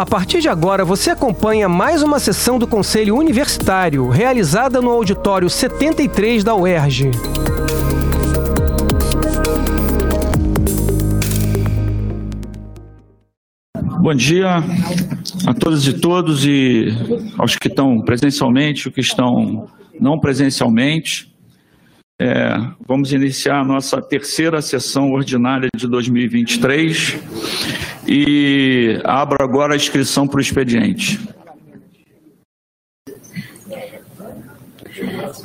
A partir de agora, você acompanha mais uma sessão do Conselho Universitário, realizada no auditório 73 da UERJ. Bom dia a todas e todos e aos que estão presencialmente, os que estão não presencialmente. É, vamos iniciar a nossa terceira sessão ordinária de 2023 e abro agora a inscrição para o expediente.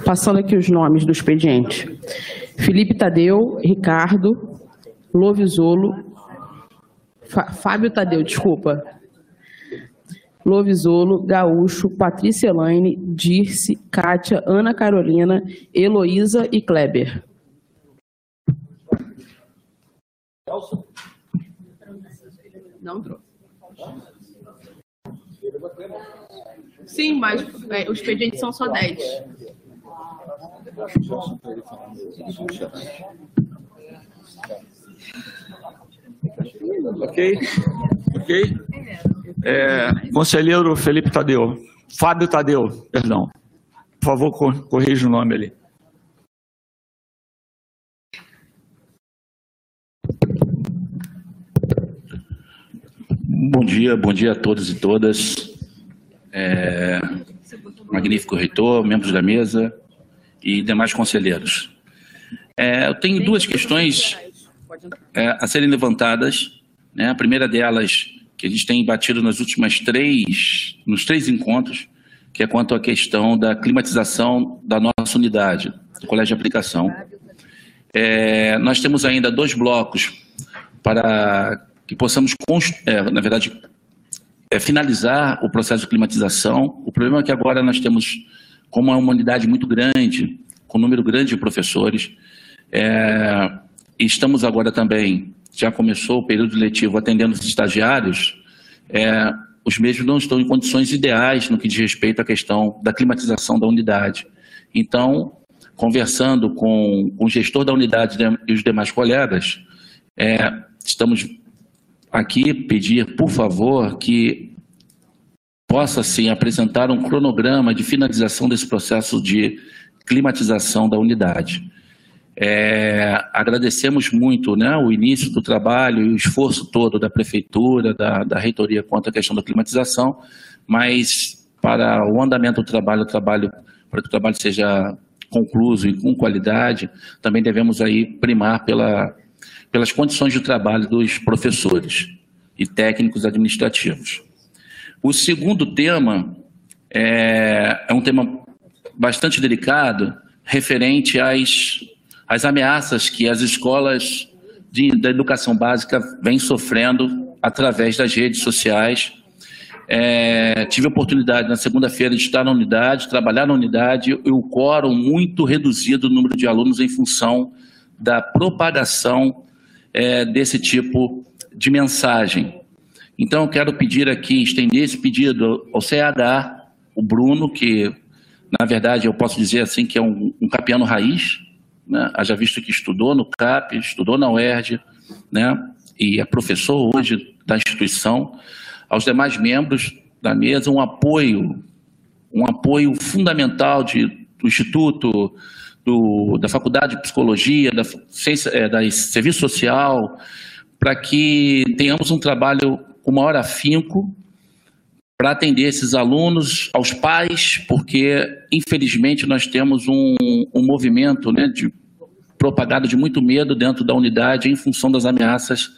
Passando aqui os nomes do expediente. Felipe Tadeu, Ricardo, Lovisolo, Fábio Tadeu, desculpa. Lovisolo, Gaúcho, Patrícia Elaine, Dirce, Kátia, Ana Carolina, Heloísa e Kleber. Não trouxe. Sim, mas é, os expedientes são só 10. Ok? Ok? É, conselheiro Felipe Tadeu. Fábio Tadeu, perdão. Por favor, corrija o nome ali. Bom dia, bom dia a todos e todas. É, magnífico reitor, membros da mesa e demais conselheiros. É, eu tenho duas questões é, a serem levantadas. Né? A primeira delas, que a gente tem batido nas últimas três, nos três encontros, que é quanto à questão da climatização da nossa unidade, do Colégio de Aplicação. É, nós temos ainda dois blocos para que possamos, é, na verdade, é, finalizar o processo de climatização. O problema é que agora nós temos, como uma unidade muito grande, com um número grande de professores, é, estamos agora também, já começou o período letivo atendendo os estagiários, é, os mesmos não estão em condições ideais no que diz respeito à questão da climatização da unidade. Então, conversando com, com o gestor da unidade e os demais colegas, é, estamos aqui pedir, por favor, que possa sim apresentar um cronograma de finalização desse processo de climatização da unidade. É, agradecemos muito né, o início do trabalho e o esforço todo da Prefeitura, da, da Reitoria quanto à questão da climatização, mas para o andamento do trabalho, o trabalho para que o trabalho seja concluído e com qualidade, também devemos aí primar pela, pelas condições de trabalho dos professores e técnicos administrativos. O segundo tema é, é um tema bastante delicado, referente às as ameaças que as escolas de, da educação básica vêm sofrendo através das redes sociais. É, tive a oportunidade na segunda-feira de estar na unidade, trabalhar na unidade e o quórum muito reduzido do número de alunos em função da propagação é, desse tipo de mensagem. Então, eu quero pedir aqui, estender esse pedido ao CH, o Bruno, que, na verdade, eu posso dizer assim que é um, um capiano raiz, né? haja visto que estudou no CAP, estudou na UERJ, né? e é professor hoje da instituição, aos demais membros da mesa, um apoio, um apoio fundamental de, do Instituto, do, da Faculdade de Psicologia, da, é, da Serviço Social, para que tenhamos um trabalho com maior afinco para atender esses alunos, aos pais, porque infelizmente nós temos um, um movimento né, de, propagado de muito medo dentro da unidade em função das ameaças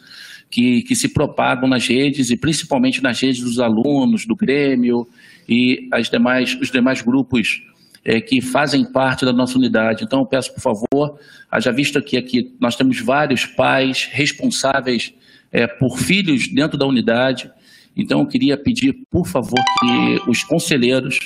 que, que se propagam nas redes e principalmente nas redes dos alunos, do Grêmio e as demais, os demais grupos é, que fazem parte da nossa unidade. Então, eu peço, por favor, haja visto aqui, aqui nós temos vários pais responsáveis é, por filhos dentro da unidade, então, eu queria pedir, por favor, que os conselheiros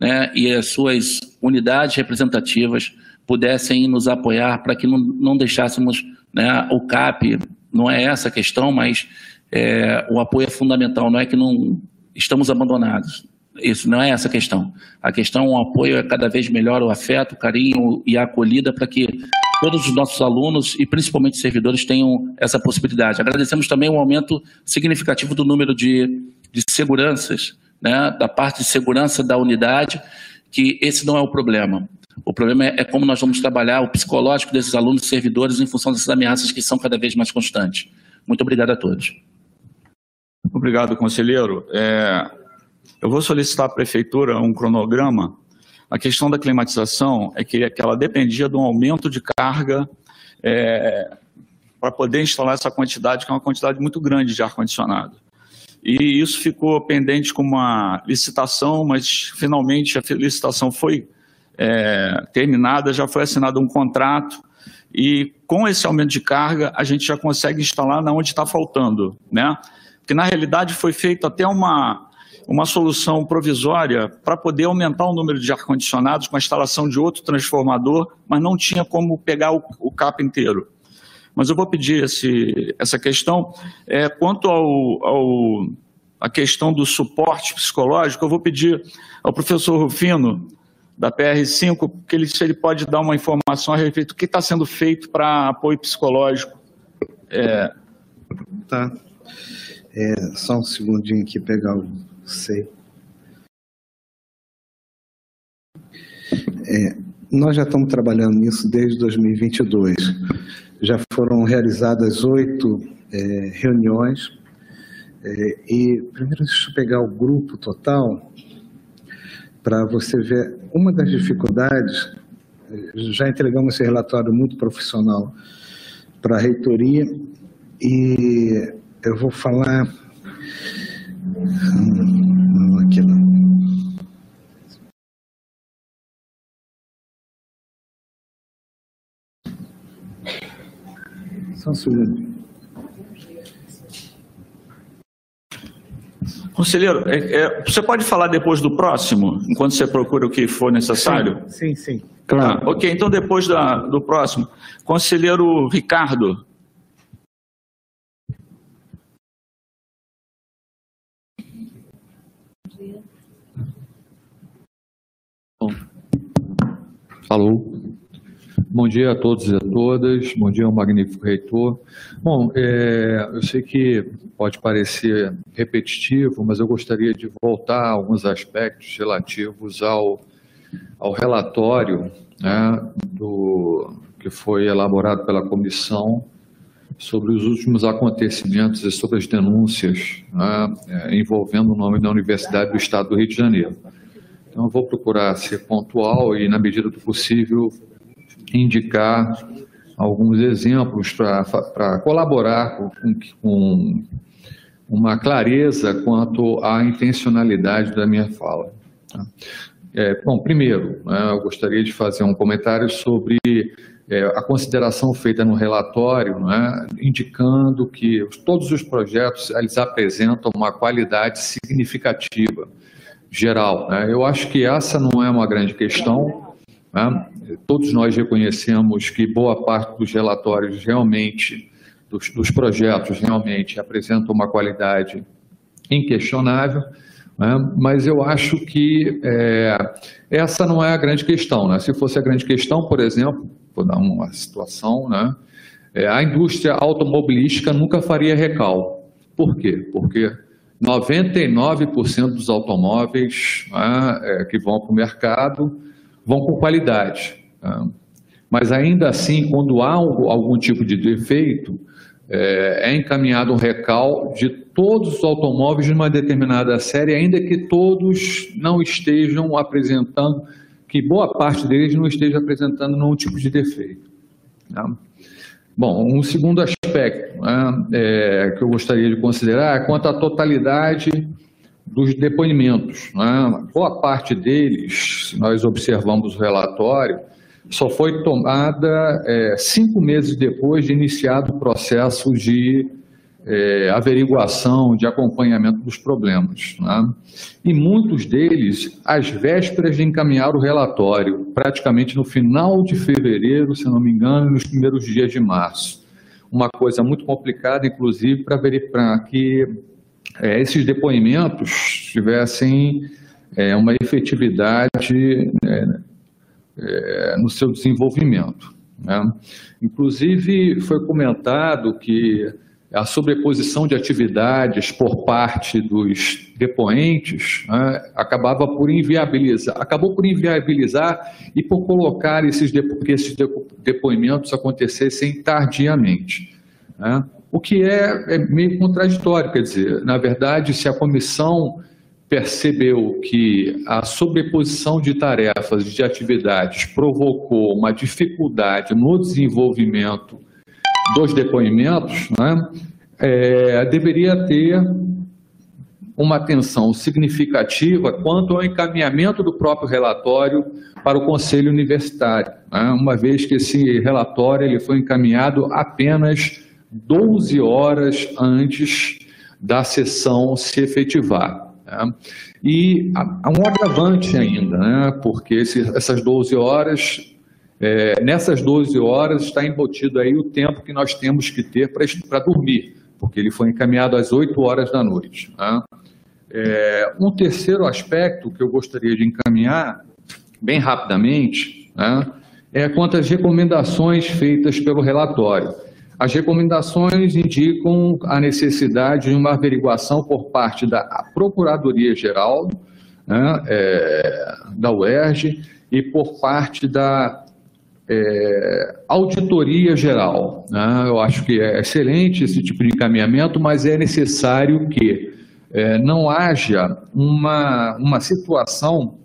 né, e as suas unidades representativas pudessem nos apoiar para que não, não deixássemos né, o CAP, não é essa a questão, mas é, o apoio é fundamental, não é que não estamos abandonados. Isso não é essa a questão. A questão, o apoio é cada vez melhor, o afeto, o carinho e a acolhida para que todos os nossos alunos e principalmente servidores tenham essa possibilidade. Agradecemos também o um aumento significativo do número de de seguranças, né, da parte de segurança da unidade, que esse não é o problema. O problema é, é como nós vamos trabalhar o psicológico desses alunos e servidores em função dessas ameaças que são cada vez mais constantes. Muito obrigado a todos. Obrigado, conselheiro. É, eu vou solicitar à prefeitura um cronograma. A questão da climatização é que, que ela dependia de um aumento de carga é, para poder instalar essa quantidade, que é uma quantidade muito grande de ar-condicionado. E isso ficou pendente com uma licitação, mas finalmente a licitação foi é, terminada, já foi assinado um contrato e com esse aumento de carga a gente já consegue instalar na onde está faltando, né? Porque na realidade foi feita até uma, uma solução provisória para poder aumentar o número de ar-condicionados com a instalação de outro transformador, mas não tinha como pegar o, o CAP inteiro. Mas eu vou pedir esse, essa questão. É, quanto ao, ao, a questão do suporte psicológico, eu vou pedir ao professor Rufino da PR5, que ele, se ele pode dar uma informação a respeito do que está sendo feito para apoio psicológico. É... Tá. É, só um segundinho aqui, pegar o sei. É, nós já estamos trabalhando nisso desde 2022. Já foram realizadas oito é, reuniões. É, e primeiro deixa eu pegar o grupo total para você ver uma das dificuldades, já entregamos esse relatório muito profissional para a reitoria e eu vou falar. Um segundo. Conselheiro, é, é, você pode falar depois do próximo, enquanto você procura o que for necessário? Sim, sim. sim. Claro. Ah, ok, então depois da, do próximo. Conselheiro Ricardo. Alô. Bom dia a todos e a todas, bom dia ao magnífico reitor. Bom, é, eu sei que pode parecer repetitivo, mas eu gostaria de voltar a alguns aspectos relativos ao, ao relatório né, do, que foi elaborado pela comissão sobre os últimos acontecimentos e sobre as denúncias né, é, envolvendo o nome da Universidade do Estado do Rio de Janeiro. Então, vou procurar ser pontual e, na medida do possível, indicar alguns exemplos para colaborar com, com, uma clareza quanto à intencionalidade da minha fala. Tá? É, bom, primeiro, né, eu gostaria de fazer um comentário sobre é, a consideração feita no relatório, né, indicando que todos os projetos eles apresentam uma qualidade significativa geral. Né? Eu acho que essa não é uma grande questão. Né? Todos nós reconhecemos que boa parte dos relatórios realmente, dos, dos projetos realmente apresentam uma qualidade inquestionável, né? mas eu acho que é, essa não é a grande questão. Né? Se fosse a grande questão, por exemplo, vou dar uma situação, né? É, a indústria automobilística nunca faria recal. Por quê? Porque 99% dos automóveis né, é, que vão para o mercado vão com qualidade. Tá? Mas ainda assim, quando há algum tipo de defeito, é, é encaminhado um recal de todos os automóveis de uma determinada série, ainda que todos não estejam apresentando, que boa parte deles não esteja apresentando nenhum tipo de defeito. Tá? Bom, um segundo aspecto né, é, que eu gostaria de considerar é quanto à totalidade dos depoimentos. Né? Boa parte deles, se nós observamos o relatório, só foi tomada é, cinco meses depois de iniciado o processo de é, averiguação, de acompanhamento dos problemas. Né? E muitos deles, às vésperas de encaminhar o relatório, praticamente no final de fevereiro, se não me engano, nos primeiros dias de março. Uma coisa muito complicada, inclusive, para que é, esses depoimentos tivessem é, uma efetividade é, é, no seu desenvolvimento. Né? Inclusive, foi comentado que a sobreposição de atividades por parte dos depoentes né, acabava por inviabilizar, acabou por inviabilizar e por colocar esses, que esses depoimentos acontecessem tardiamente. Né? O que é, é meio contraditório, quer dizer, na verdade, se a comissão percebeu que a sobreposição de tarefas, de atividades, provocou uma dificuldade no desenvolvimento dos depoimentos, né, é, deveria ter uma atenção significativa quanto ao encaminhamento do próprio relatório para o Conselho Universitário, né, uma vez que esse relatório ele foi encaminhado apenas 12 horas antes da sessão se efetivar. Né. E há um agravante ainda, né, porque esse, essas 12 horas é, nessas 12 horas está embutido aí o tempo que nós temos que ter para dormir, porque ele foi encaminhado às 8 horas da noite. Né? É, um terceiro aspecto que eu gostaria de encaminhar, bem rapidamente, né, é quanto às recomendações feitas pelo relatório. As recomendações indicam a necessidade de uma averiguação por parte da Procuradoria-Geral né, é, da UERJ e por parte da é, auditoria geral. Né? Eu acho que é excelente esse tipo de encaminhamento, mas é necessário que é, não haja uma, uma situação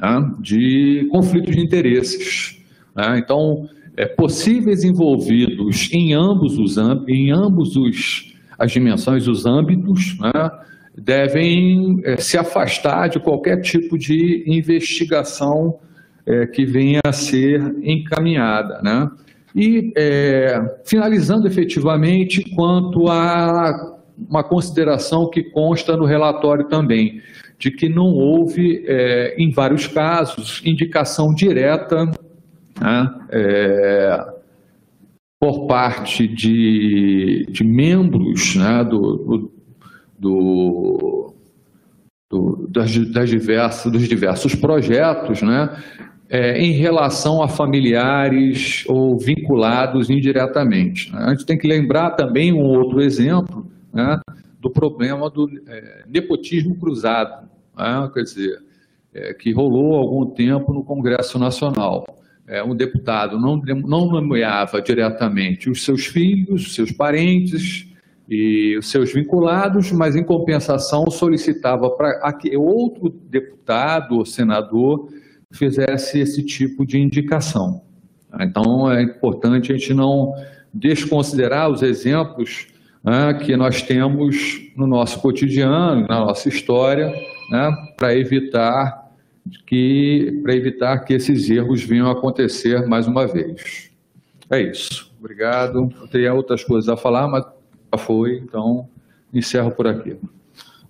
né, de conflito de interesses. Né? Então, é, possíveis envolvidos em ambos os em ambos os as dimensões, os âmbitos, né, devem é, se afastar de qualquer tipo de investigação é, que venha a ser encaminhada. Né? E, é, finalizando efetivamente, quanto a uma consideração que consta no relatório também, de que não houve, é, em vários casos, indicação direta né, é, por parte de, de membros né, do, do, do, das, das diversas, dos diversos projetos, né, é, em relação a familiares ou vinculados indiretamente. Né? A gente tem que lembrar também um outro exemplo né, do problema do é, nepotismo cruzado, né? quer dizer, é, que rolou há algum tempo no Congresso Nacional. É, um deputado não, não nomeava diretamente os seus filhos, os seus parentes e os seus vinculados, mas em compensação solicitava para outro deputado ou senador fizesse esse tipo de indicação. Então, é importante a gente não desconsiderar os exemplos né, que nós temos no nosso cotidiano, na nossa história, né, para evitar que para evitar que esses erros venham a acontecer mais uma vez. É isso. Obrigado. Eu teria outras coisas a falar, mas já foi, então encerro por aqui.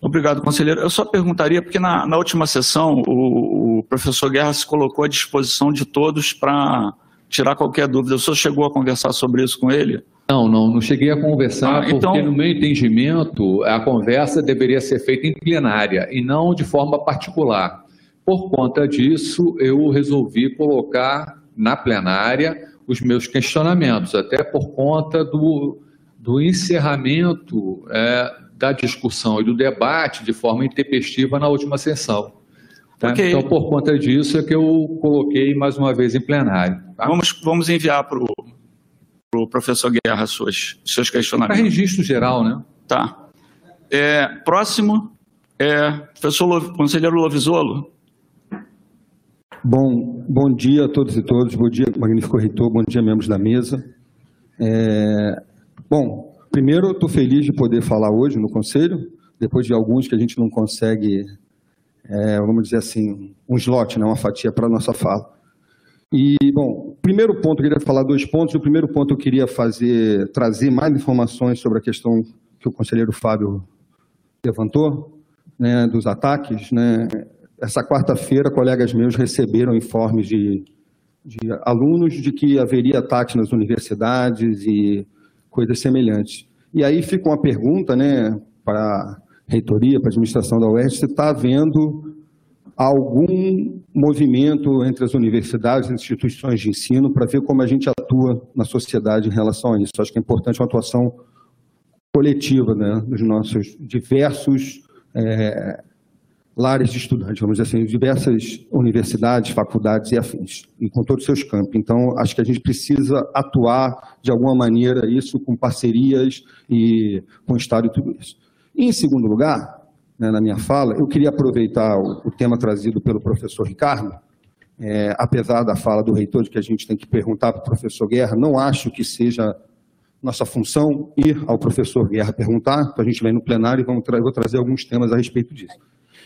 Obrigado, conselheiro. Eu só perguntaria, porque na, na última sessão o, o, professor Guerra se colocou à disposição de todos para tirar qualquer dúvida. O senhor chegou a conversar sobre isso com ele? Não, não, não cheguei a conversar, ah, então... porque no meu entendimento a conversa deveria ser feita em plenária e não de forma particular. Por conta disso, eu resolvi colocar na plenária os meus questionamentos, até por conta do, do encerramento é, da discussão e do debate de forma intempestiva na última sessão. Tá? Okay. Então, por conta disso, é que eu coloquei mais uma vez em plenário. Tá? Vamos, vamos enviar para o pro professor Guerra suas, seus questionamentos. Para registro geral, né? Tá. É, próximo é professor Lo, conselheiro Lovisolo. Bom, bom dia a todos e todas, bom dia, magnífico reitor, bom dia, membros da mesa. É, bom, Primeiro, estou feliz de poder falar hoje no Conselho, depois de alguns que a gente não consegue, é, vamos dizer assim, um slot, né, uma fatia para a nossa fala. E, bom, primeiro ponto, eu queria falar dois pontos. O primeiro ponto eu queria fazer, trazer mais informações sobre a questão que o conselheiro Fábio levantou, né, dos ataques. Né. Essa quarta-feira, colegas meus receberam informes de, de alunos de que haveria ataques nas universidades e coisas semelhantes. E aí fica uma pergunta né, para a reitoria, para a administração da UERJ, se está havendo algum movimento entre as universidades e instituições de ensino para ver como a gente atua na sociedade em relação a isso. Acho que é importante uma atuação coletiva né, dos nossos diversos é, lares de estudantes, vamos dizer assim, diversas universidades, faculdades e afins, e com todos os seus campos. Então, acho que a gente precisa atuar de alguma maneira isso com parcerias e com o Estado e tudo isso. Em segundo lugar, né, na minha fala, eu queria aproveitar o, o tema trazido pelo professor Ricardo, é, apesar da fala do reitor de que a gente tem que perguntar para o professor Guerra, não acho que seja nossa função ir ao professor Guerra perguntar, então a gente vem no plenário e vamos tra vou trazer alguns temas a respeito disso.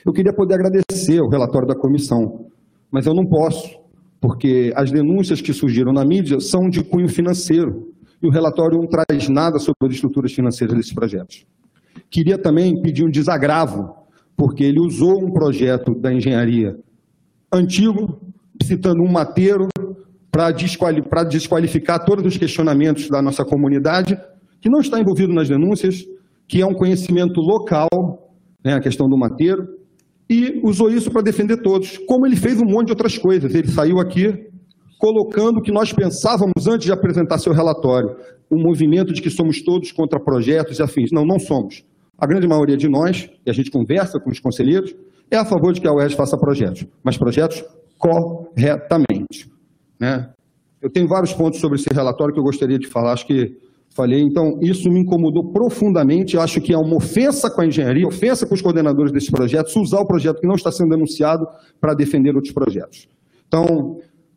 Eu queria poder agradecer o relatório da comissão, mas eu não posso, porque as denúncias que surgiram na mídia são de cunho financeiro, e o relatório não traz nada sobre as estruturas financeiras desses projetos. Queria também pedir um desagravo, porque ele usou um projeto da engenharia antigo, citando um mateiro, para desqualificar todos os questionamentos da nossa comunidade, que não está envolvido nas denúncias, que é um conhecimento local, né, a questão do mateiro, e usou isso para defender todos, como ele fez um monte de outras coisas. Ele saiu aqui colocando o que nós pensávamos antes de apresentar seu relatório, um movimento de que somos todos contra projetos e afins. Não, não somos. A grande maioria de nós, e a gente conversa com os conselheiros, é a favor de que a UERJ faça projetos, mas projetos corretamente. Né? Eu tenho vários pontos sobre esse relatório que eu gostaria de falar, acho que falei, então isso me incomodou profundamente, acho que é uma ofensa com a engenharia, ofensa com os coordenadores desses projetos, usar o projeto que não está sendo denunciado para defender outros projetos. Então,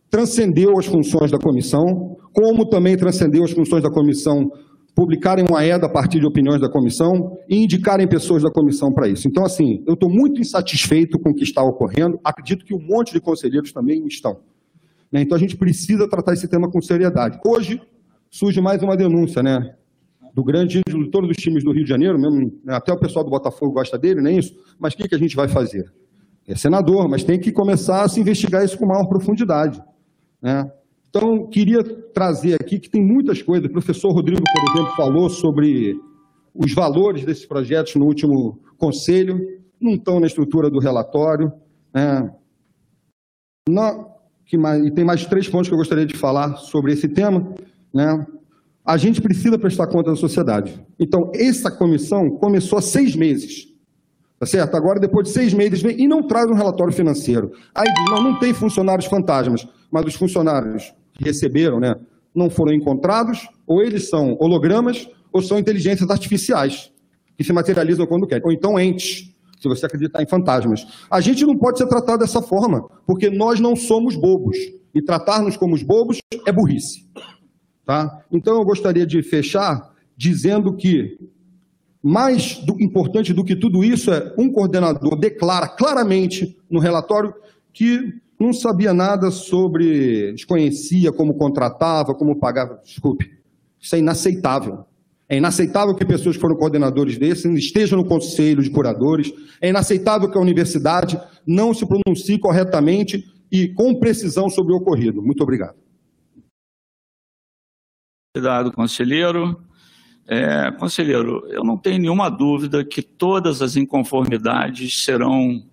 transcendeu as funções da comissão, como também transcendeu as funções da comissão publicarem uma EDA a partir de opiniões da comissão e indicarem pessoas da comissão para isso. Então, assim, eu estou muito insatisfeito com o que está ocorrendo, acredito que um monte de conselheiros também estão. Né? Então, a gente precisa tratar esse tema com seriedade. Hoje, surge mais uma denúncia, né? Do grande ídolo de todos os times do Rio de Janeiro, mesmo, né? até o pessoal do Botafogo gosta dele, não é isso? Mas o que, que a gente vai fazer? É senador, mas tem que começar a se investigar isso com maior profundidade. Né? Então, queria trazer aqui que tem muitas coisas. O professor Rodrigo, por exemplo, falou sobre os valores desses projetos no último conselho, não estão na estrutura do relatório. Né? Não, mais, e tem mais três pontos que eu gostaria de falar sobre esse tema. Né? A gente precisa prestar conta da sociedade. Então, essa comissão começou há seis meses. Tá certo? Agora, depois de seis meses, vem e não traz um relatório financeiro. Aí diz, não, não tem funcionários fantasmas, mas os funcionários que receberam né, não foram encontrados, ou eles são hologramas, ou são inteligências artificiais, que se materializam quando querem. Ou então entes, se você acreditar em fantasmas. A gente não pode ser tratado dessa forma, porque nós não somos bobos. E tratar-nos como os bobos é burrice. Tá? Então eu gostaria de fechar dizendo que mais do, importante do que tudo isso é um coordenador declara claramente no relatório que não sabia nada sobre, desconhecia como contratava, como pagava. Desculpe, isso é inaceitável. É inaceitável que pessoas que foram coordenadores desses estejam no conselho de curadores. É inaceitável que a universidade não se pronuncie corretamente e com precisão sobre o ocorrido. Muito obrigado. Obrigado, conselheiro. É, conselheiro, eu não tenho nenhuma dúvida que todas as inconformidades serão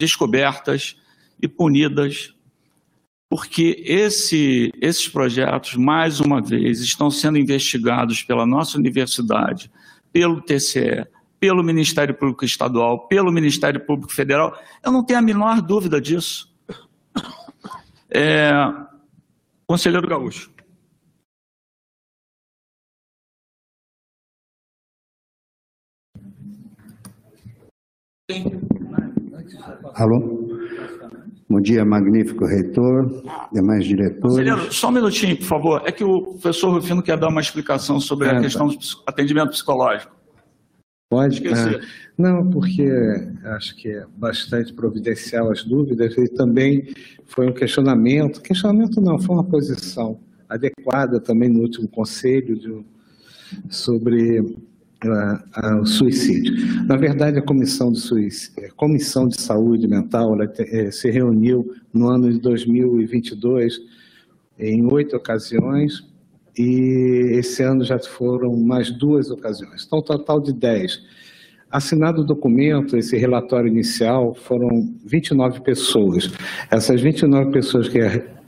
descobertas e punidas, porque esse, esses projetos, mais uma vez, estão sendo investigados pela nossa universidade, pelo TCE, pelo Ministério Público Estadual, pelo Ministério Público Federal. Eu não tenho a menor dúvida disso. É, conselheiro Gaúcho. Alô? Bom dia, magnífico reitor, demais diretores. Conselheiro, só um minutinho, por favor. É que o professor Rufino quer dar uma explicação sobre é, a questão do atendimento psicológico. Pode? Ah, não, porque acho que é bastante providencial as dúvidas e também foi um questionamento, questionamento não, foi uma posição adequada também no último conselho de, sobre o suicídio. Na verdade, a Comissão de, suicídio, a Comissão de Saúde Mental é, se reuniu no ano de 2022 em oito ocasiões e esse ano já foram mais duas ocasiões. Então, um total de dez. Assinado o documento, esse relatório inicial, foram 29 pessoas. Essas 29 pessoas que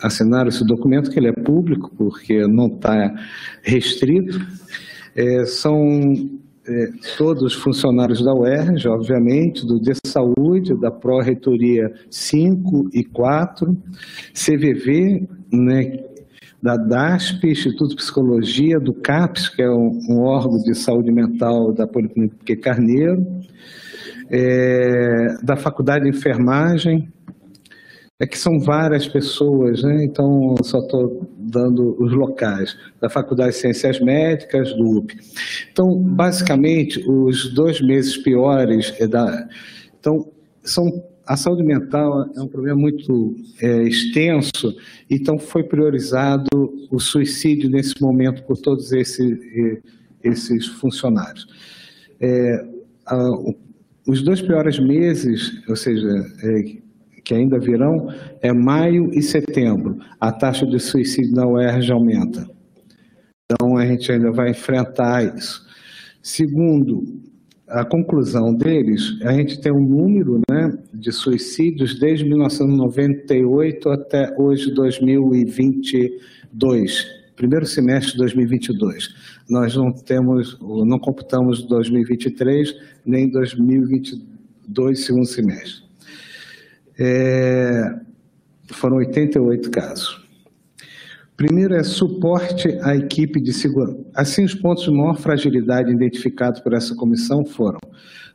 assinaram esse documento, que ele é público, porque não está restrito, É, são é, todos funcionários da UERJ, obviamente, do de saúde, da Pró-Reitoria 5 e 4, CVV, né, da DASP, Instituto de Psicologia, do CAPS, que é um, um órgão de saúde mental da Policlínica Carneiro, é, da Faculdade de Enfermagem, é que são várias pessoas, né? então só estou dando os locais, da Faculdade de Ciências Médicas, do UP. Então, basicamente, os dois meses piores, é da... então, são a saúde mental é um problema muito é, extenso, então foi priorizado o suicídio nesse momento por todos esse, esses funcionários. É, a, os dois piores meses, ou seja, é, que ainda virão, é maio e setembro. A taxa de suicídio na UERJ aumenta. Então, a gente ainda vai enfrentar isso. Segundo, a conclusão deles, a gente tem um número né, de suicídios desde 1998 até hoje, 2022, primeiro semestre de 2022. Nós não temos, não computamos 2023 nem 2022, segundo semestre. É, foram 88 casos. Primeiro é suporte à equipe de segurança. Assim, os pontos de maior fragilidade identificados por essa comissão foram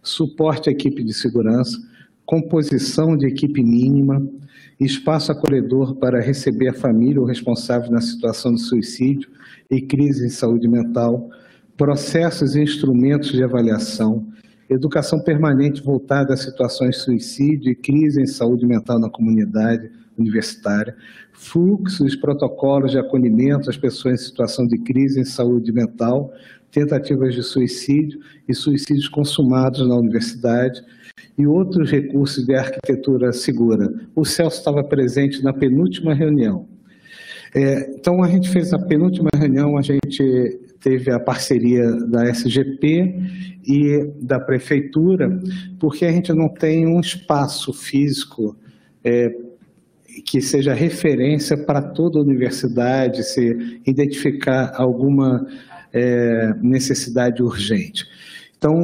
suporte à equipe de segurança, composição de equipe mínima, espaço acolhedor para receber a família ou responsável na situação de suicídio e crise em saúde mental, processos e instrumentos de avaliação, educação permanente voltada a situações de suicídio e crise em saúde mental na comunidade universitária, fluxos, protocolos de acolhimento às pessoas em situação de crise em saúde mental, tentativas de suicídio e suicídios consumados na universidade e outros recursos de arquitetura segura. O Celso estava presente na penúltima reunião. É, então, a gente fez a penúltima reunião, a gente teve a parceria da SGP e da Prefeitura, porque a gente não tem um espaço físico é, que seja referência para toda a universidade, se identificar alguma é, necessidade urgente. Então,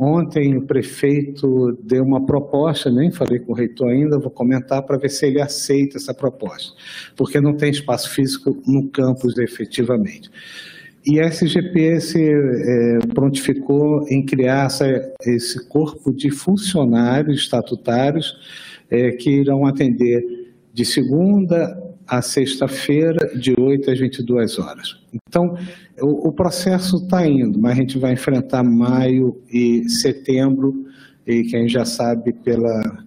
ontem o prefeito deu uma proposta, nem falei com o reitor ainda, vou comentar para ver se ele aceita essa proposta, porque não tem espaço físico no campus efetivamente. E a SGP se é, prontificou em criar essa, esse corpo de funcionários estatutários é, que irão atender de segunda a sexta-feira, de 8 às 22 horas. Então, o, o processo está indo, mas a gente vai enfrentar maio e setembro, e quem já sabe pela,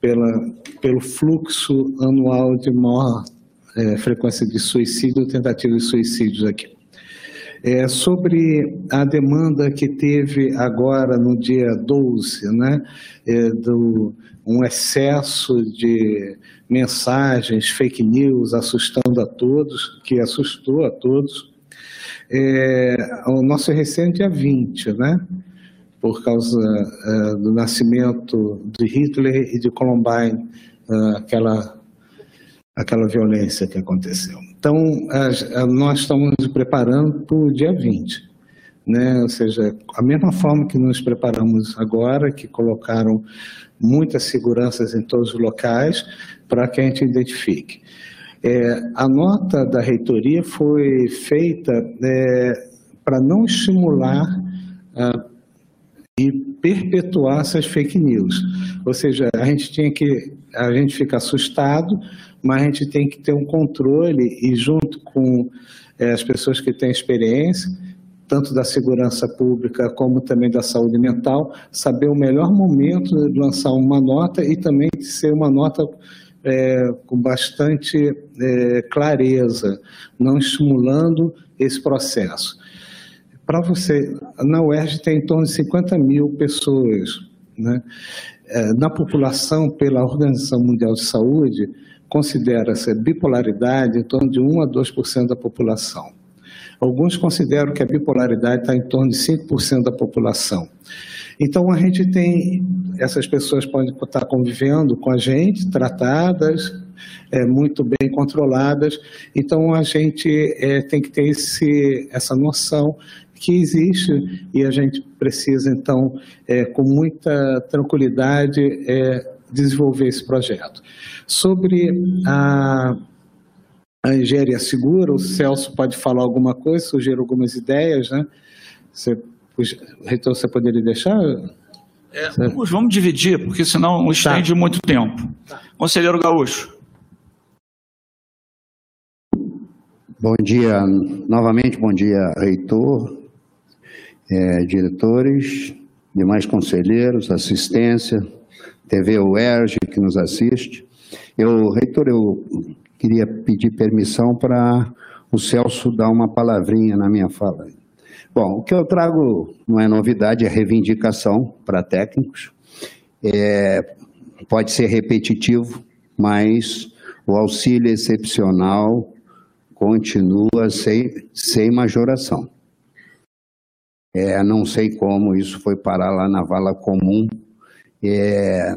pela, pelo fluxo anual de maior é, frequência de suicídio, tentativa de suicídios aqui. É, sobre a demanda que teve agora no dia 12, né, é, do um excesso de mensagens, fake news, assustando a todos, que assustou a todos. É, o nosso recente dia 20, né? por causa é, do nascimento de Hitler e de Columbine, é, aquela, aquela violência que aconteceu. Então, nós estamos nos preparando para o dia 20. Né? Ou seja, a mesma forma que nos preparamos agora, que colocaram muitas seguranças em todos os locais, para que a gente identifique. É, a nota da reitoria foi feita é, para não estimular ah, e perpetuar essas fake news. Ou seja, a gente tinha que, a gente fica assustado, mas a gente tem que ter um controle e junto com é, as pessoas que têm experiência, tanto da segurança pública como também da saúde mental, saber o melhor momento de lançar uma nota e também ser uma nota é, com bastante é, clareza, não estimulando esse processo. Para você, na UERJ tem em torno de 50 mil pessoas. Né? É, na população, pela Organização Mundial de Saúde, considera-se bipolaridade em torno de 1 a 2% da população. Alguns consideram que a bipolaridade está em torno de 5% da população. Então, a gente tem, essas pessoas podem estar convivendo com a gente, tratadas, é, muito bem controladas, então a gente é, tem que ter esse, essa noção que existe e a gente precisa, então, é, com muita tranquilidade, é, desenvolver esse projeto. Sobre a, a engenharia segura, o Celso pode falar alguma coisa, sugerir algumas ideias, né? Você, reitor, você poderia deixar? É, vamos, vamos, dividir, porque senão estende tá. muito tempo. Tá. Conselheiro Gaúcho. Bom dia, novamente, bom dia, reitor, é, diretores, demais conselheiros, assistência, TV UERJ que nos assiste. Eu, reitor, eu queria pedir permissão para o Celso dar uma palavrinha na minha fala. Bom, o que eu trago não é novidade, é reivindicação para técnicos. É, pode ser repetitivo, mas o auxílio excepcional continua sem, sem majoração. É, não sei como isso foi parar lá na vala comum é,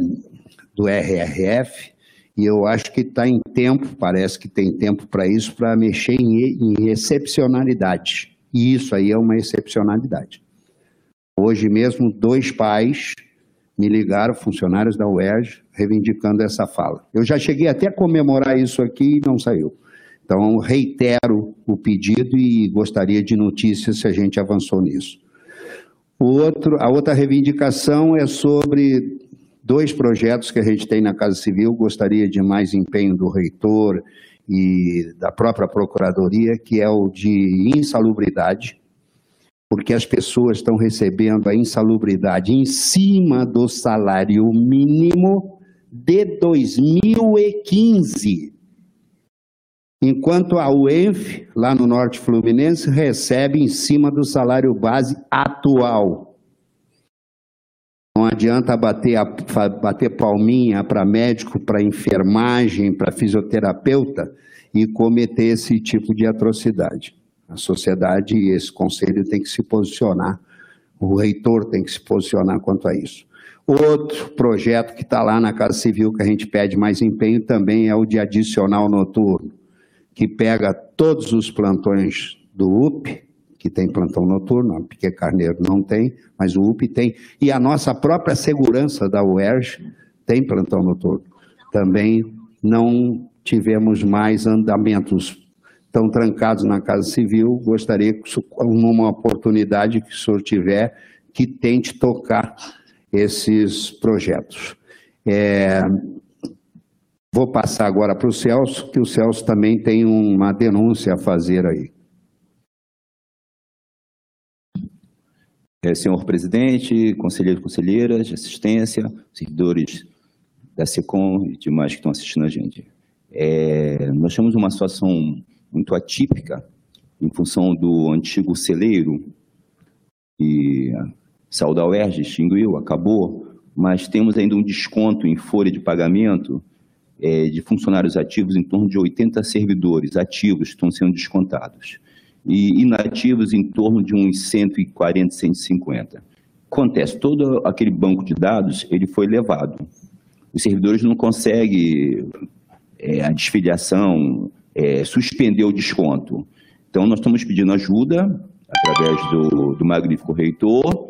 do RRF, e eu acho que está em tempo, parece que tem tempo para isso, para mexer em, em excepcionalidade. E isso aí é uma excepcionalidade. Hoje mesmo, dois pais me ligaram, funcionários da UERJ, reivindicando essa fala. Eu já cheguei até a comemorar isso aqui e não saiu. Então, reitero o pedido e gostaria de notícias se a gente avançou nisso. Outro, a outra reivindicação é sobre dois projetos que a gente tem na Casa Civil. Gostaria de mais empenho do reitor e da própria Procuradoria, que é o de insalubridade, porque as pessoas estão recebendo a insalubridade em cima do salário mínimo de 2015. Enquanto a UENF, lá no Norte Fluminense, recebe em cima do salário base atual. Não adianta bater, a, bater palminha para médico, para enfermagem, para fisioterapeuta e cometer esse tipo de atrocidade. A sociedade e esse conselho tem que se posicionar, o reitor tem que se posicionar quanto a isso. Outro projeto que está lá na Casa Civil que a gente pede mais empenho também é o de adicional noturno que pega todos os plantões do UP, que tem plantão noturno, a Piquet Carneiro não tem, mas o UP tem, e a nossa própria segurança da UERJ tem plantão noturno. Também não tivemos mais andamentos tão trancados na Casa Civil, gostaria que, numa oportunidade que o senhor tiver, que tente tocar esses projetos. É, Vou passar agora para o Celso, que o Celso também tem uma denúncia a fazer aí. É, senhor presidente, conselheiros e conselheiras de assistência, servidores da SECOM e demais que estão assistindo a gente. É, nós temos uma situação muito atípica em função do antigo celeiro e saiu da UERJ, extinguiu, acabou, mas temos ainda um desconto em folha de pagamento é, de funcionários ativos, em torno de 80 servidores ativos estão sendo descontados. E inativos em torno de uns 140, 150. Acontece, todo aquele banco de dados, ele foi levado. Os servidores não conseguem é, a desfiliação, é, suspender o desconto. Então, nós estamos pedindo ajuda, através do, do Magnífico Reitor,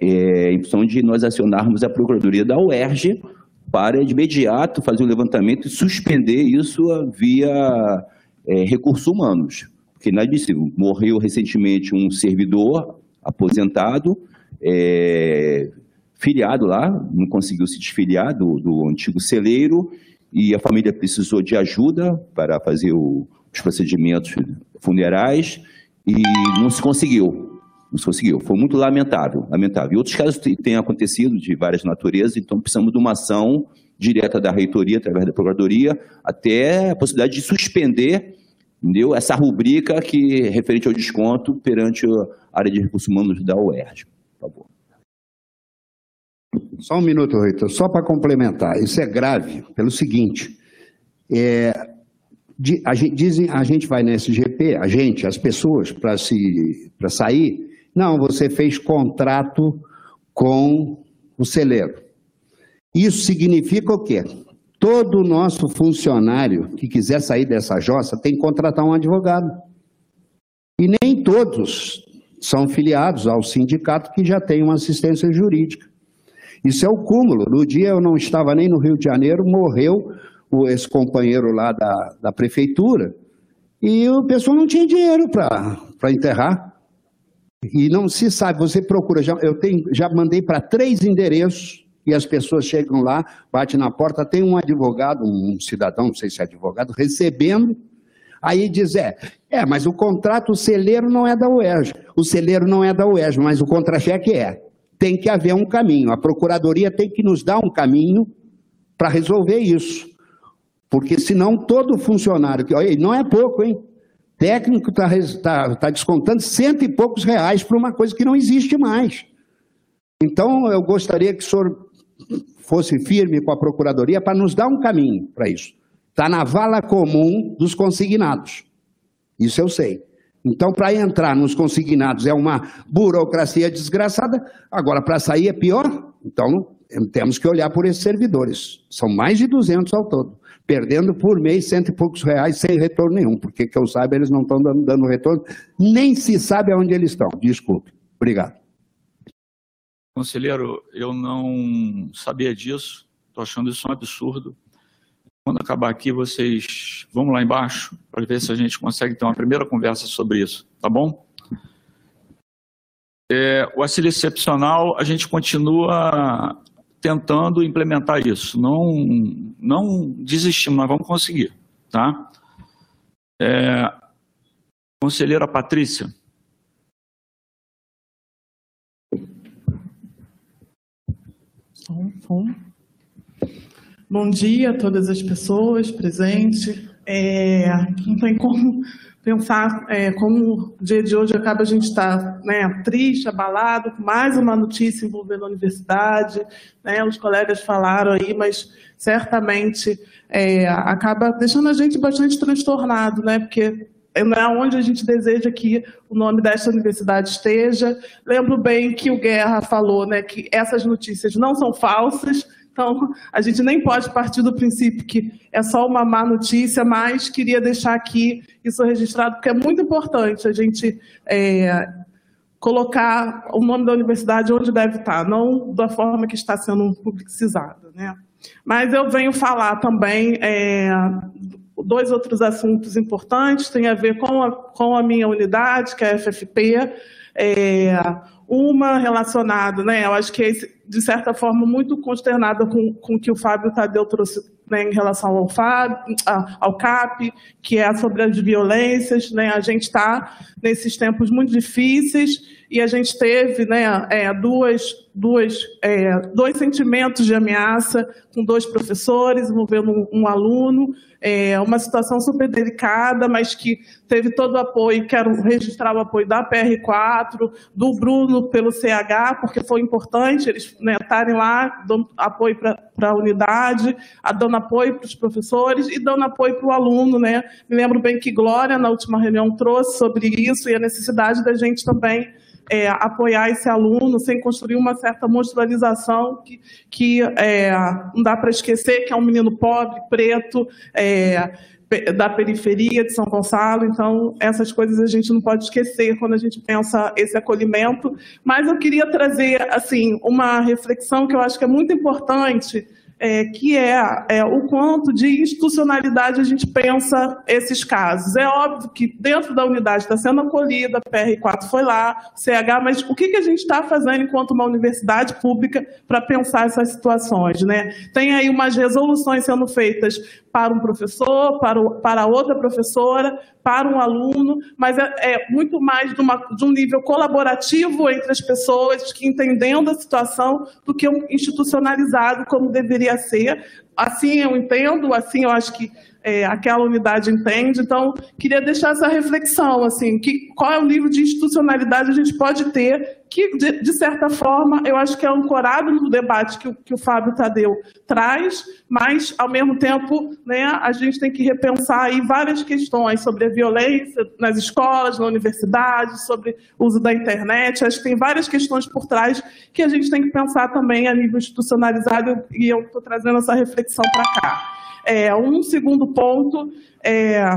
é, em função de nós acionarmos a Procuradoria da UERJ para de imediato fazer o levantamento e suspender isso via é, recursos humanos. Porque não é morreu recentemente um servidor aposentado, é, filiado lá, não conseguiu se desfiliar do, do antigo celeiro, e a família precisou de ajuda para fazer o, os procedimentos funerais, e não se conseguiu não se conseguiu. Foi muito lamentável, lamentável. E outros casos têm acontecido de várias naturezas, então precisamos de uma ação direta da reitoria, através da procuradoria, até a possibilidade de suspender entendeu? essa rubrica que é referente ao desconto perante a área de recursos humanos da UERJ. Por favor. Só um minuto, reitor, só para complementar. Isso é grave pelo seguinte, é, a gente, dizem, a gente vai na SGP, a gente, as pessoas, para sair, não, você fez contrato com o celeiro. Isso significa o quê? Todo nosso funcionário que quiser sair dessa jossa tem que contratar um advogado. E nem todos são filiados ao sindicato que já tem uma assistência jurídica. Isso é o cúmulo. No dia eu não estava nem no Rio de Janeiro, morreu o, esse companheiro lá da, da prefeitura e o pessoal não tinha dinheiro para enterrar. E não se sabe, você procura, já, eu tenho, já mandei para três endereços e as pessoas chegam lá, bate na porta, tem um advogado, um cidadão, não sei se é advogado, recebendo, aí diz, é, é, mas o contrato, o celeiro não é da UERJ, o celeiro não é da UERJ, mas o contra-cheque é. Tem que haver um caminho, a procuradoria tem que nos dar um caminho para resolver isso. Porque senão todo funcionário, que não é pouco, hein? Técnico está tá, tá descontando cento e poucos reais para uma coisa que não existe mais. Então, eu gostaria que o senhor fosse firme com a Procuradoria para nos dar um caminho para isso. Está na vala comum dos consignados. Isso eu sei. Então, para entrar nos consignados é uma burocracia desgraçada, agora para sair é pior. Então, temos que olhar por esses servidores. São mais de 200 ao todo perdendo por mês cento e poucos reais sem retorno nenhum, porque que eu saiba eles não estão dando, dando retorno, nem se sabe aonde eles estão. Desculpe. Obrigado. Conselheiro, eu não sabia disso, estou achando isso um absurdo. Quando acabar aqui, vocês vão lá embaixo para ver se a gente consegue ter uma primeira conversa sobre isso, tá bom? É, o auxílio excepcional, a gente continua tentando implementar isso. Não, não desistimos, nós vamos conseguir. Tá? É, conselheira Patrícia. Bom dia a todas as pessoas presentes. É, não tem como pensar é, como o dia de hoje acaba a gente estar tá, né, triste, abalado, mais uma notícia envolvendo a universidade, né, os colegas falaram aí, mas certamente é, acaba deixando a gente bastante transtornado, né, porque não é onde a gente deseja que o nome desta universidade esteja. Lembro bem que o Guerra falou né, que essas notícias não são falsas, então, a gente nem pode partir do princípio que é só uma má notícia, mas queria deixar aqui isso registrado, porque é muito importante a gente é, colocar o nome da universidade onde deve estar, não da forma que está sendo publicizada. Né? Mas eu venho falar também é, dois outros assuntos importantes, tem a ver com a, com a minha unidade, que é a FFP, é, uma relacionada, né, eu acho que é, de certa forma, muito consternada com, com o que o Fábio Tadeu trouxe né, em relação ao, FAB, ao CAP, que é sobre as violências. Né, a gente está nesses tempos muito difíceis e a gente teve né, é, duas, duas, é, dois sentimentos de ameaça com dois professores envolvendo um, um aluno, é, uma situação super delicada, mas que teve todo o apoio, quero registrar o apoio da PR4, do Bruno pelo CH, porque foi importante eles né, estarem lá, dando apoio para a unidade, dando apoio para os professores e dando apoio para o aluno. Né? Me lembro bem que Glória, na última reunião, trouxe sobre isso e a necessidade da gente também é, apoiar esse aluno sem construir uma certa monstrualização que, que é, não dá para esquecer que é um menino pobre, preto, é, da periferia de São Gonçalo, então essas coisas a gente não pode esquecer quando a gente pensa esse acolhimento. Mas eu queria trazer assim uma reflexão que eu acho que é muito importante é, que é, é, o quanto de institucionalidade a gente pensa esses casos. É óbvio que dentro da unidade está sendo acolhida, a PR4 foi lá, CH, mas o que, que a gente está fazendo enquanto uma universidade pública para pensar essas situações? Né? Tem aí umas resoluções sendo feitas para um professor, para, o, para outra professora, para um aluno, mas é, é muito mais de, uma, de, um nível colaborativo entre as pessoas, que entendendo a situação, do que um institucionalizado como deveria ser. Assim eu entendo, assim eu acho que é, aquela unidade entende. Então, queria deixar essa reflexão, assim, que qual é o nível de institucionalidade a gente pode ter, que, de, de certa forma, eu acho que é ancorado no debate que, que o Fábio Tadeu traz, mas, ao mesmo tempo, né, a gente tem que repensar aí várias questões sobre a violência nas escolas, na universidade, sobre o uso da internet. Acho que tem várias questões por trás que a gente tem que pensar também a nível institucionalizado, e eu estou trazendo essa reflexão para cá. É, um segundo ponto é,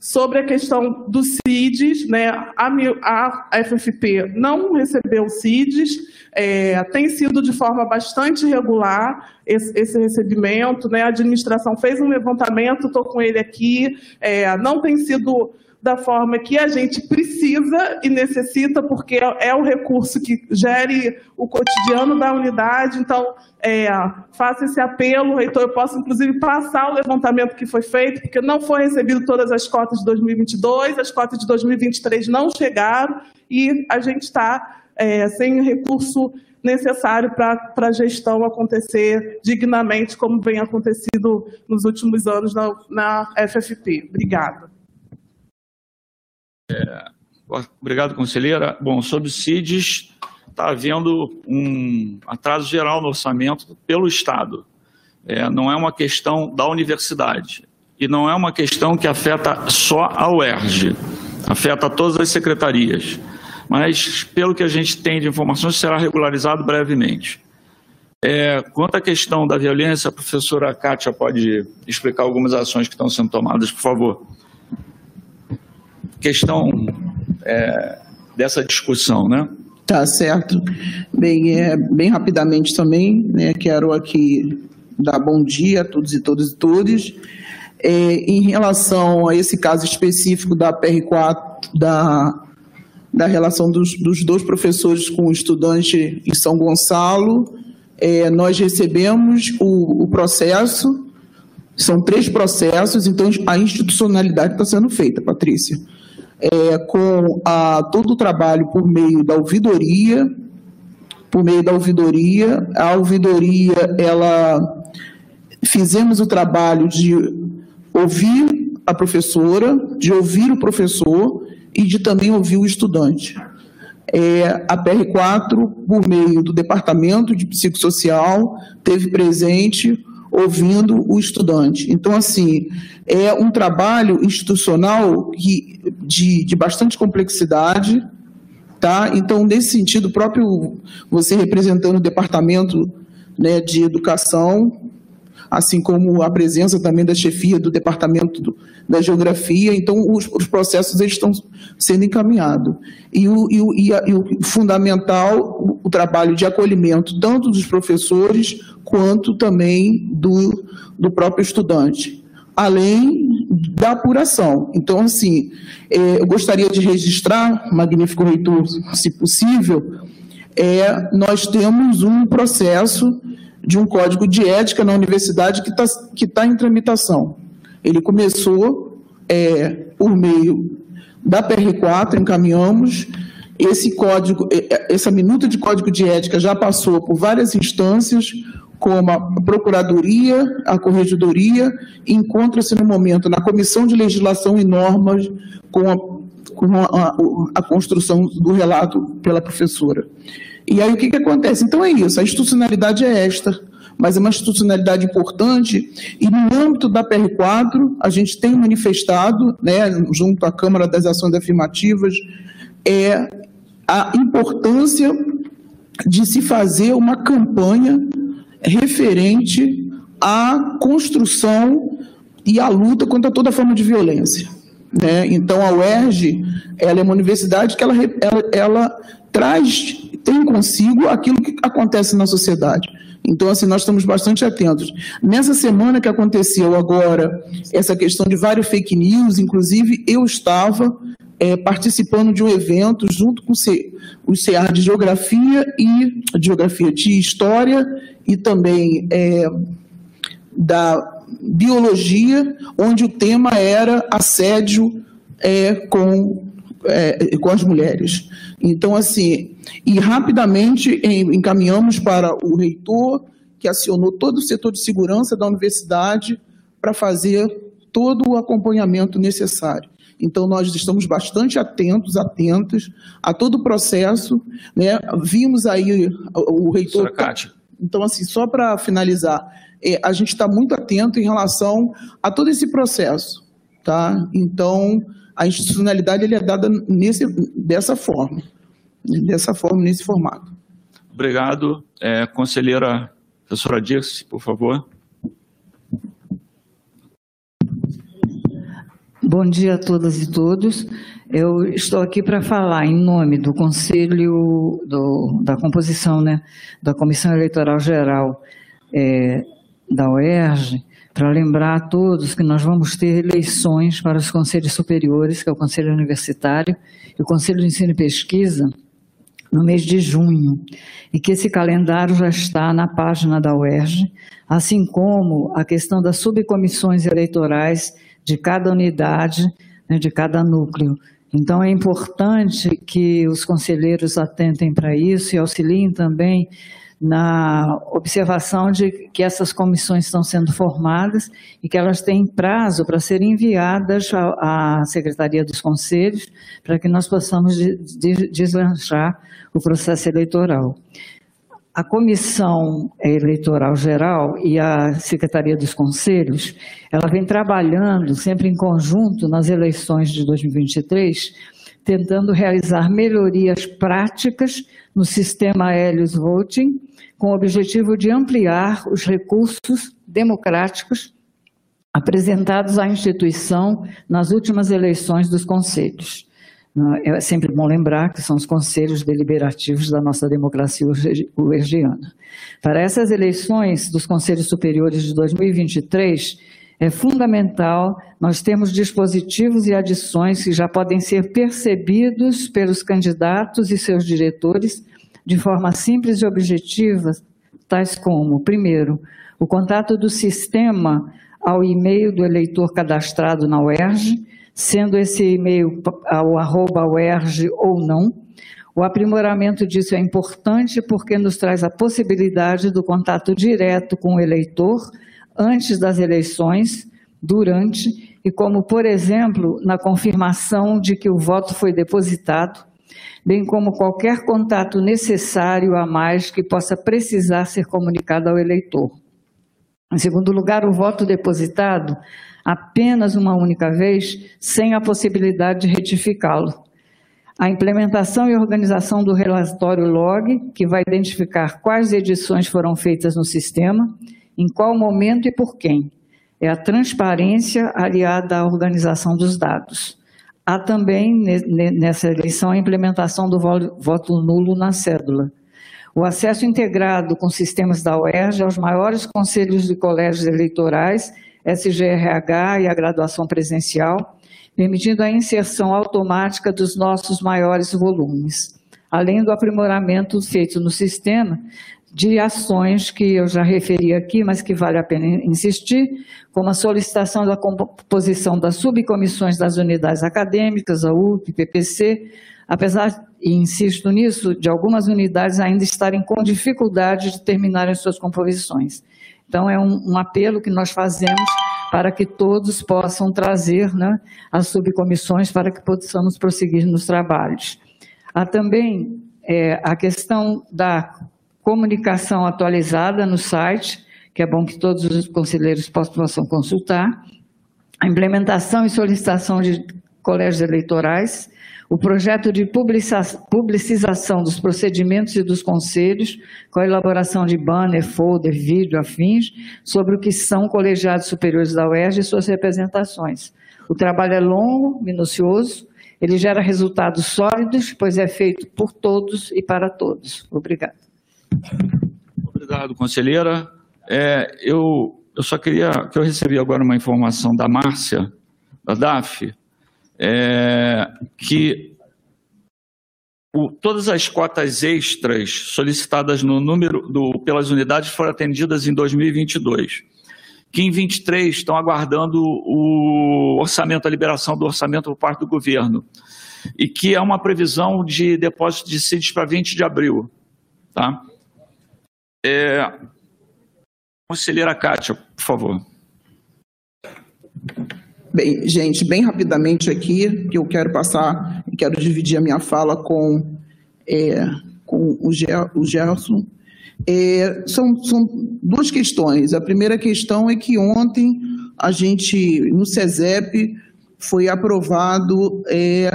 sobre a questão dos CIDs, né? A, a FFP não recebeu CIDs, é, tem sido de forma bastante regular esse, esse, recebimento, né? A administração fez um levantamento, estou com ele aqui, é, não tem sido da forma que a gente precisa e necessita, porque é o recurso que gere o cotidiano da unidade. Então, é, faça esse apelo, reitor. Eu posso, inclusive, passar o levantamento que foi feito, porque não foi recebido todas as cotas de 2022, as cotas de 2023 não chegaram e a gente está é, sem recurso necessário para a gestão acontecer dignamente, como vem acontecido nos últimos anos na, na FFP. Obrigada. É, obrigado, conselheira. Bom, sobre o CIDES, está havendo um atraso geral no orçamento pelo Estado. É, não é uma questão da universidade. E não é uma questão que afeta só a UERJ, afeta todas as secretarias. Mas, pelo que a gente tem de informações, será regularizado brevemente. É, quanto à questão da violência, a professora Kátia pode explicar algumas ações que estão sendo tomadas, por favor questão é, dessa discussão, né? Tá certo. Bem, é, bem rapidamente também, né, quero aqui dar bom dia a todos e todas e todos. É, em relação a esse caso específico da PR4, da, da relação dos, dos dois professores com o estudante em São Gonçalo, é, nós recebemos o, o processo, são três processos, então a institucionalidade está sendo feita, Patrícia é, com a, todo o trabalho por meio da ouvidoria, por meio da ouvidoria. A ouvidoria, ela fizemos o trabalho de ouvir a professora, de ouvir o professor e de também ouvir o estudante. É, a PR4, por meio do Departamento de Psicossocial, teve presente ouvindo o estudante. Então, assim, é um trabalho institucional que, de, de bastante complexidade, tá? Então, nesse sentido, próprio você representando o departamento né, de educação, assim como a presença também da chefia do departamento do, da geografia, então os, os, processos eles estão sendo encaminhados. E o, e o, e a, e o fundamental, o, o, trabalho de acolhimento, tanto dos professores, quanto também do, do próprio estudante, além da apuração. Então, assim, é, eu gostaria de registrar, magnífico reitor, se possível, é, nós temos um processo de um código de ética na universidade que está que tá em tramitação. Ele começou é, por meio da PR4, encaminhamos. Esse código, essa minuta de código de ética já passou por várias instâncias, como a Procuradoria, a Corregedoria, encontra-se no momento na Comissão de Legislação e Normas com a, com a, a, a construção do relato pela professora. E aí o que, que acontece? Então é isso, a institucionalidade é esta, mas é uma institucionalidade importante, e no âmbito da PR4, a gente tem manifestado, né, junto à Câmara das Ações Afirmativas, é a importância de se fazer uma campanha referente à construção e à luta contra toda forma de violência. Né? Então, a UERJ ela é uma universidade que ela, ela, ela traz tem consigo aquilo que acontece na sociedade. Então, assim, nós estamos bastante atentos. Nessa semana que aconteceu agora, essa questão de vários fake news, inclusive eu estava é, participando de um evento junto com o CEAR de Geografia e Geografia de História e também é, da Biologia, onde o tema era assédio é, com, é, com as mulheres. Então, assim, e rapidamente encaminhamos para o reitor, que acionou todo o setor de segurança da universidade para fazer todo o acompanhamento necessário. Então, nós estamos bastante atentos, atentos a todo o processo. Né? Vimos aí o reitor. Então, assim, só para finalizar, é, a gente está muito atento em relação a todo esse processo. Tá? Então, a institucionalidade ele é dada nesse, dessa forma, dessa forma, nesse formato. Obrigado. É, conselheira professora Dirce, por favor. Bom dia a todas e todos. Eu estou aqui para falar em nome do Conselho do, da composição né, da Comissão Eleitoral Geral é, da UERJ, para lembrar a todos que nós vamos ter eleições para os conselhos superiores, que é o Conselho Universitário e o Conselho de Ensino e Pesquisa, no mês de junho, e que esse calendário já está na página da UERJ, assim como a questão das subcomissões eleitorais de cada unidade, né, de cada núcleo. Então, é importante que os conselheiros atentem para isso e auxiliem também na observação de que essas comissões estão sendo formadas e que elas têm prazo para serem enviadas à Secretaria dos Conselhos para que nós possamos deslanchar o processo eleitoral. A Comissão Eleitoral Geral e a Secretaria dos Conselhos, ela vem trabalhando sempre em conjunto nas eleições de 2023, tentando realizar melhorias práticas no sistema Helios Voting, com o objetivo de ampliar os recursos democráticos apresentados à instituição nas últimas eleições dos conselhos. É sempre bom lembrar que são os conselhos deliberativos da nossa democracia uergiana. Para essas eleições dos conselhos superiores de 2023, é fundamental nós termos dispositivos e adições que já podem ser percebidos pelos candidatos e seus diretores de forma simples e objetiva, tais como, primeiro, o contato do sistema ao e-mail do eleitor cadastrado na UERJ, sendo esse e-mail ao arroba UERJ ou não. O aprimoramento disso é importante porque nos traz a possibilidade do contato direto com o eleitor antes das eleições, durante e como, por exemplo, na confirmação de que o voto foi depositado, bem como qualquer contato necessário a mais que possa precisar ser comunicado ao eleitor. Em segundo lugar, o voto depositado apenas uma única vez, sem a possibilidade de retificá-lo. A implementação e organização do relatório log, que vai identificar quais edições foram feitas no sistema, em qual momento e por quem. É a transparência aliada à organização dos dados. Há também, nessa eleição, a implementação do voto nulo na cédula. O acesso integrado com sistemas da UERJ aos maiores conselhos de colégios eleitorais SGRH e a graduação presencial, permitindo a inserção automática dos nossos maiores volumes, além do aprimoramento feito no sistema de ações que eu já referi aqui, mas que vale a pena insistir, como a solicitação da composição das subcomissões das unidades acadêmicas, a UP, PPC, apesar, e insisto nisso, de algumas unidades ainda estarem com dificuldade de terminarem suas composições. Então, é um, um apelo que nós fazemos para que todos possam trazer né, as subcomissões para que possamos prosseguir nos trabalhos. Há também é, a questão da comunicação atualizada no site, que é bom que todos os conselheiros possam consultar, a implementação e solicitação de colégios eleitorais, o projeto de publicização dos procedimentos e dos conselhos, com a elaboração de banner, folder, vídeo, afins, sobre o que são colegiados superiores da UERJ e suas representações. O trabalho é longo, minucioso, ele gera resultados sólidos, pois é feito por todos e para todos. Obrigado. Obrigado, conselheira. É, eu, eu só queria, que eu recebi agora uma informação da Márcia, da DAF, é, que o, todas as cotas extras solicitadas no número do, pelas unidades foram atendidas em 2022, que em 23 estão aguardando o orçamento, a liberação do orçamento por parte do governo, e que é uma previsão de depósito de CIDs para 20 de abril. Tá? É, conselheira Kátia, por favor. Bem, gente, bem rapidamente aqui, que eu quero passar, quero dividir a minha fala com, é, com o, Ger, Gerson. É, são, são duas questões. A primeira questão é que ontem a gente, no CESEP, foi aprovado é,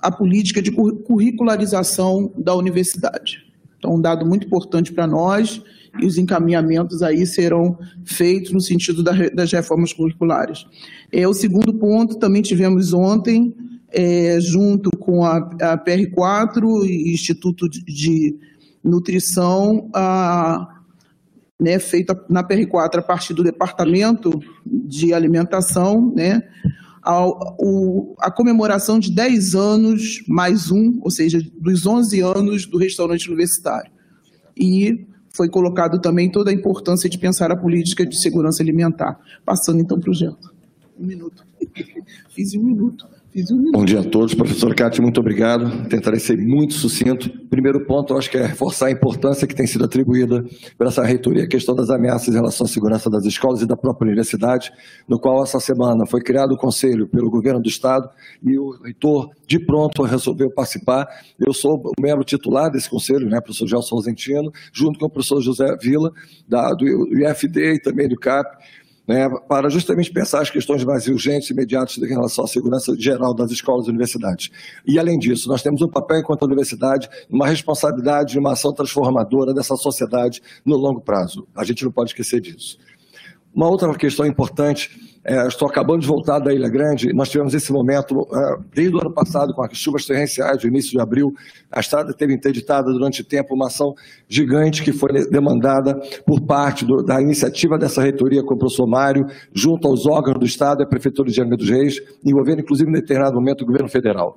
a política de curricularização da universidade. Então, um dado muito importante para nós e os encaminhamentos aí serão feitos no sentido da, das reformas curriculares. É, o segundo ponto, também tivemos ontem, é, junto com a, a PR4 e Instituto de, de Nutrição, a, né, feita na PR4 a partir do Departamento de Alimentação, né, a, o, a comemoração de 10 anos mais um, ou seja, dos 11 anos do restaurante universitário. E foi colocado também toda a importância de pensar a política de segurança alimentar. Passando então para o Gento. Um minuto. Fiz um minuto. Bom dia a todos. Professor Cati, muito obrigado. Tentarei ser muito sucinto. Primeiro ponto, eu acho que é reforçar a importância que tem sido atribuída por essa reitoria, a questão das ameaças em relação à segurança das escolas e da própria universidade, no qual essa semana foi criado o conselho pelo governo do estado e o reitor de pronto resolveu participar. Eu sou o membro titular desse conselho, né, professor Gelson Rosentino, junto com o professor José Vila, da, do IFD e também do CAP, né, para justamente pensar as questões mais urgentes e imediatas em relação à segurança geral das escolas e universidades. E, além disso, nós temos um papel, enquanto universidade, uma responsabilidade de uma ação transformadora dessa sociedade no longo prazo. A gente não pode esquecer disso. Uma outra questão importante é, estou acabando de voltar da Ilha Grande. Nós tivemos esse momento, é, desde o ano passado, com as chuvas torrenciais, do início de abril. A estrada teve interditada durante tempo uma ação gigante que foi demandada por parte do, da iniciativa dessa reitoria com o professor Mário, junto aos órgãos do Estado e a Prefeitura de Angra dos Reis, envolvendo inclusive, em determinado momento, o governo federal.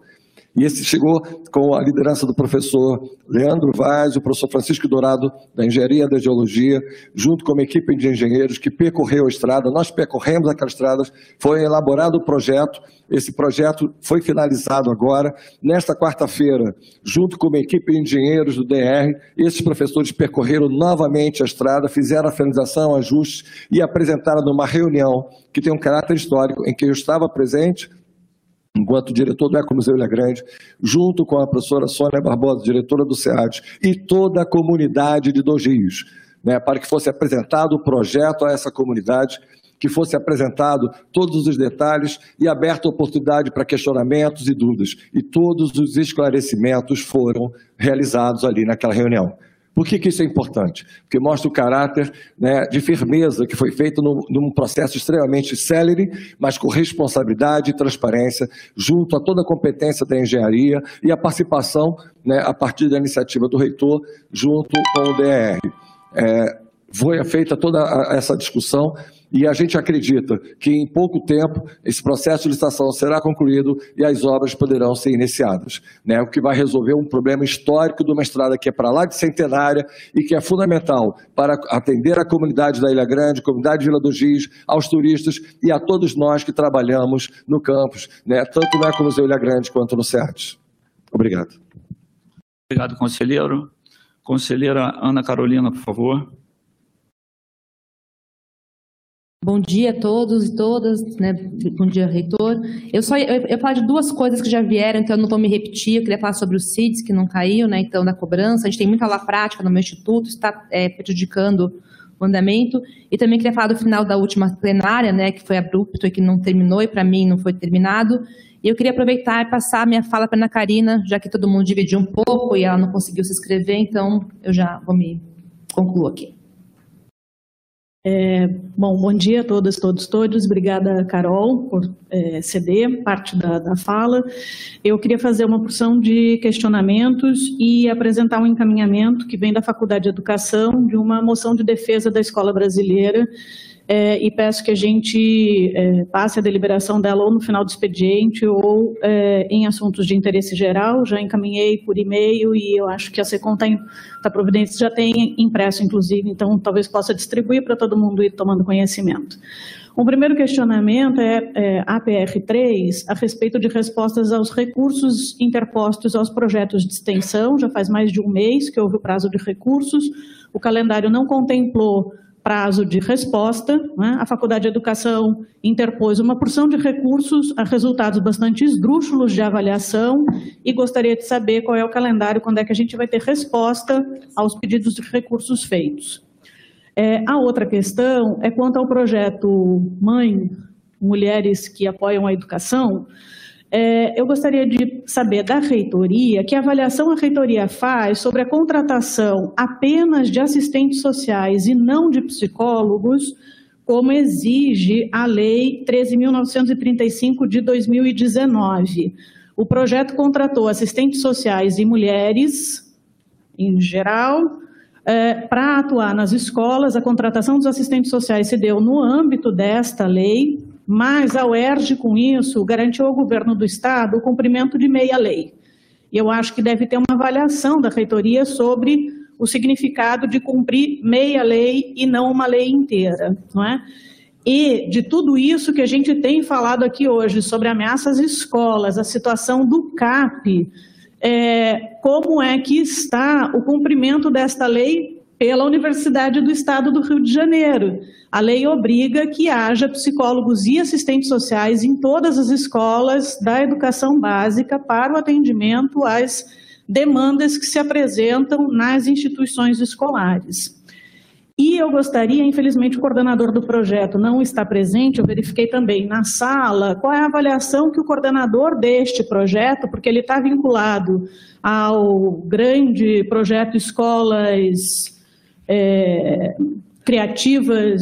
E esse chegou com a liderança do professor Leandro Vaz, o professor Francisco Dourado, da Engenharia da Geologia, junto com uma equipe de engenheiros que percorreu a estrada. Nós percorremos aquelas estradas, foi elaborado o projeto, esse projeto foi finalizado agora. Nesta quarta-feira, junto com uma equipe de engenheiros do DR, esses professores percorreram novamente a estrada, fizeram a finalização, ajustes e apresentaram numa reunião que tem um caráter histórico, em que eu estava presente, enquanto diretor do Ecomuseu Ilha Grande, junto com a professora Sônia Barbosa, diretora do SEAD, e toda a comunidade de Dois Rios, né, para que fosse apresentado o projeto a essa comunidade, que fosse apresentado todos os detalhes e aberta oportunidade para questionamentos e dúvidas. E todos os esclarecimentos foram realizados ali naquela reunião. Por que, que isso é importante? Porque mostra o caráter né, de firmeza que foi feito no, num processo extremamente célere, mas com responsabilidade e transparência, junto a toda a competência da engenharia e a participação, né, a partir da iniciativa do reitor, junto com o DR. É, foi feita toda essa discussão e a gente acredita que em pouco tempo esse processo de licitação será concluído e as obras poderão ser iniciadas, né? o que vai resolver um problema histórico de uma estrada que é para lá de centenária e que é fundamental para atender a comunidade da Ilha Grande, comunidade de Vila do Giz, aos turistas e a todos nós que trabalhamos no campus, né? tanto na Comuseu Ilha Grande quanto no CERTES. Obrigado. Obrigado, conselheiro. Conselheira Ana Carolina, por favor. Bom dia a todos e todas, né? Bom dia, reitor. Eu só eu, eu de duas coisas que já vieram, então eu não vou me repetir. Eu queria falar sobre o CIDS, que não caiu, né? Então, da cobrança. A gente tem muita aula prática no meu instituto, está é, prejudicando o andamento. E também queria falar do final da última plenária, né? Que foi abrupto e que não terminou, e para mim não foi terminado. E eu queria aproveitar e passar a minha fala para a Ana Karina, já que todo mundo dividiu um pouco e ela não conseguiu se inscrever, então eu já vou me concluo aqui. É, bom, bom dia a todas, todos, todos. Obrigada, Carol, por é, ceder parte da, da fala. Eu queria fazer uma porção de questionamentos e apresentar um encaminhamento que vem da Faculdade de Educação de uma moção de defesa da escola brasileira é, e peço que a gente é, passe a deliberação dela ou no final do expediente ou é, em assuntos de interesse geral. Já encaminhei por e-mail e eu acho que a SECOM está tá providência, já tem impresso, inclusive, então talvez possa distribuir para todo mundo ir tomando conhecimento. Um primeiro questionamento é, é a PR3 a respeito de respostas aos recursos interpostos aos projetos de extensão. Já faz mais de um mês que houve o prazo de recursos. O calendário não contemplou prazo de resposta. Né? A Faculdade de Educação interpôs uma porção de recursos a resultados bastante esdrúxulos de avaliação e gostaria de saber qual é o calendário, quando é que a gente vai ter resposta aos pedidos de recursos feitos. É, a outra questão é quanto ao projeto Mãe, Mulheres que Apoiam a Educação, É, eu gostaria de saber da reitoria que avaliação a reitoria faz sobre a contratação apenas de assistentes sociais e não de psicólogos, como exige a Lei 13.935 de 2019. O projeto contratou assistentes sociais e mulheres, em geral, é, para atuar nas escolas. A contratação dos assistentes sociais se deu no âmbito desta lei, mas a UERJ, com isso, garantiu ao governo do Estado o cumprimento de meia lei. E eu acho que deve ter uma avaliação da reitoria sobre o significado de cumprir meia lei e não uma lei inteira, não é? E de tudo isso que a gente tem falado aqui hoje sobre ameaças às escolas, a situação do CAP, é, como é que está o cumprimento desta lei pela Universidade do Estado do Rio de Janeiro. A lei obriga que haja psicólogos e assistentes sociais em todas as escolas da educação básica para o atendimento às demandas que se apresentam nas instituições escolares. E eu gostaria, infelizmente o coordenador do projeto não está presente, eu verifiquei também na sala qual é a avaliação que o coordenador deste projeto, porque ele está vinculado ao grande projeto Escolas é, Criativas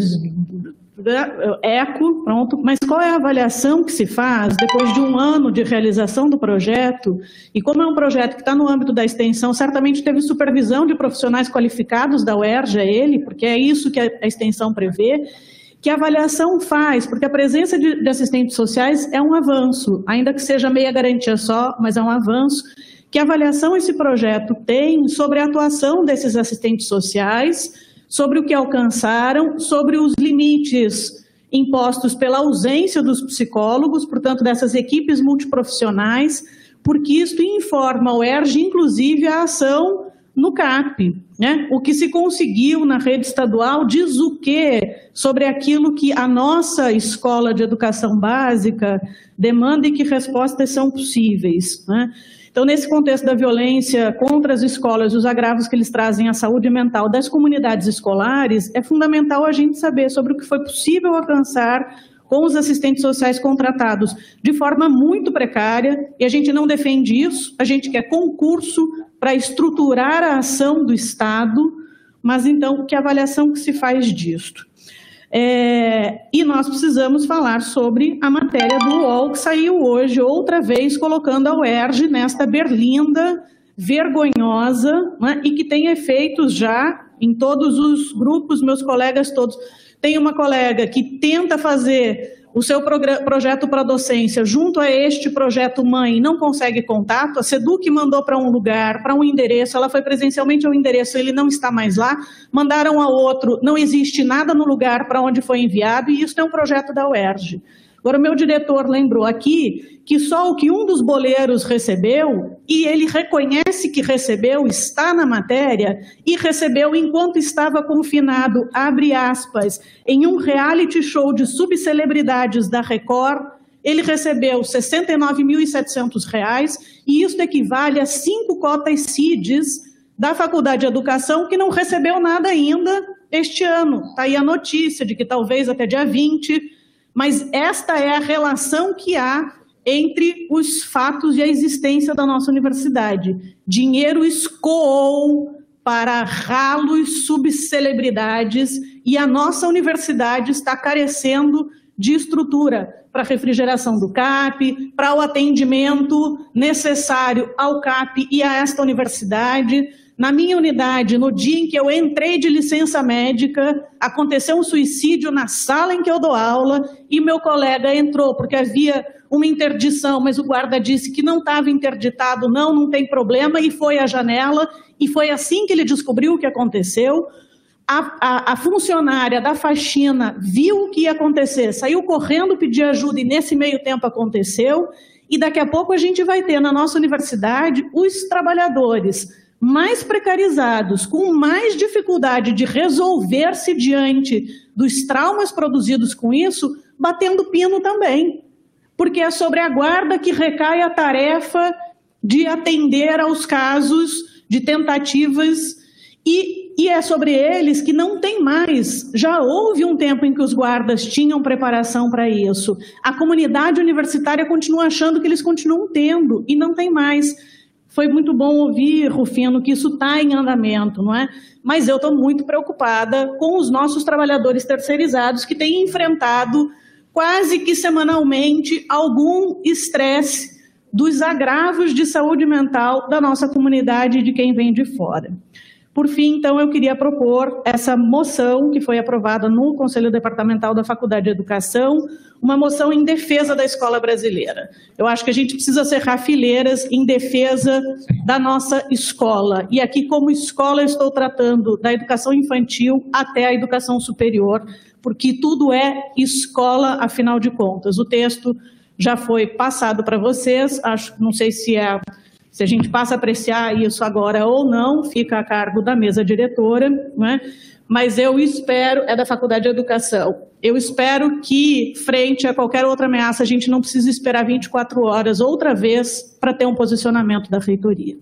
eco, pronto, mas qual é a avaliação que se faz depois de um ano de realização do projeto? E como é um projeto que está no âmbito da extensão, certamente teve supervisão de profissionais qualificados da UERJ, é ele, porque é isso que a extensão prevê, que avaliação faz, porque a presença de, de assistentes sociais é um avanço, ainda que seja meia garantia só, mas é um avanço. Que avaliação esse projeto tem sobre a atuação desses assistentes sociais, sobre o que alcançaram, sobre os limites impostos pela ausência dos psicólogos, portanto, dessas equipes multiprofissionais, porque isto informa o ERG, inclusive, a ação no CAP. Né? O que se conseguiu na rede estadual diz o quê sobre aquilo que a nossa escola de educação básica demanda e que respostas são possíveis. Né? Então, nesse contexto da violência contra as escolas e os agravos que eles trazem à saúde mental das comunidades escolares, é fundamental a gente saber sobre o que foi possível alcançar com os assistentes sociais contratados de forma muito precária, e a gente não defende isso, a gente quer concurso para estruturar a ação do Estado, mas então, que avaliação que se faz disto? É, e nós precisamos falar sobre a matéria do UOL que saiu hoje, outra vez colocando a UERJ nesta berlinda vergonhosa né, e que tem efeitos já em todos os grupos, meus colegas todos. Tem uma colega que tenta fazer o seu projeto para docência junto a este projeto mãe não consegue contato, a Seduc mandou para um lugar, para um endereço, ela foi presencialmente ao endereço, ele não está mais lá, mandaram a outro, não existe nada no lugar para onde foi enviado, e isso é um projeto da UERJ. Agora, o meu diretor lembrou aqui que só o que um dos boleiros recebeu, e ele reconhece que recebeu, está na matéria, e recebeu enquanto estava confinado, abre aspas, em um reality show de subcelebridades da Record, ele recebeu R$ 69.700, e isso equivale a cinco cotas CIDs da Faculdade de Educação, que não recebeu nada ainda este ano. Está aí a notícia de que talvez até dia 20 mas esta é a relação que há entre os fatos e a existência da nossa universidade. Dinheiro escoou para ralos subcelebridades e a nossa universidade está carecendo de estrutura para refrigeração do CAP, para o atendimento necessário ao CAP e a esta universidade. Na minha unidade, no dia em que eu entrei de licença médica, aconteceu um suicídio na sala em que eu dou aula e meu colega entrou porque havia uma interdição, mas o guarda disse que não estava interditado, não, não tem problema, e foi à janela. E foi assim que ele descobriu o que aconteceu. A, a, a, funcionária da faxina viu o que ia acontecer, saiu correndo pedir ajuda e nesse meio tempo aconteceu. E daqui a pouco a gente vai ter na nossa universidade os trabalhadores mais precarizados, com mais dificuldade de resolver-se diante dos traumas produzidos com isso, batendo pino também. Porque é sobre a guarda que recai a tarefa de atender aos casos de tentativas e e é sobre eles que não tem mais. Já houve um tempo em que os guardas tinham preparação para isso. A comunidade universitária continua achando que eles continuam tendo e não tem mais. Foi muito bom ouvir, Rufino, que isso está em andamento, não é? Mas eu estou muito preocupada com os nossos trabalhadores terceirizados que têm enfrentado quase que semanalmente algum estresse dos agravos de saúde mental da nossa comunidade de quem vem de fora. Por fim, então, eu queria propor essa moção que foi aprovada no Conselho Departamental da Faculdade de Educação, uma moção em defesa da escola brasileira. Eu acho que a gente precisa cerrar fileiras em defesa da nossa escola. E aqui, como escola, eu estou tratando da educação infantil até a educação superior, porque tudo é escola, afinal de contas. O texto já foi passado para vocês, acho, não sei se é se a gente passa a apreciar isso agora ou não, fica a cargo da mesa diretora, né? mas eu espero, é da Faculdade de Educação, eu espero que, frente a qualquer outra ameaça, a gente não precise esperar 24 horas outra vez para ter um posicionamento da reitoria.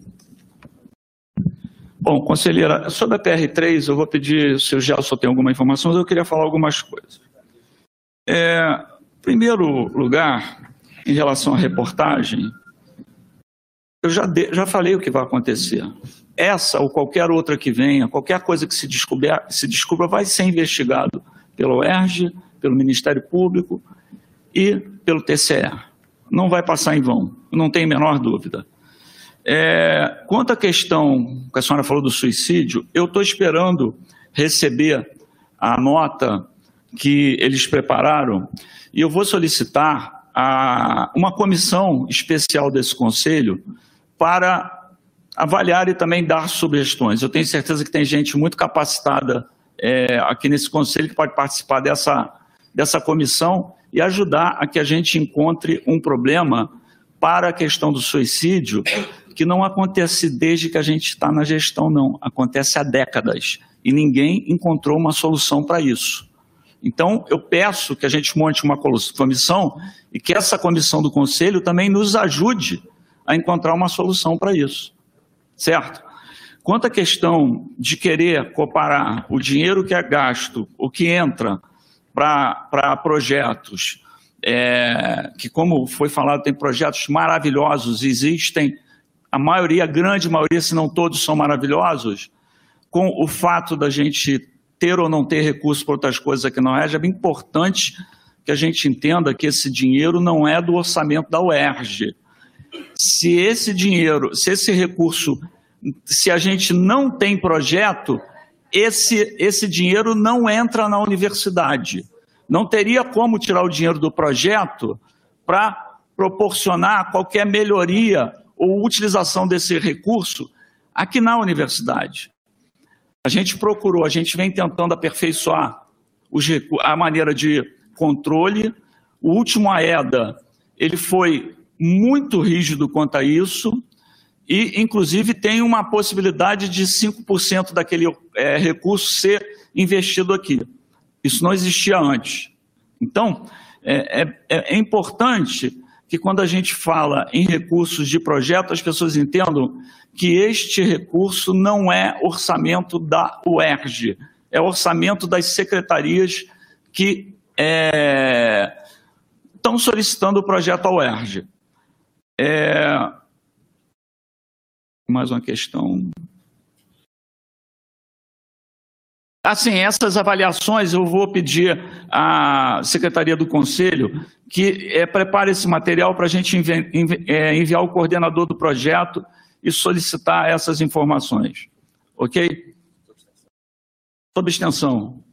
Bom, conselheira, sobre a TR3, eu vou pedir se o Gelson tem alguma informação, mas eu queria falar algumas coisas. É, em primeiro lugar, em relação à reportagem, eu já, de, já falei o que vai acontecer. Essa ou qualquer outra que venha, qualquer coisa que se, descubra, se descubra, vai ser investigado pelo ERG, pelo Ministério Público e pelo TCE. Não vai passar em vão, não tem a menor dúvida. É, quanto à questão que a senhora falou do suicídio, eu estou esperando receber a nota que eles prepararam e eu vou solicitar a, uma comissão especial desse conselho para avaliar e também dar sugestões. Eu tenho certeza que tem gente muito capacitada é, aqui nesse conselho que pode participar dessa, dessa comissão e ajudar a que a gente encontre um problema para a questão do suicídio que não acontece desde que a gente está na gestão, não. Acontece há décadas e ninguém encontrou uma solução para isso. Então, eu peço que a gente monte uma comissão e que essa comissão do Conselho também nos ajude a encontrar uma solução para isso. Certo? Quanto à questão de querer comparar o dinheiro que é gasto, o que entra para projetos, é, que, como foi falado, tem projetos maravilhosos, existem, a maioria, a grande maioria, se não todos, são maravilhosos, com o fato da gente ter ou não ter recursos para outras coisas aqui na UERJ, é bem importante que a gente entenda que esse dinheiro não é do orçamento da UERJ se esse dinheiro, se esse recurso, se a gente não tem projeto, esse, esse dinheiro não entra na universidade. Não teria como tirar o dinheiro do projeto para proporcionar qualquer melhoria ou utilização desse recurso aqui na universidade. A gente procurou, a gente vem tentando aperfeiçoar os, a maneira de controle. O último AEDA, ele foi muito rígido quanto a isso, e inclusive tem uma possibilidade de 5% daquele é, recurso ser investido aqui. Isso não existia antes. Então, é, é, é, importante que quando a gente fala em recursos de projeto, as pessoas entendam que este recurso não é orçamento da UERJ, é orçamento das secretarias que é, estão solicitando o projeto ao UERJ. É... Mais uma questão. Assim, essas avaliações eu vou pedir à Secretaria do Conselho que é, prepare esse material para a gente envi envi é, enviar o coordenador do projeto e solicitar essas informações. Ok? Sob extensão.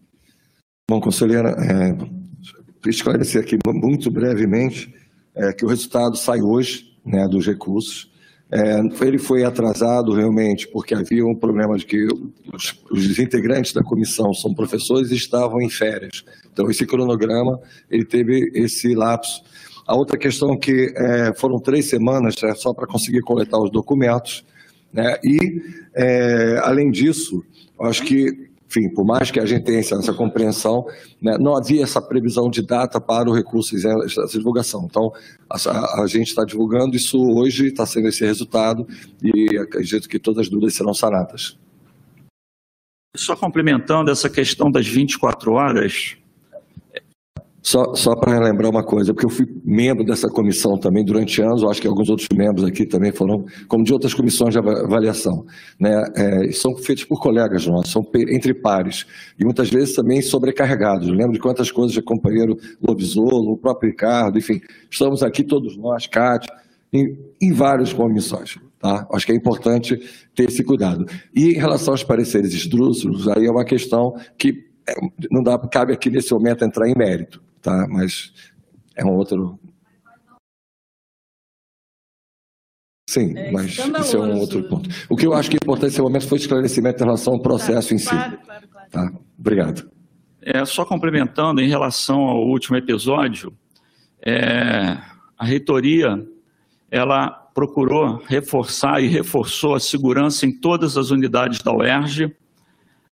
Bom, conselheira, é, esclarecer aqui muito brevemente é, que o resultado sai hoje, né, dos recursos. É, ele foi atrasado realmente porque havia um problema de que os, os, integrantes da comissão são professores e estavam em férias. Então esse cronograma ele teve esse lapso. A outra questão que é, foram três semanas é, só para conseguir coletar os documentos, né? E é, além disso, acho que enfim, por mais que a gente tenha essa compreensão, né, não havia essa previsão de data para o recurso, essa divulgação. Então, a, a gente está divulgando isso hoje, está sendo esse resultado, e acredito que todas as dúvidas serão sanadas. Só complementando essa questão das 24 horas, Só, só para relembrar uma coisa, porque eu fui membro dessa comissão também durante anos, eu acho que alguns outros membros aqui também foram, como de outras comissões de avaliação. Né? É, são feitos por colegas nossos, são entre pares, e muitas vezes também sobrecarregados. Eu lembro de quantas coisas o companheiro Lobisolo, o próprio Ricardo, enfim, estamos aqui todos nós, Cátia, em, em várias comissões. Tá? Acho que é importante ter esse cuidado. E em relação aos pareceres esdrúxulos, aí é uma questão que é, não dá, cabe aqui nesse momento entrar em mérito tá? Mas é um outro. Sim, É mas isso é um escandaloso. outro ponto. O que eu acho que é importante nesse momento foi esclarecimento em relação ao processo em si. Claro, claro, claro. Tá? Obrigado. É, só complementando em relação ao último episódio, é, a reitoria ela procurou reforçar e reforçou a segurança em todas as unidades da UERJ,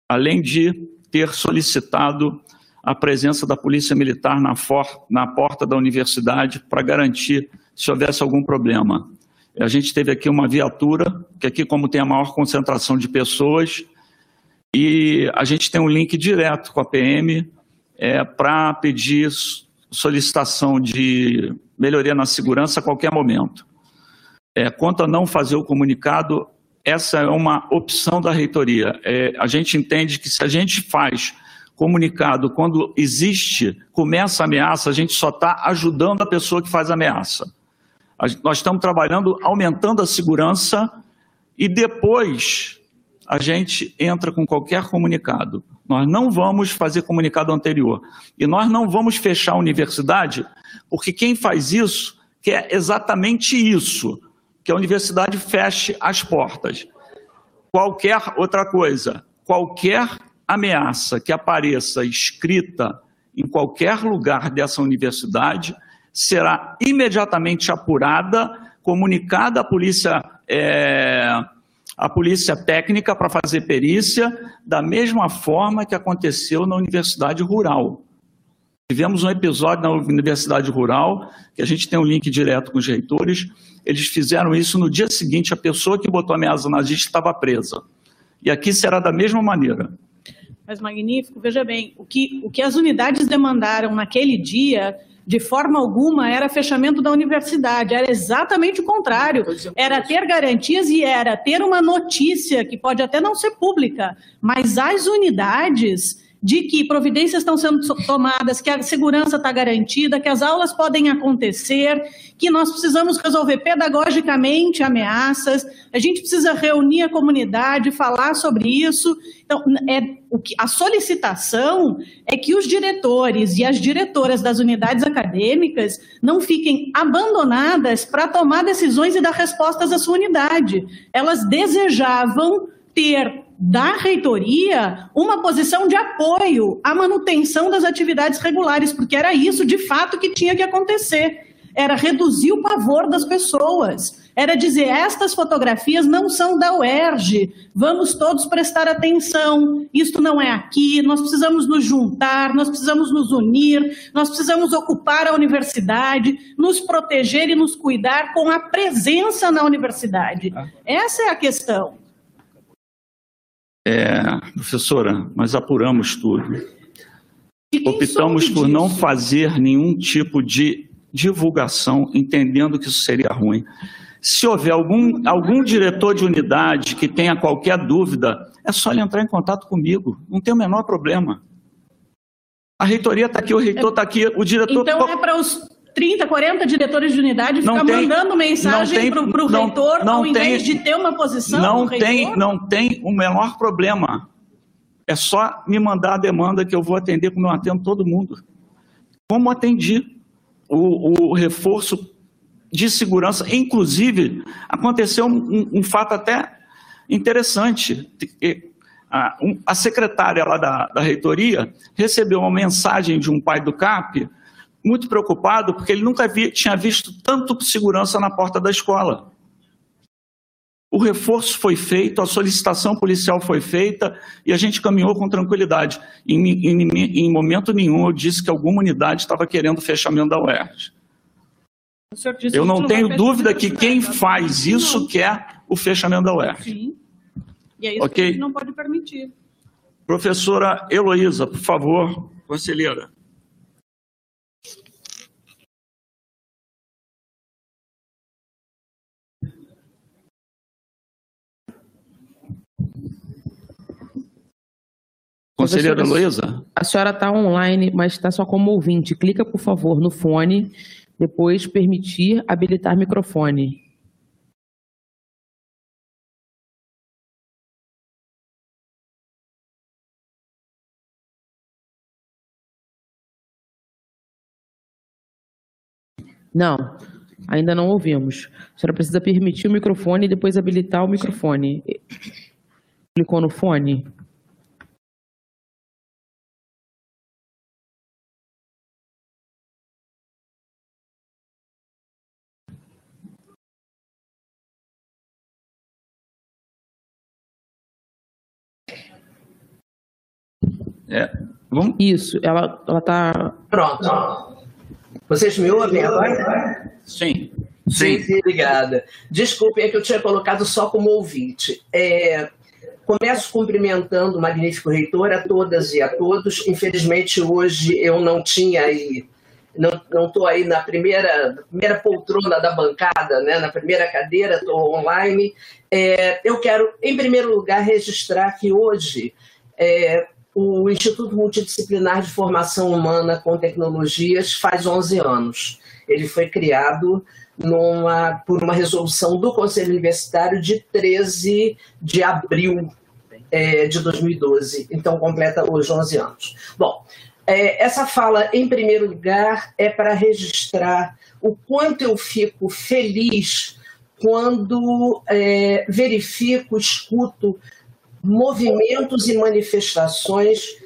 além de ter solicitado a presença da Polícia Militar na, for- na porta da universidade para garantir se houvesse algum problema. A gente teve aqui uma viatura, que aqui como tem a maior concentração de pessoas, e a gente tem um link direto com a PM é, para pedir solicitação de melhoria na segurança a qualquer momento. É, quanto a não fazer o comunicado, essa é uma opção da reitoria. É, a gente entende que se a gente faz comunicado quando existe, começa a ameaça, a gente só está ajudando a pessoa que faz a ameaça. A nós estamos trabalhando, aumentando a segurança e depois a gente entra com qualquer comunicado. Nós não vamos fazer comunicado anterior. E nós não vamos fechar a universidade, porque quem faz isso quer exatamente isso, que a universidade feche as portas. Qualquer outra coisa, qualquer ameaça que apareça escrita em qualquer lugar dessa universidade será imediatamente apurada, comunicada à polícia, é, à polícia técnica para fazer perícia, da mesma forma que aconteceu na Universidade Rural. Tivemos um episódio na Universidade Rural, que a gente tem um link direto com os reitores. Eles fizeram isso no dia seguinte, a pessoa que botou a ameaça nazista estava presa. E aqui será da mesma maneira. Mas magnífico, veja bem, o que, o que as unidades demandaram naquele dia, de forma alguma, era fechamento da universidade, era exatamente o contrário. Era ter garantias e era ter uma notícia, que pode até não ser pública, mas as unidades de que providências estão sendo tomadas, que a segurança está garantida, que as aulas podem acontecer, que nós precisamos resolver pedagogicamente ameaças, a gente precisa reunir a comunidade, falar sobre isso. Então, é, o que, a solicitação é que os diretores e as diretoras das unidades acadêmicas não fiquem abandonadas para tomar decisões e dar respostas à sua unidade. Elas desejavam ter da reitoria uma posição de apoio à manutenção das atividades regulares, porque era isso de fato que tinha que acontecer. Era reduzir o pavor das pessoas. Era dizer: estas fotografias não são da UERJ, vamos todos prestar atenção. Isto não é aqui, nós precisamos nos juntar, nós precisamos nos unir, nós precisamos ocupar a universidade, nos proteger e nos cuidar com a presença na universidade. Essa é a questão. É, professora, nós apuramos tudo. Optamos por não fazer nenhum tipo de divulgação, entendendo que isso seria ruim. Se houver algum, algum diretor de unidade que tenha qualquer dúvida, é só ele entrar em contato comigo, não tem o menor problema. A reitoria está aqui, o reitor está aqui, o diretor. Então é para os 30, 40 diretores de unidade Não ficar tem- mandando mensagem não para o não- reitor, não ao invés tem- de ter uma posição não reitor? tem, não tem o menor problema. É só me mandar a demanda que eu vou atender como eu atendo todo mundo. Como atendi o, o reforço de segurança. Inclusive, aconteceu um, um- fato até interessante. A, um- a secretária lá da, da reitoria recebeu uma mensagem de um pai do CAP muito preocupado porque ele nunca vi- tinha visto tanto segurança na porta da escola. O reforço foi feito, a solicitação policial foi feita e a gente caminhou com tranquilidade. Em, em- em momento nenhum eu disse que alguma unidade estava querendo o fechamento da UERJ. Eu que não tenho dúvida que quem faz isso quer o fechamento da UERJ. Sim. E é isso que Ok. a gente não pode permitir. Professora Heloísa, por favor, conselheira. Conselheira Heloísa? A senhora está online, mas está só como ouvinte. Clica, por favor, no fone, depois permitir habilitar microfone. Não, ainda não ouvimos. A senhora precisa permitir o microfone e depois habilitar o microfone. Clicou no fone? É, vamos... Isso, ela está. Pronto. Vocês me ouvem agora? Sim. Sim, sim, obrigada. Desculpe, é que eu tinha colocado só como ouvinte. É, começo cumprimentando o magnífico reitor, a todas e a todos. Infelizmente, hoje eu não tinha aí, não estou aí na primeira, primeira poltrona da bancada, né, na primeira cadeira, estou online. É, eu quero, em primeiro lugar, registrar que hoje é, o Instituto Multidisciplinar de Formação Humana com Tecnologias faz 11 anos. Ele foi criado numa, por uma resolução do Conselho Universitário de 13 de abril é, de 2012. Então, completa hoje 11 anos. Bom, é, essa fala, em primeiro lugar, é para registrar o quanto eu fico feliz quando é, verifico, escuto movimentos e manifestações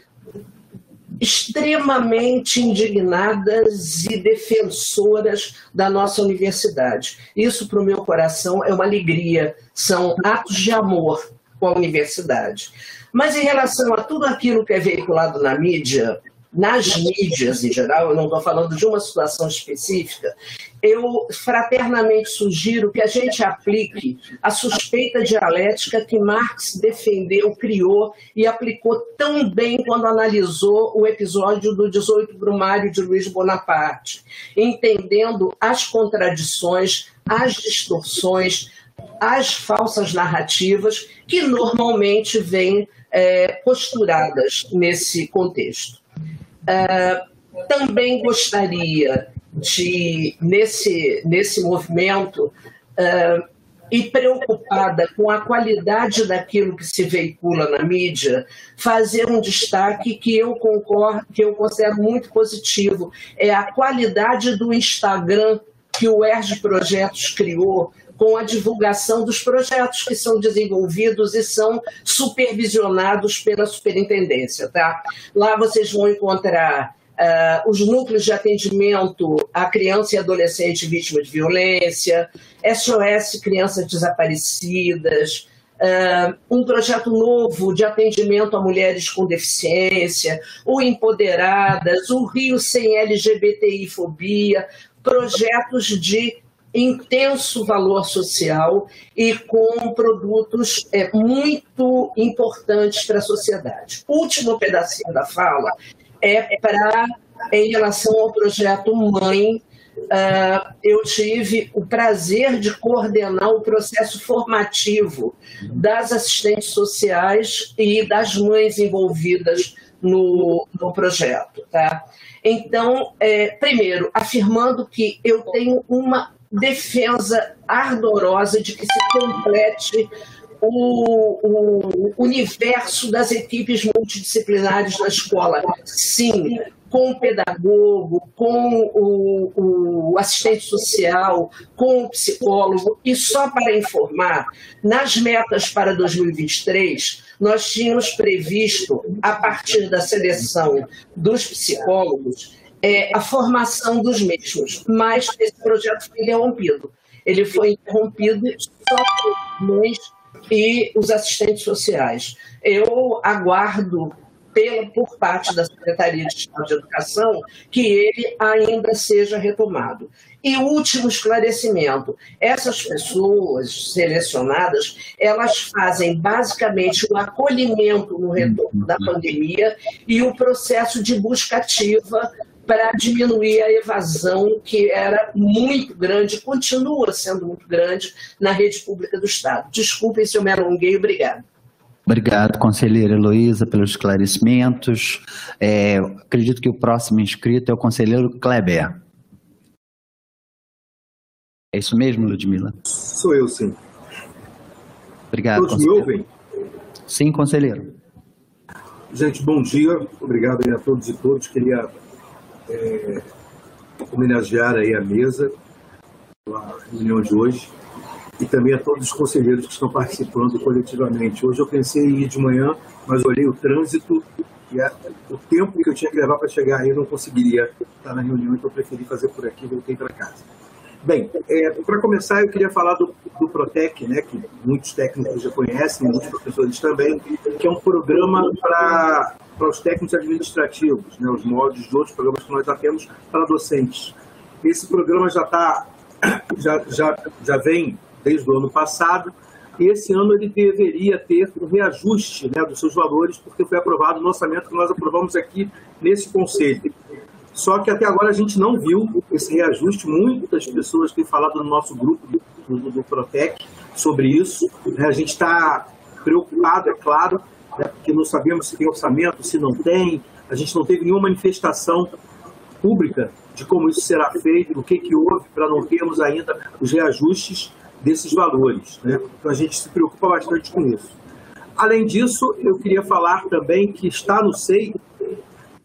extremamente indignadas e defensoras da nossa universidade. Isso, para o meu coração, é uma alegria, são atos de amor com a universidade. Mas em relação a tudo aquilo que é veiculado na mídia, nas mídias em geral, eu não estou falando de uma situação específica, eu fraternamente sugiro que a gente aplique a suspeita dialética que Marx defendeu, criou e aplicou tão bem quando analisou o episódio do 18 Brumário de Luiz Bonaparte, entendendo as contradições, as distorções, as falsas narrativas que normalmente vêm é, posturadas nesse contexto. Uh, também gostaria de, nesse, nesse movimento, uh, e preocupada com a qualidade daquilo que se veicula na mídia, fazer um destaque que eu concordo, que eu considero muito positivo, é a qualidade do Instagram que o ERG Projetos criou com a divulgação dos projetos que são desenvolvidos e são supervisionados pela superintendência. Tá? Lá vocês vão encontrar uh, os núcleos de atendimento a criança e adolescente vítima de violência, SOS Crianças Desaparecidas, Uh, um projeto novo de atendimento a mulheres com deficiência, o Empoderadas, o Rio Sem LGBTI-fobia, projetos de intenso valor social e com produtos é, muito importantes para a sociedade. Último pedacinho da fala é para, em relação ao projeto Mãe, Uh, eu tive o prazer de coordenar o processo formativo das assistentes sociais e das mães envolvidas no, no projeto. Tá? Então, é, primeiro, afirmando que eu tenho uma defesa ardorosa de que se complete o, o, universo das equipes multidisciplinares na escola. Sim, com o pedagogo, com o, o, assistente social, com o psicólogo. E só para informar, nas metas para 2023, nós tínhamos previsto, a partir da seleção dos psicólogos, é, a formação dos mesmos, mas esse projeto foi interrompido. Ele foi interrompido só por mães e os assistentes sociais. Eu aguardo pela, por parte da Secretaria de Estado de Educação que ele ainda seja retomado. E último esclarecimento: essas pessoas selecionadas, elas fazem basicamente o acolhimento no retorno da pandemia e o processo de busca ativa para diminuir a evasão que era muito grande, continua sendo muito grande na rede pública do Estado. Desculpem se eu me alonguei, obrigado. Obrigado, conselheira Heloísa, pelos esclarecimentos. É, acredito que o próximo inscrito é o conselheiro Kleber. É isso mesmo, Ludmila? Sou eu, sim. Obrigado, Todos me ouvem? Sim, conselheiro. Gente, bom dia. Obrigado a todos e todas. Queria é, homenagear aí a mesa, a reunião de hoje, e também a todos os conselheiros que estão participando coletivamente. Hoje eu pensei em ir de manhã, mas olhei o trânsito e a, o tempo que eu tinha que levar para chegar aí eu não conseguiria estar na reunião, então eu preferi fazer por aqui e voltei para casa. Bem, é, para começar, eu queria falar do, do Protec, né, que muitos técnicos já conhecem, muitos professores também, que é um programa para os técnicos administrativos, né, os moldes de outros programas que nós já temos para docentes. Esse programa já está, já, já, já vem desde o ano passado, e esse ano ele deveria ter um reajuste né, dos seus valores, porque foi aprovado no orçamento que nós aprovamos aqui nesse conselho. Só que até agora a gente não viu esse reajuste. Muitas pessoas têm falado no nosso grupo do, do, do Protec sobre isso. Né? A gente está preocupado, é claro, né? porque não sabemos se tem orçamento, se não tem. A gente não teve nenhuma manifestação pública de como isso será feito, o que, que houve para não termos ainda os reajustes desses valores. Né? Então a gente se preocupa bastante com isso. Além disso, eu queria falar também que está no SEI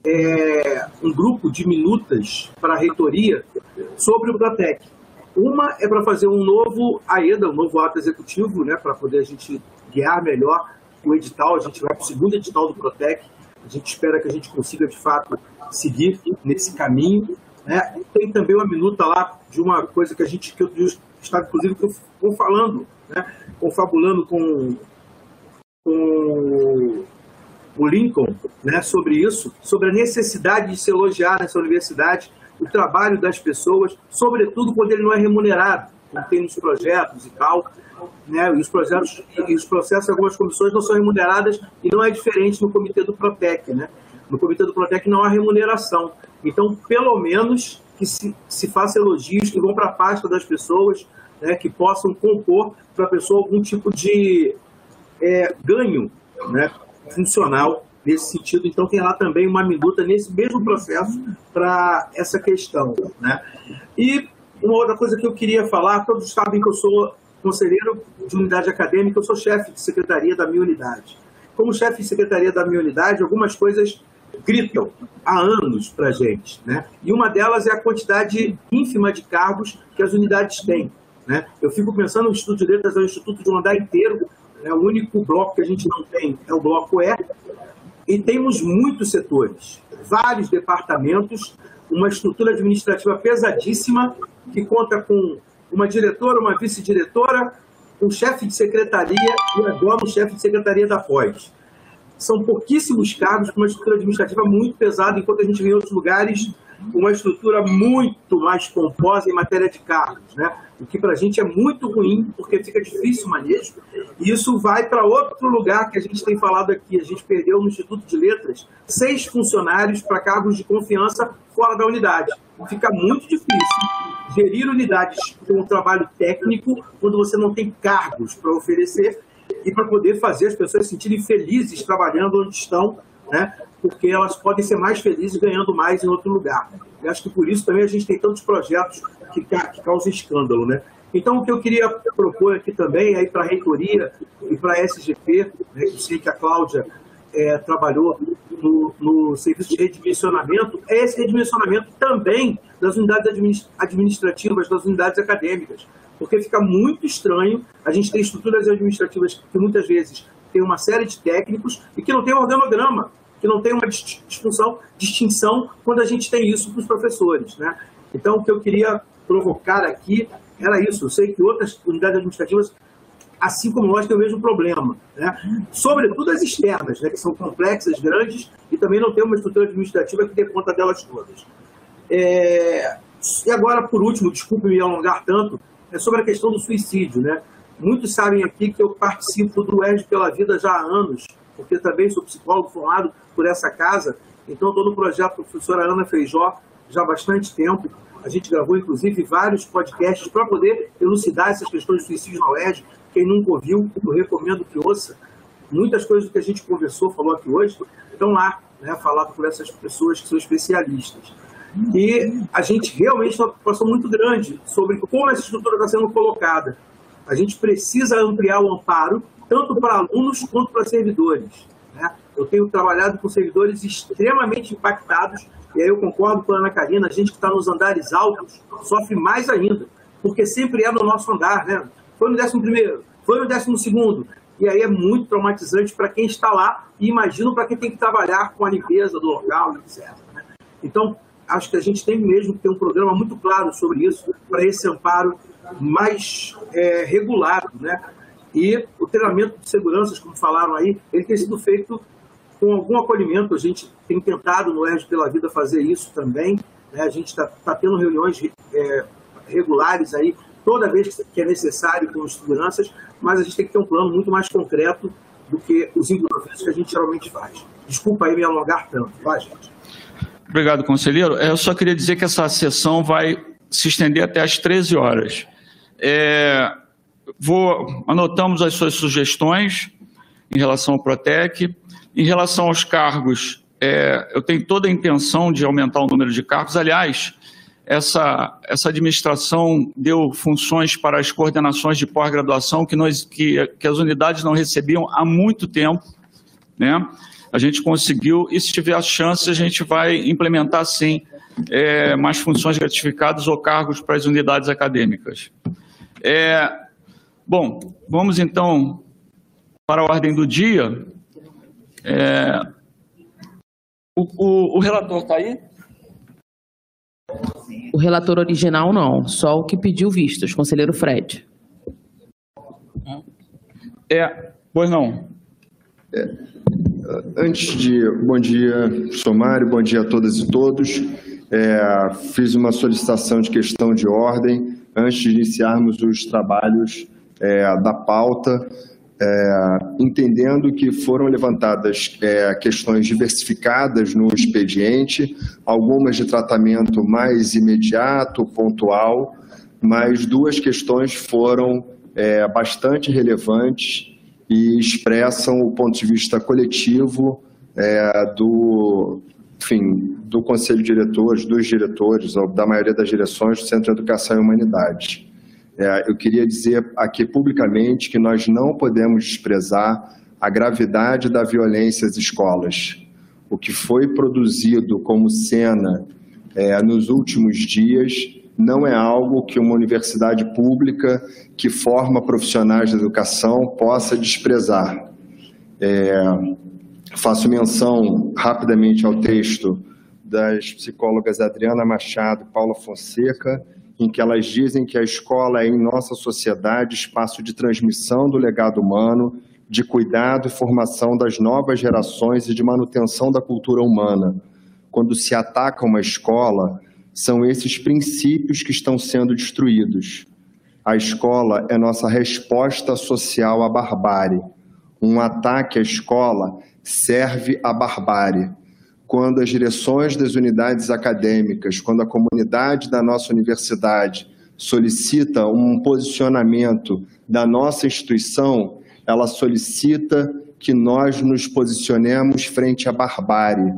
é, um grupo de minutas para a reitoria sobre o Protec. Uma é para fazer um novo AEDA, um novo ato executivo, né, para poder a gente guiar melhor o edital. A gente vai para o segundo edital do Protec. A gente espera que a gente consiga, de fato, seguir nesse caminho. Né? Tem também uma minuta lá de uma coisa que a gente, que eu estava, inclusive, falando, né? confabulando com, com o Lincoln né, sobre isso, sobre a necessidade de se elogiar nessa universidade o trabalho das pessoas, sobretudo quando ele não é remunerado, como tem nos projetos e tal. Né, e os projetos e os processos, algumas comissões não são remuneradas e não é diferente no comitê do Protec. Né? No comitê do Protec não há remuneração. Então, pelo menos que se, se faça elogios que vão para a pasta das pessoas, né, que possam compor para a pessoa algum tipo de é, ganho né, funcional nesse sentido. Então, tem lá também uma minuta nesse mesmo processo para essa questão. Né? E uma outra coisa que eu queria falar: todos sabem que eu sou conselheiro de unidade acadêmica, eu sou chefe de secretaria da minha unidade. Como chefe de secretaria da minha unidade, algumas coisas gritam há anos para a gente. Né? E uma delas é a quantidade ínfima de cargos que as unidades têm. Né? Eu fico pensando no Instituto de Letras, é um instituto de um andar inteiro, é o único bloco que a gente não tem é o bloco E. E temos muitos setores, vários departamentos, uma estrutura administrativa pesadíssima, que conta com uma diretora, uma vice-diretora, um chefe de secretaria e agora um chefe de secretaria da pós. São pouquíssimos cargos uma estrutura administrativa muito pesada, enquanto a gente vê em outros lugares uma estrutura muito mais pomposa em matéria de cargos, né? o que para a gente é muito ruim, porque fica difícil o manejo, e isso vai para outro lugar que a gente tem falado aqui. A gente perdeu no Instituto de Letras seis funcionários para cargos de confiança fora da unidade. Fica muito difícil gerir unidades com um trabalho técnico quando você não tem cargos para oferecer e para poder fazer as pessoas se sentirem felizes trabalhando onde estão, né? Porque elas podem ser mais felizes ganhando mais em outro lugar. E acho que por isso também a gente tem tantos projetos que, que causam escândalo. Né? Então, o que eu queria propor aqui também, aí para a reitoria e para a SGP, né, que sei que a Cláudia é, trabalhou no, no, serviço de redimensionamento, é esse redimensionamento também das unidades administrativas, das unidades acadêmicas, porque fica muito estranho a gente ter estruturas administrativas que muitas vezes tem uma série de técnicos e que não tem organograma, que não tem uma disfunção, distinção quando a gente tem isso para os professores. Né? Então, o que eu queria provocar aqui era isso. Eu sei que outras unidades administrativas, assim como nós, têm o mesmo problema. Né? Sobretudo as externas, né? que são complexas, grandes, e também não tem uma estrutura administrativa que dê conta delas todas. É... E agora, por último, desculpe me alongar tanto, é sobre a questão do suicídio, né? Muitos sabem aqui que eu participo do ERG pela Vida já há anos, porque também sou psicólogo formado por essa casa, então estou no projeto da professora Ana Feijó já há bastante tempo. A gente gravou, inclusive, vários podcasts para poder elucidar essas questões de suicídio na UERJ. Quem nunca ouviu, eu recomendo que ouça. Muitas coisas que a gente conversou, falou aqui hoje, estão lá, né, falado por essas pessoas que são especialistas. E a gente realmente tem uma preocupação muito grande sobre como essa estrutura está sendo colocada. A gente precisa ampliar o amparo, tanto para alunos quanto para servidores. Né? Eu tenho trabalhado com servidores extremamente impactados, e aí eu concordo com a Ana Karina, a gente que está nos andares altos sofre mais ainda, porque sempre é no nosso andar, né? Foi no 11 primeiro, foi no 12 segundo, e aí é muito traumatizante para quem está lá e imagino para quem tem que trabalhar com a limpeza do local, etc. Né? Então, acho que a gente tem mesmo que ter um programa muito claro sobre isso, para esse amparo mais é, regulado, né? E o treinamento de seguranças, como falaram aí, ele tem sido feito com algum acolhimento. A gente tem tentado no ERG pela Vida fazer isso também. Né? A gente está tá tendo reuniões é, regulares aí, toda vez que é necessário com os seguranças, mas a gente tem que ter um plano muito mais concreto do que os improvisos que a gente geralmente faz. Desculpa aí me alongar tanto, tá, gente? Obrigado, conselheiro. É, eu só queria dizer que essa sessão vai se estender até às 13 horas. É, vou, anotamos as suas sugestões em relação ao Protec. Em relação aos cargos, é, eu tenho toda a intenção de aumentar o número de cargos. Aliás, essa, essa administração deu funções para as coordenações de pós-graduação que, nós, que, que as unidades não recebiam há muito tempo. Né? A gente conseguiu, e se tiver a chance, a gente vai implementar, sim, é, mais funções gratificadas ou cargos para as unidades acadêmicas. É, bom, vamos então para a ordem do dia. É, o, o, o relator está aí? O relator original não, só o que pediu vistos, conselheiro Fred. É, pois não. É, antes de. Bom dia, Somário, bom dia a todas e todos. É, fiz uma solicitação de questão de ordem antes de iniciarmos os trabalhos é, da pauta é, entendendo que foram levantadas é, questões diversificadas no expediente, algumas de tratamento mais imediato, pontual, mas duas questões foram é, bastante relevantes e expressam o ponto de vista coletivo é, do, enfim, do Conselho de Diretores, dos diretores, ou da maioria das direções do Centro de Educação e Humanidade. É, eu queria dizer aqui publicamente que nós não podemos desprezar a gravidade da violência às escolas. O que foi produzido como cena é, nos últimos dias não é algo que uma universidade pública que forma profissionais da educação possa desprezar. É, faço menção rapidamente ao texto das psicólogas Adriana Machado e Paula Fonseca, em que elas dizem que a escola é, em nossa sociedade, espaço de transmissão do legado humano, de cuidado e formação das novas gerações e de manutenção da cultura humana. Quando se ataca uma escola, são esses princípios que estão sendo destruídos. A escola é nossa resposta social à barbárie. Um ataque à escola serve à barbárie quando as direções das unidades acadêmicas, quando a comunidade da nossa universidade solicita um posicionamento da nossa instituição, ela solicita que nós nos posicionemos frente à barbárie.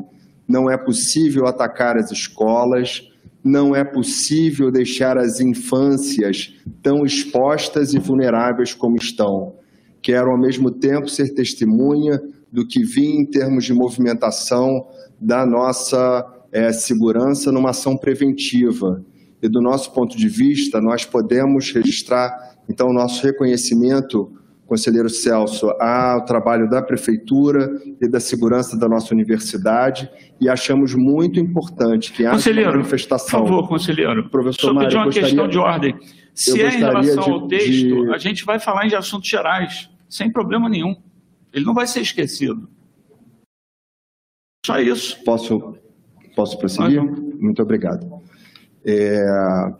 Não é possível atacar as escolas, não é possível deixar as infâncias tão expostas e vulneráveis como estão. Quero, ao mesmo tempo, ser testemunha do que vi em termos de movimentação da nossa é, segurança numa ação preventiva. E do nosso ponto de vista, nós podemos registrar, então, o nosso reconhecimento, conselheiro Celso, ao trabalho da Prefeitura e da segurança da nossa universidade e achamos muito importante que haja uma manifestação. Por favor, conselheiro. Professor Só Mário, pedir uma gostaria, questão de ordem. Se é em relação de, ao texto, de... a gente vai falar em assuntos gerais, sem problema nenhum. Ele não vai ser esquecido. Só isso. Posso, posso prosseguir? Muito obrigado. É,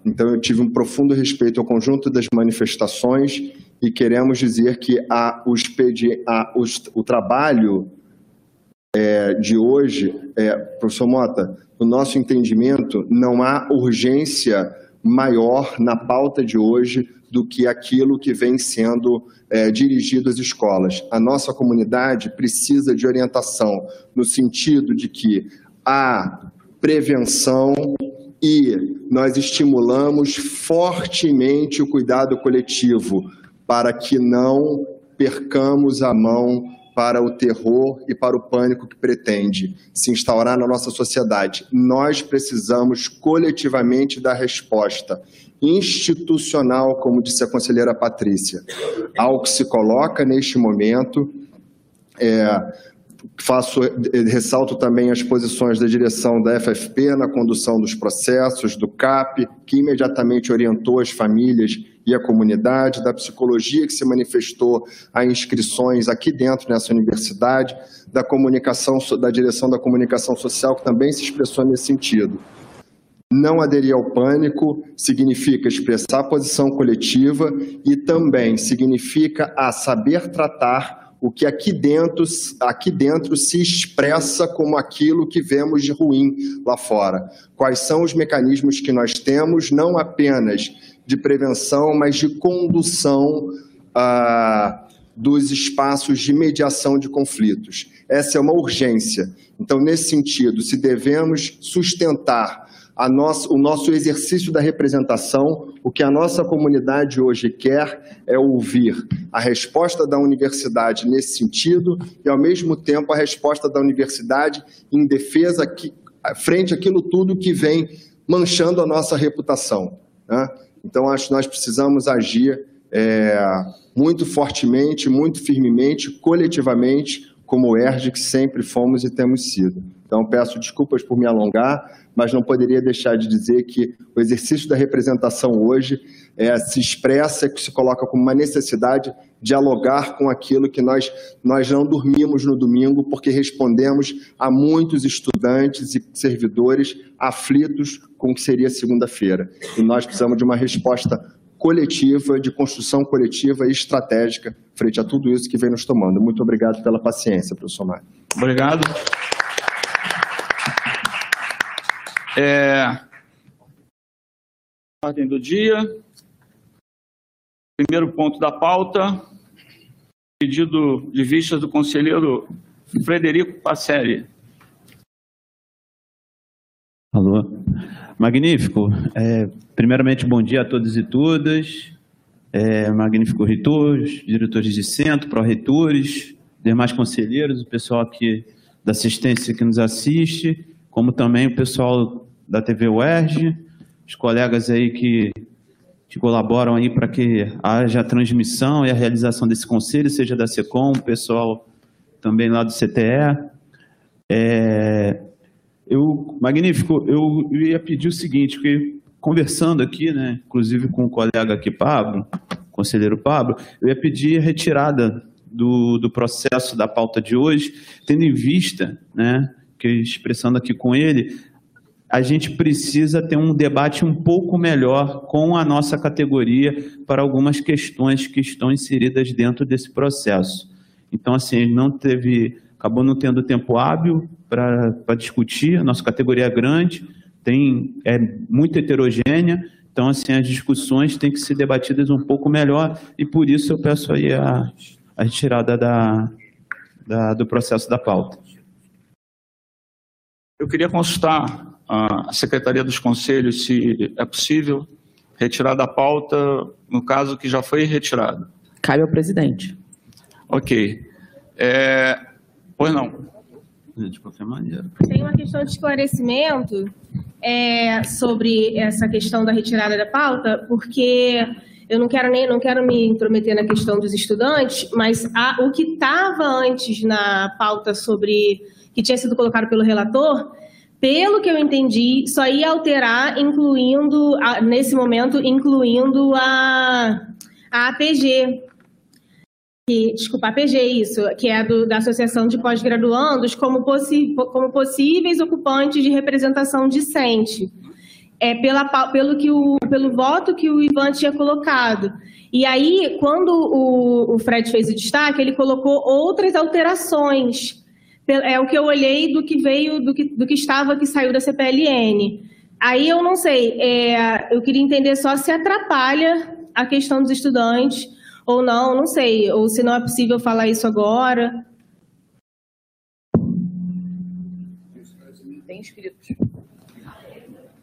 então, eu tive um profundo respeito ao conjunto das manifestações e queremos dizer que a, o, expedi, a, os, o trabalho é, de hoje, é, professor Mota, no nosso entendimento, não há urgência maior na pauta de hoje do que aquilo que vem sendo é, dirigido às escolas. A nossa comunidade precisa de orientação no sentido de que a prevenção e nós estimulamos fortemente o cuidado coletivo para que não percamos a mão para o terror e para o pânico que pretende se instaurar na nossa sociedade. Nós precisamos coletivamente dar resposta institucional, como disse a conselheira Patrícia, ao que se coloca neste momento. É, faço ressalto também as posições da direção da FFP na condução dos processos, do CAP, que imediatamente orientou as famílias e a comunidade, da psicologia que se manifestou a inscrições aqui dentro nessa universidade, da comunicação, da direção da comunicação social que também se expressou nesse sentido. Não aderir ao pânico significa expressar posição coletiva e também significa a saber tratar o que aqui dentro, aqui dentro se expressa como aquilo que vemos de ruim lá fora. Quais são os mecanismos que nós temos, não apenas de prevenção, mas de condução ah, dos espaços de mediação de conflitos. Essa é uma urgência. Então, nesse sentido, se devemos sustentar o nosso exercício da representação, o que a nossa comunidade hoje quer é ouvir a resposta da universidade nesse sentido e, ao mesmo tempo, a resposta da universidade em defesa aqui, frente àquilo tudo que vem manchando a nossa reputação. Né? Então, acho que nós precisamos agir é, muito fortemente, muito firmemente, coletivamente, como o ERG que sempre fomos e temos sido. Então, peço desculpas por me alongar, mas não poderia deixar de dizer que o exercício da representação hoje é, se expressa, que se coloca como uma necessidade dialogar com aquilo que nós, nós não dormimos no domingo, porque respondemos a muitos estudantes e servidores aflitos com o que seria segunda-feira. E nós precisamos de uma resposta coletiva, de construção coletiva e estratégica frente a tudo isso que vem nos tomando. Muito obrigado pela paciência, professor Mário. Obrigado. É... Ordem do dia. Primeiro ponto da pauta, pedido de vista do conselheiro Frederico Passelli. Alô. Magnífico. É, primeiramente, bom dia a todos e todas. É, magnífico reitores, diretores de centro, pró-reitores, demais conselheiros, o pessoal aqui da assistência que nos assiste, como também o pessoal da TV UERJ, os colegas aí que, que colaboram aí para que haja a transmissão e a realização desse conselho, seja da SECOM, o pessoal também lá do CTE. É, eu, magnífico, eu, ia pedir o seguinte, que conversando aqui, né, inclusive com o colega aqui, Pablo, conselheiro Pablo, eu ia pedir a retirada do, do processo da pauta de hoje, tendo em vista, né, que expressando aqui com ele, a gente precisa ter um debate um pouco melhor com a nossa categoria para algumas questões que estão inseridas dentro desse processo. Então, assim, não teve acabou não tendo tempo hábil para discutir, a nossa categoria é grande, tem, é muito heterogênea, então assim, as discussões têm que ser debatidas um pouco melhor e por isso eu peço aí a, a retirada da, da, do processo da pauta. Eu queria consultar a Secretaria dos Conselhos se é possível retirar da pauta, no caso que já foi retirado. Cabe ao presidente. Ok. É, Pois não. De qualquer maneira. Tem uma questão de esclarecimento é, sobre essa questão da retirada da pauta, porque eu não quero nem não quero me intrometer na questão dos estudantes, mas a, o que estava antes na pauta sobre que tinha sido colocado pelo relator, pelo que eu entendi, só ia alterar, incluindo nesse momento, incluindo a, a APG, que, desculpa, a PG, isso, que é do, da Associação de Pós-Graduandos, como, como possíveis ocupantes de representação discente. é, pela, pelo, que o, pelo voto que o Ivan tinha colocado. E aí, quando o, o Fred fez o destaque, ele colocou outras alterações. É o que eu olhei do que veio, do que, do que estava, que saiu da CPLN. Aí eu não sei, é, eu queria entender só se atrapalha a questão dos estudantes ou não, não sei, ou se não é possível falar isso agora. Tem inscritos.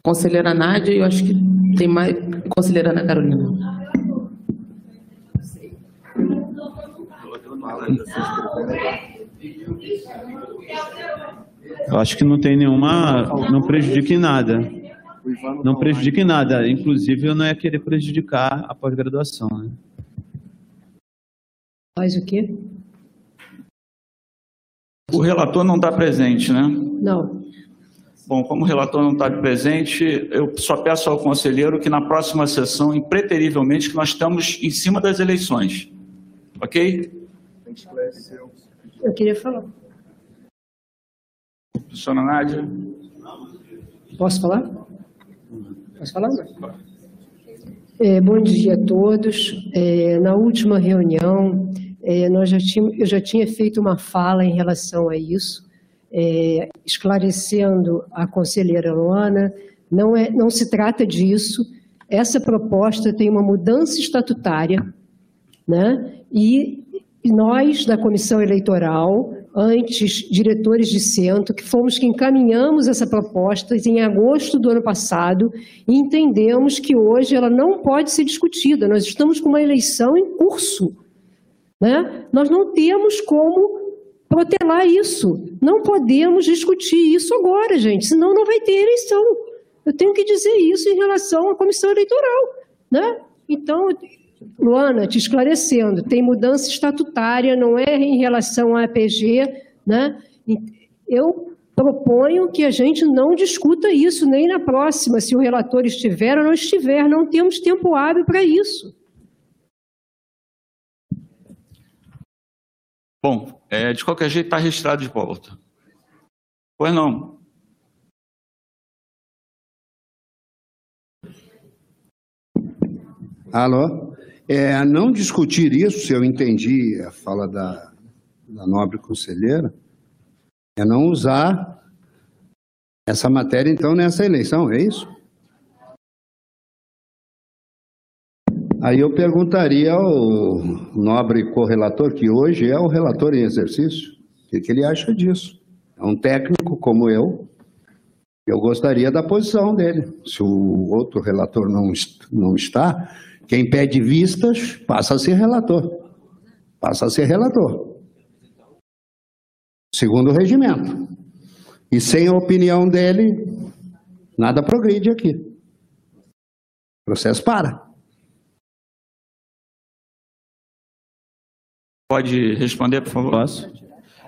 Conselheira Nádia, eu acho que tem mais. Conselheira Ana Carolina. Eu acho que não tem nenhuma. Não prejudica em nada. Não prejudica em nada. Inclusive, eu não ia querer prejudicar a pós-graduação. Né? Faz o quê? O relator não está presente, né? Não. Bom, como o relator não está presente, eu só peço ao conselheiro que na próxima sessão, impreterivelmente, que nós estamos em cima das eleições. Ok? Eu queria falar. Professora Nádia. Posso falar? Posso falar? É, bom dia a todos. É, na última reunião, é, nós já tínhamos, eu já tinha feito uma fala em relação a isso é, esclarecendo a conselheira Luana, não, é, não se trata disso. Essa proposta tem uma mudança estatutária, né? e nós, da comissão eleitoral, antes diretores de centro, que fomos que encaminhamos essa proposta em agosto do ano passado, e entendemos que hoje ela não pode ser discutida. Nós estamos com uma eleição em curso. Né? Nós não temos como protelar isso. Não podemos discutir isso agora, gente, senão não vai ter eleição. Eu tenho que dizer isso em relação à comissão eleitoral. Né? Então, Luana, te esclarecendo, tem mudança estatutária, não é em relação à APG. Né? Eu proponho que a gente não discuta isso nem na próxima, se o relator estiver ou não estiver. Não temos tempo hábil para isso. Bom, é, de qualquer jeito está registrado de volta. Pois não. Alô? É, não discutir isso, se eu entendi a fala da, da nobre conselheira, é não usar essa matéria, então, nessa eleição, é isso? Aí eu perguntaria ao nobre correlator, que hoje é o relator em exercício, o que, que ele acha disso. É um técnico como eu, eu gostaria da posição dele. Se o outro relator não, não está, quem pede vistas passa a ser relator. Passa a ser relator. Segundo o regimento. E sem a opinião dele, nada progride aqui. O processo para. Pode responder, por favor? Posso?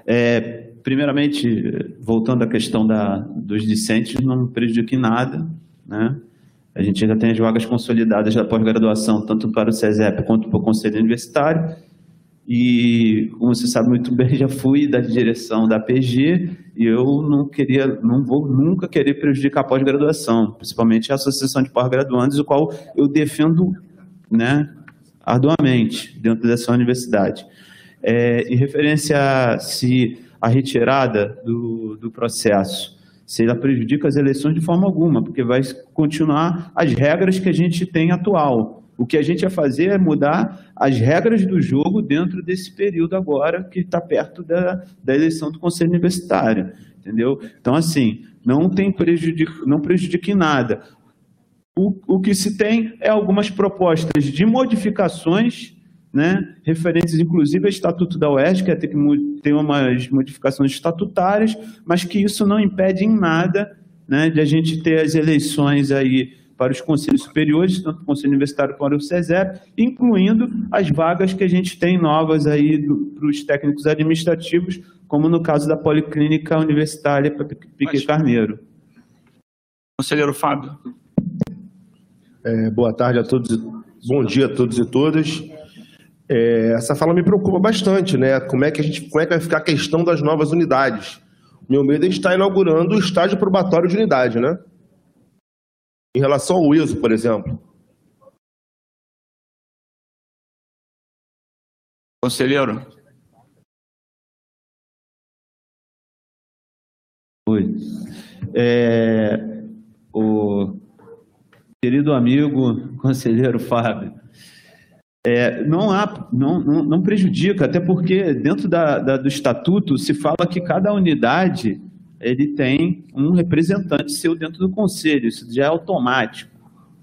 É, primeiramente, voltando à questão da, dos discentes, não prejudica em nada. Né? A gente ainda tem as vagas consolidadas da pós-graduação, tanto para o CESEP quanto para o Conselho Universitário. E, como você sabe muito bem, já fui da direção da PG e eu não queria, não vou nunca querer prejudicar a pós-graduação, principalmente a Associação de Pós-Graduandos, o qual eu defendo né, arduamente dentro dessa universidade. É, em referência a se a retirada do, do processo, se ela prejudica as eleições de forma alguma, porque vai continuar as regras que a gente tem atual. O que a gente vai fazer é mudar as regras do jogo dentro desse período agora, que está perto da, da eleição do Conselho Universitário, entendeu? Então, assim, não tem prejudica, não prejudica em nada. O, o que se tem é algumas propostas de modificações né, referentes inclusive ao Estatuto da UERJ, que é ter que ter umas modificações estatutárias, mas que isso não impede em nada né, de a gente ter as eleições aí para os conselhos superiores, tanto o Conselho Universitário quanto o CESEP, incluindo as vagas que a gente tem novas aí para os técnicos administrativos, como no caso da Policlínica Universitária Pique Carneiro. Conselheiro Fábio. É, boa tarde a todos, bom dia a todos e todas. É, essa fala me preocupa bastante, né? Como é que a gente, como é que vai ficar a questão das novas unidades? Meu medo é estar inaugurando o estágio probatório de unidade, né? Em relação ao ISO, por exemplo. Conselheiro. Oi. É, o querido amigo conselheiro Fábio, é, não, há, não, não, não, prejudica, até porque dentro da, da, do estatuto se fala que cada unidade ele tem um representante seu dentro do conselho, isso já é automático.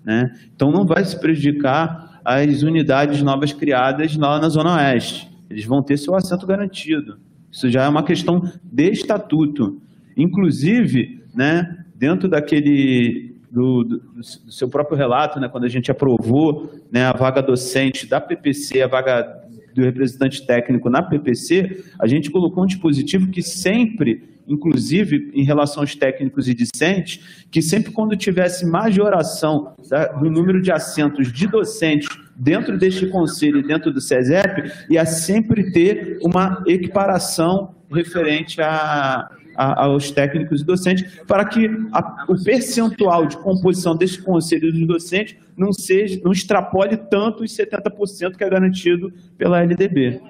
Né? Então não vai se prejudicar as unidades novas criadas lá na Zona Oeste. Eles vão ter seu assento garantido. Isso já é uma questão de estatuto. Inclusive, né, dentro daquele do, do, do, seu próprio relato, né, quando a gente aprovou né, a vaga docente da PPC, a vaga do representante técnico na PPC, a gente colocou um dispositivo que sempre, inclusive em relação aos técnicos e discentes, que sempre quando tivesse majoração tá, do número de assentos de docentes dentro deste conselho e dentro do SESEP, ia sempre ter uma equiparação referente a, a, aos técnicos e docentes, para que a, o percentual de composição deste conselho de docentes não, seja, não extrapole tanto os 70% que é garantido pela LDB.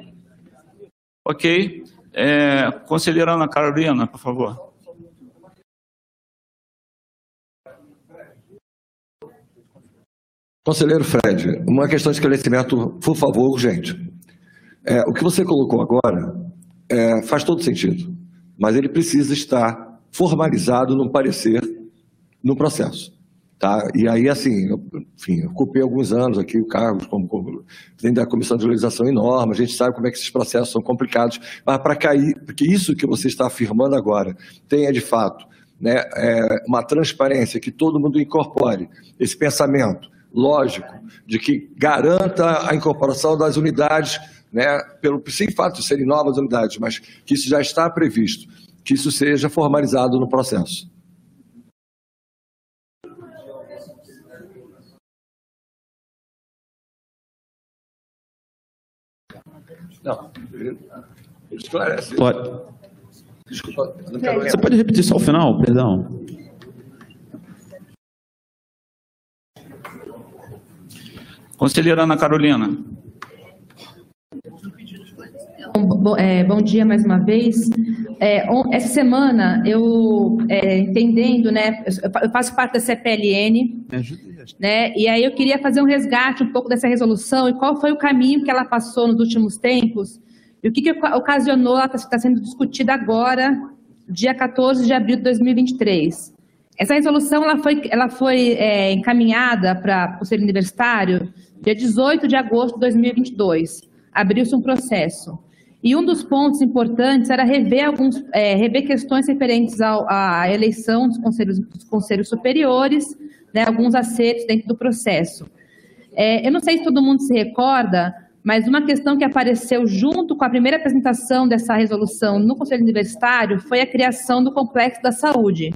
Ok. É, conselheira Ana Carolina, por favor. Conselheiro Fred, uma questão de esclarecimento, por favor, urgente. É, o que você colocou agora é, faz todo sentido mas ele precisa estar formalizado no parecer no processo. Tá? E aí, assim, eu, enfim, eu ocupei alguns anos aqui o cargo como, como dentro da Comissão de Legislação e Norma, a gente sabe como é que esses processos são complicados, mas para cair, porque isso que você está afirmando agora tenha de fato né, é, uma transparência, que todo mundo incorpore esse pensamento lógico de que garanta a incorporação das unidades né, pelo sem fato de serem novas unidades, mas que isso já está previsto, que isso seja formalizado no processo. Não, esclarece. Pode. Desculpa, Você pode repetir só o final, perdão? Conselheira Ana Carolina. Bom, é, bom dia mais uma vez. É, essa semana, eu é, entendendo, né, eu faço parte da CPLN, né, e aí eu queria fazer um resgate um pouco dessa resolução e qual foi o caminho que ela passou nos últimos tempos e o que, que ocasionou ela está tá sendo discutida agora, dia 14 de abril de 2023. Essa resolução ela foi, ela foi é, encaminhada para o Conselho Universitário dia 18 de agosto de 2022. Abriu-se um processo. E um dos pontos importantes era rever alguns, é, rever questões referentes ao, à eleição dos conselhos, dos conselhos superiores, né, alguns acertos dentro do processo. É, eu não sei se todo mundo se recorda, mas uma questão que apareceu junto com a primeira apresentação dessa resolução no Conselho Universitário foi a criação do Complexo da Saúde.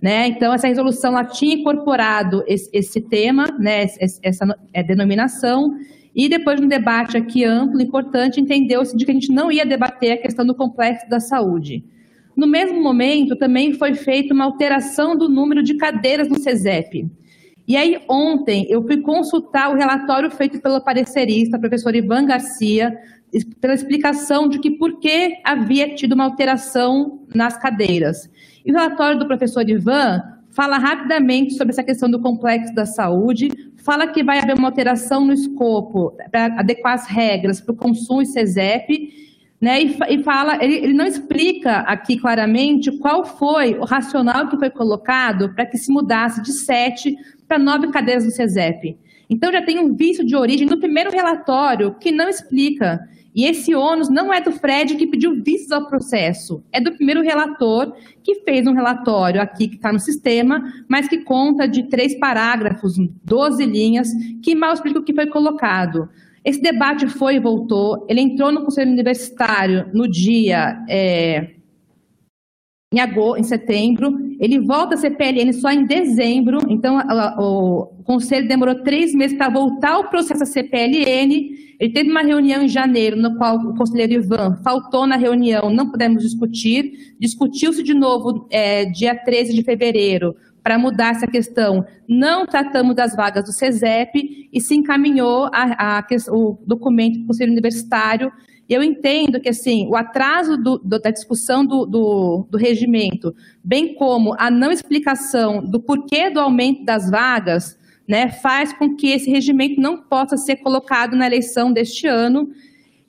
Né? Então, essa resolução tinha incorporado esse, esse tema, né, essa é, denominação, e depois de um debate aqui amplo, importante, entendeu-se de que a gente não ia debater a questão do complexo da saúde. No mesmo momento, também foi feita uma alteração do número de cadeiras no CESEP. E aí, ontem, eu fui consultar o relatório feito pelo parecerista, professor Ivan Garcia, pela explicação de que por que havia tido uma alteração nas cadeiras. E o relatório do professor Ivan fala rapidamente sobre essa questão do complexo da saúde, fala que vai haver uma alteração no escopo para adequar as regras para o consumo e CESEP, né, e, fala, ele, ele, não explica aqui claramente qual foi o racional que foi colocado para que se mudasse de sete para nove cadeiras do CESEP. Então já tem um vício de origem no primeiro relatório que não explica. E esse ônus não é do Fred que pediu vistos ao processo, é do primeiro relator que fez um relatório aqui que está no sistema, mas que conta de três parágrafos, 12 linhas, que mal explica o que foi colocado. Esse debate foi e voltou, ele entrou no Conselho Universitário no dia é, em agosto, em setembro, ele volta a CPLN só em dezembro, então a, a, o Conselho demorou três meses para voltar ao processo da CPLN, ele teve uma reunião em janeiro, no qual o conselheiro Ivan faltou na reunião, não pudemos discutir, discutiu-se de novo é, dia 13 de fevereiro, para mudar essa questão. Não tratamos das vagas do CESEP e se encaminhou a, a, o documento do Conselho Universitário. Eu entendo que assim, o atraso do, do, da discussão do, do, do regimento, bem como a não explicação do porquê do aumento das vagas, né, faz com que esse regimento não possa ser colocado na eleição deste ano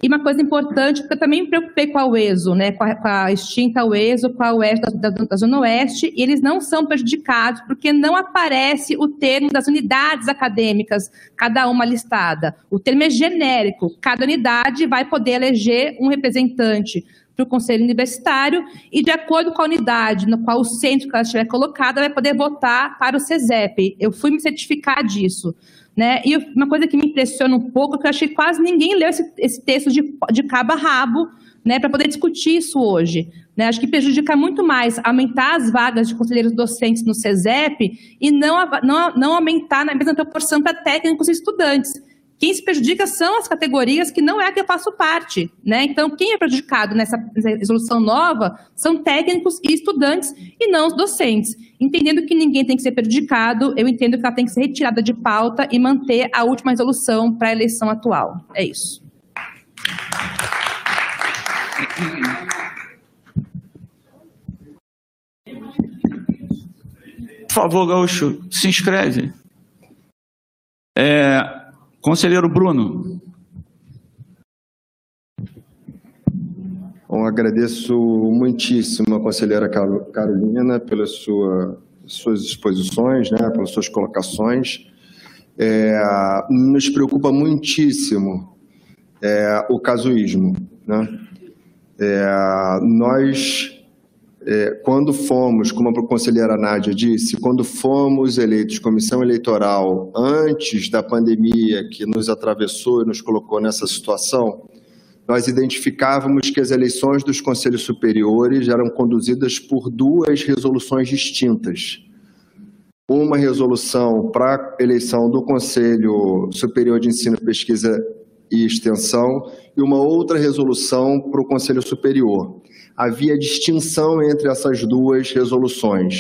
e uma coisa importante, porque eu também me preocupei com a UESO, né, com a, com a extinta UESO, com a UESO da, da, da, Zona Oeste, e eles não são prejudicados porque não aparece o termo das unidades acadêmicas, cada uma listada. O termo é genérico, cada unidade vai poder eleger um representante para o Conselho Universitário e, de acordo com a unidade no qual o centro que ela estiver colocada, vai poder votar para o CESEP. Eu fui me certificar disso. Né? E uma coisa que me impressiona um pouco é que eu achei que quase ninguém leu esse, esse texto de, de cabo a rabo né, para poder discutir isso hoje. Né? Acho que prejudica muito mais aumentar as vagas de conselheiros docentes no CESEP e não, não, não aumentar na mesma proporção para técnicos e estudantes. Quem se prejudica são as categorias que não é a que eu faço parte. Né? Então, quem é prejudicado nessa resolução nova são técnicos e estudantes e não os docentes. Entendendo que ninguém tem que ser prejudicado, eu entendo que ela tem que ser retirada de pauta e manter a última resolução para a eleição atual. É isso. Por favor, Gaúcho, se inscreve. É, Conselheiro Bruno. Bom, agradeço muitíssimo a conselheira Carolina pelas sua, suas exposições, né, pelas suas colocações. É, nos preocupa muitíssimo é, o casuísmo. Né? É, nós é, quando fomos, como a conselheira Nádia disse, quando fomos eleitos comissão eleitoral antes da pandemia que nos atravessou e nos colocou nessa situação, nós identificávamos que as eleições dos conselhos superiores eram conduzidas por duas resoluções distintas. Uma resolução para eleição do Conselho Superior de Ensino, Pesquisa e Extensão e uma outra resolução para o Conselho Superior havia distinção entre essas duas resoluções.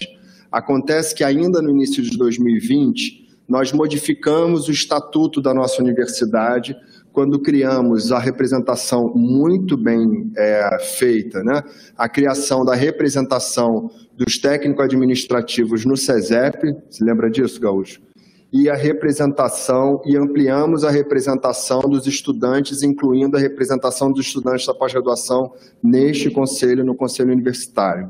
Acontece que ainda no início de 2020, nós modificamos o estatuto da nossa universidade quando criamos a representação muito bem é, feita, né? a criação da representação dos técnicos administrativos no SESEP, se lembra disso, Gaúcho? E a representação, e ampliamos a representação dos estudantes, incluindo a representação dos estudantes da pós-graduação neste conselho, no conselho universitário.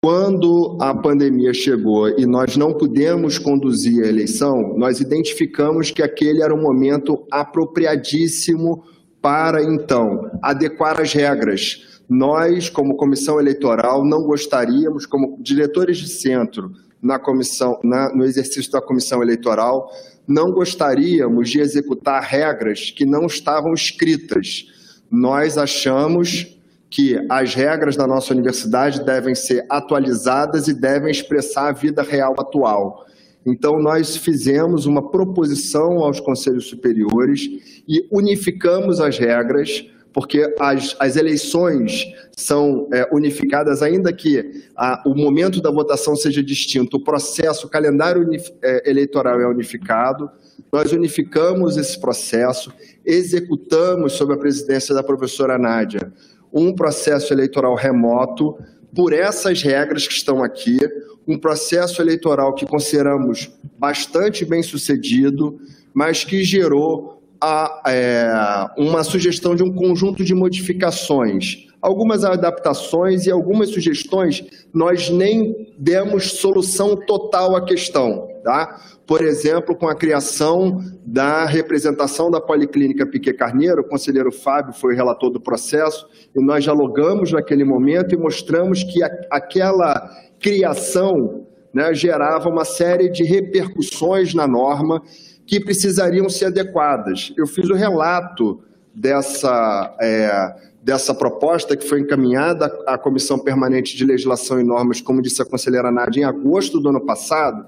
Quando a pandemia chegou e nós não pudemos conduzir a eleição, nós identificamos que aquele era um momento apropriadíssimo para, então, adequar as regras. Nós, como comissão eleitoral, não gostaríamos, como diretores de centro, na comissão, na, no exercício da comissão eleitoral, não gostaríamos de executar regras que não estavam escritas. Nós achamos que as regras da nossa universidade devem ser atualizadas e devem expressar a vida real atual. Então, nós fizemos uma proposição aos conselhos superiores e unificamos as regras porque as, as eleições são é, unificadas, ainda que a, o momento da votação seja distinto, o processo, o calendário unif, é, eleitoral é unificado, nós unificamos esse processo, executamos, sob a presidência da professora Nádia, um processo eleitoral remoto, por essas regras que estão aqui, um processo eleitoral que consideramos bastante bem sucedido, mas que gerou a, é, uma sugestão de um conjunto de modificações. Algumas adaptações e algumas sugestões nós nem demos solução total à questão. Tá? Por exemplo, com a criação da representação da Policlínica Piquet Carneiro, o conselheiro Fábio foi relator do processo, e nós dialogamos naquele momento e mostramos que a, aquela criação né, gerava uma série de repercussões na norma que precisariam ser adequadas. Eu fiz o relato dessa, é, dessa proposta que foi encaminhada à Comissão Permanente de Legislação e Normas, como disse a conselheira Nádia, em agosto do ano passado,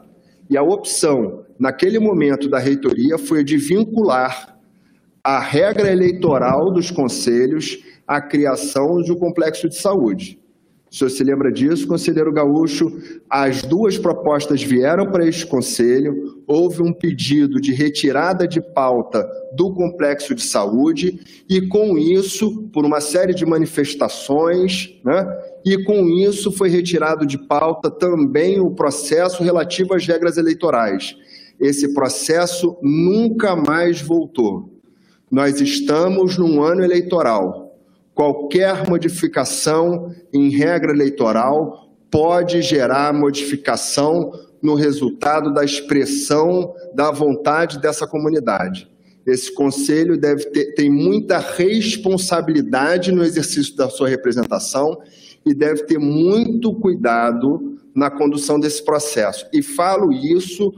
e a opção, naquele momento da reitoria, foi de vincular a regra eleitoral dos conselhos à criação de um complexo de saúde. O senhor se lembra disso, conselheiro Gaúcho? As duas propostas vieram para este conselho, houve um pedido de retirada de pauta do complexo de saúde, e com isso, por uma série de manifestações, né, e com isso foi retirado de pauta também o processo relativo às regras eleitorais. Esse processo nunca mais voltou. Nós estamos num ano eleitoral qualquer modificação em regra eleitoral pode gerar modificação no resultado da expressão da vontade dessa comunidade. Esse conselho deve ter tem muita responsabilidade no exercício da sua representação e deve ter muito cuidado na condução desse processo. E falo isso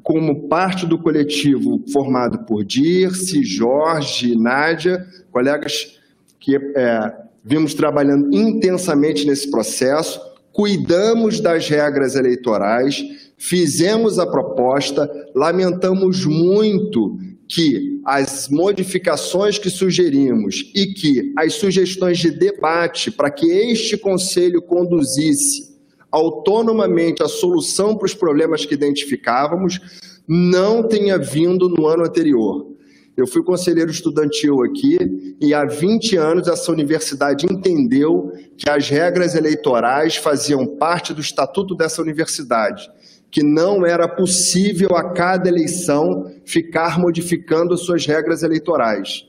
como parte do coletivo formado por Dirce, Jorge, Nádia, colegas que é, vimos trabalhando intensamente nesse processo, cuidamos das regras eleitorais, fizemos a proposta, lamentamos muito que as modificações que sugerimos e que as sugestões de debate para que este conselho conduzisse autonomamente a solução para os problemas que identificávamos não tenha vindo no ano anterior. Eu fui conselheiro estudantil aqui e há 20 anos essa universidade entendeu que as regras eleitorais faziam parte do estatuto dessa universidade, que não era possível a cada eleição ficar modificando suas regras eleitorais.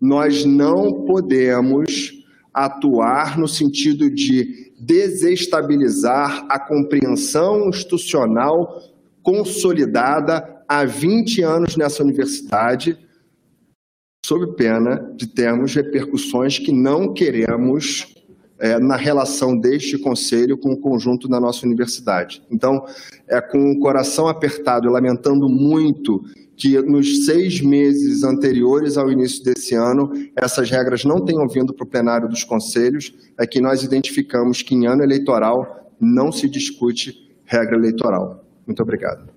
Nós não podemos atuar no sentido de desestabilizar a compreensão institucional consolidada há 20 anos nessa universidade sob pena de termos repercussões que não queremos é, na relação deste conselho com o conjunto da nossa universidade. Então, é com o coração apertado e lamentando muito que nos seis meses anteriores ao início desse ano, essas regras não tenham vindo para o plenário dos conselhos, é que nós identificamos que em ano eleitoral não se discute regra eleitoral. Muito obrigado.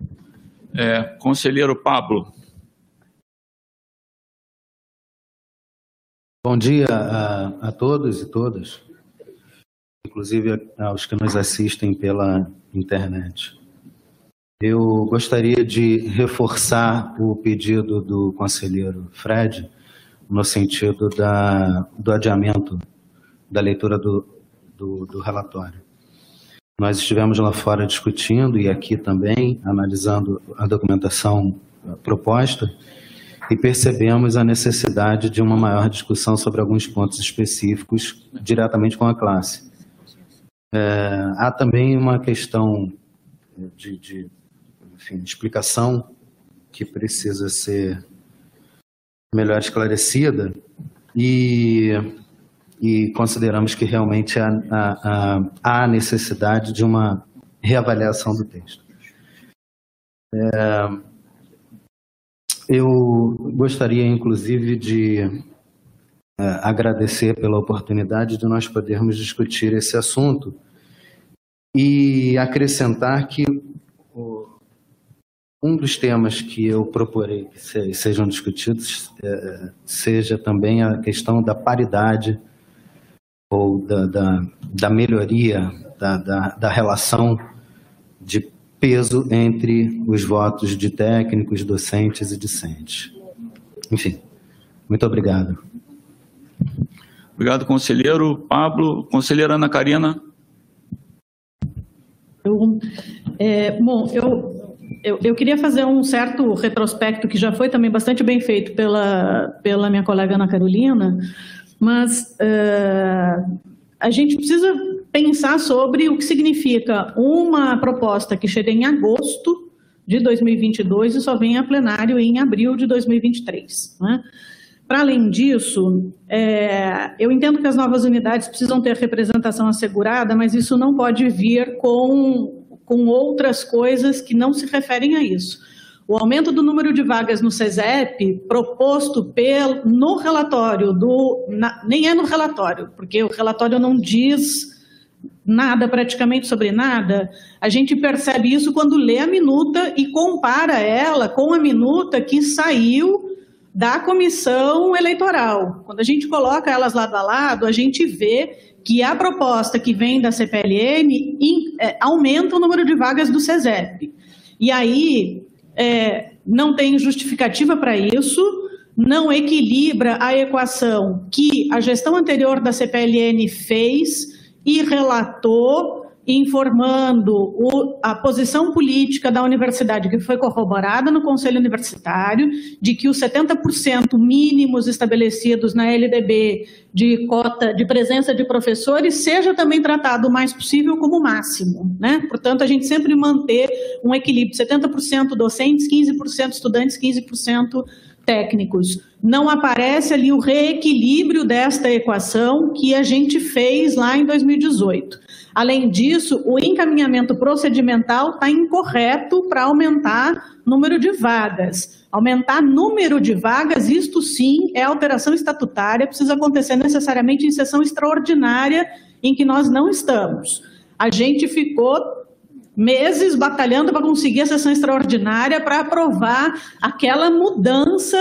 É, conselheiro Pablo. Bom dia a, a, todos e todas, inclusive aos que nos assistem pela internet. Eu gostaria de reforçar o pedido do conselheiro Fred no sentido da, do adiamento da leitura do, do, do relatório. Nós estivemos lá fora discutindo e aqui também analisando a documentação proposta e percebemos a necessidade de uma maior discussão sobre alguns pontos específicos diretamente com a classe. É, há também uma questão de, de enfim, explicação que precisa ser melhor esclarecida e, e consideramos que realmente há, há, há necessidade de uma reavaliação do texto. É, eu gostaria, inclusive, de é, agradecer pela oportunidade de nós podermos discutir esse assunto e acrescentar que um dos temas que eu proporei que sejam discutidos é, seja também a questão da paridade ou da, da, da melhoria da, da, da relação de peso entre os votos de técnicos, docentes e discentes. Enfim, muito obrigado. Obrigado, conselheiro Pablo. Conselheira Ana Karina. Eu, é, bom, eu, eu, eu, queria fazer um certo retrospecto que já foi também bastante bem feito pela, pela minha colega Ana Carolina, mas uh, a gente precisa pensar sobre o que significa uma proposta que chega em agosto de 2022 e só vem a plenário em abril de 2023. Né? Para além disso, é, eu entendo que as novas unidades precisam ter representação assegurada, mas isso não pode vir com, com outras coisas que não se referem a isso. O aumento do número de vagas no CESEP, proposto pelo, no relatório do. Na, nem é no relatório, porque o relatório não diz nada, praticamente sobre nada, a gente percebe isso quando lê a minuta e compara ela com a minuta que saiu da comissão eleitoral. Quando a gente coloca elas lado a lado, a gente vê que a proposta que vem da CPLM é, aumenta o número de vagas do CESEP. E aí é, não tem justificativa para isso, não equilibra a equação que a gestão anterior da CPLN fez e relatou informando o, a posição política da universidade, que foi corroborada no Conselho Universitário, de que os 70% mínimos estabelecidos na LDB de cota de presença de professores seja também tratado o mais possível como máximo. Né? Portanto, a gente sempre manter um equilíbrio, 70% docentes, 15% estudantes, 15% técnicos. Não aparece ali o reequilíbrio desta equação que a gente fez lá em 2018. Além disso, o encaminhamento procedimental está incorreto para aumentar número de vagas. Aumentar número de vagas, isto sim é alteração estatutária, precisa acontecer necessariamente em sessão extraordinária em que nós não estamos. A gente ficou meses batalhando para conseguir a sessão extraordinária para aprovar aquela mudança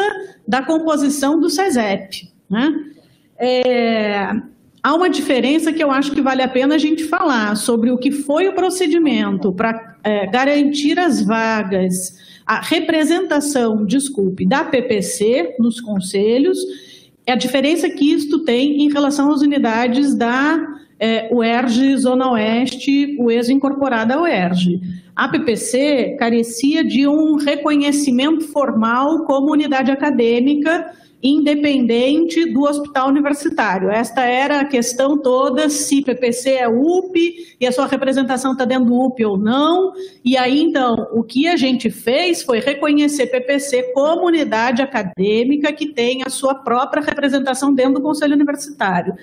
da composição do SESEP. Né? É, há uma diferença que eu acho que vale a pena a gente falar sobre o que foi o procedimento para é, garantir as vagas, a representação, desculpe, da PPC nos conselhos, é a diferença que isto tem em relação às unidades da é, UERJ Zona Oeste, o ex-incorporado à UERJ. A PPC carecia de um reconhecimento formal como unidade acadêmica independente do hospital universitário. Esta era a questão toda, se PPC é UP e a sua representação está dentro do UP ou não. E aí, então, o que a gente fez foi reconhecer PPC como unidade acadêmica que tem a sua própria representação dentro do Conselho Universitário.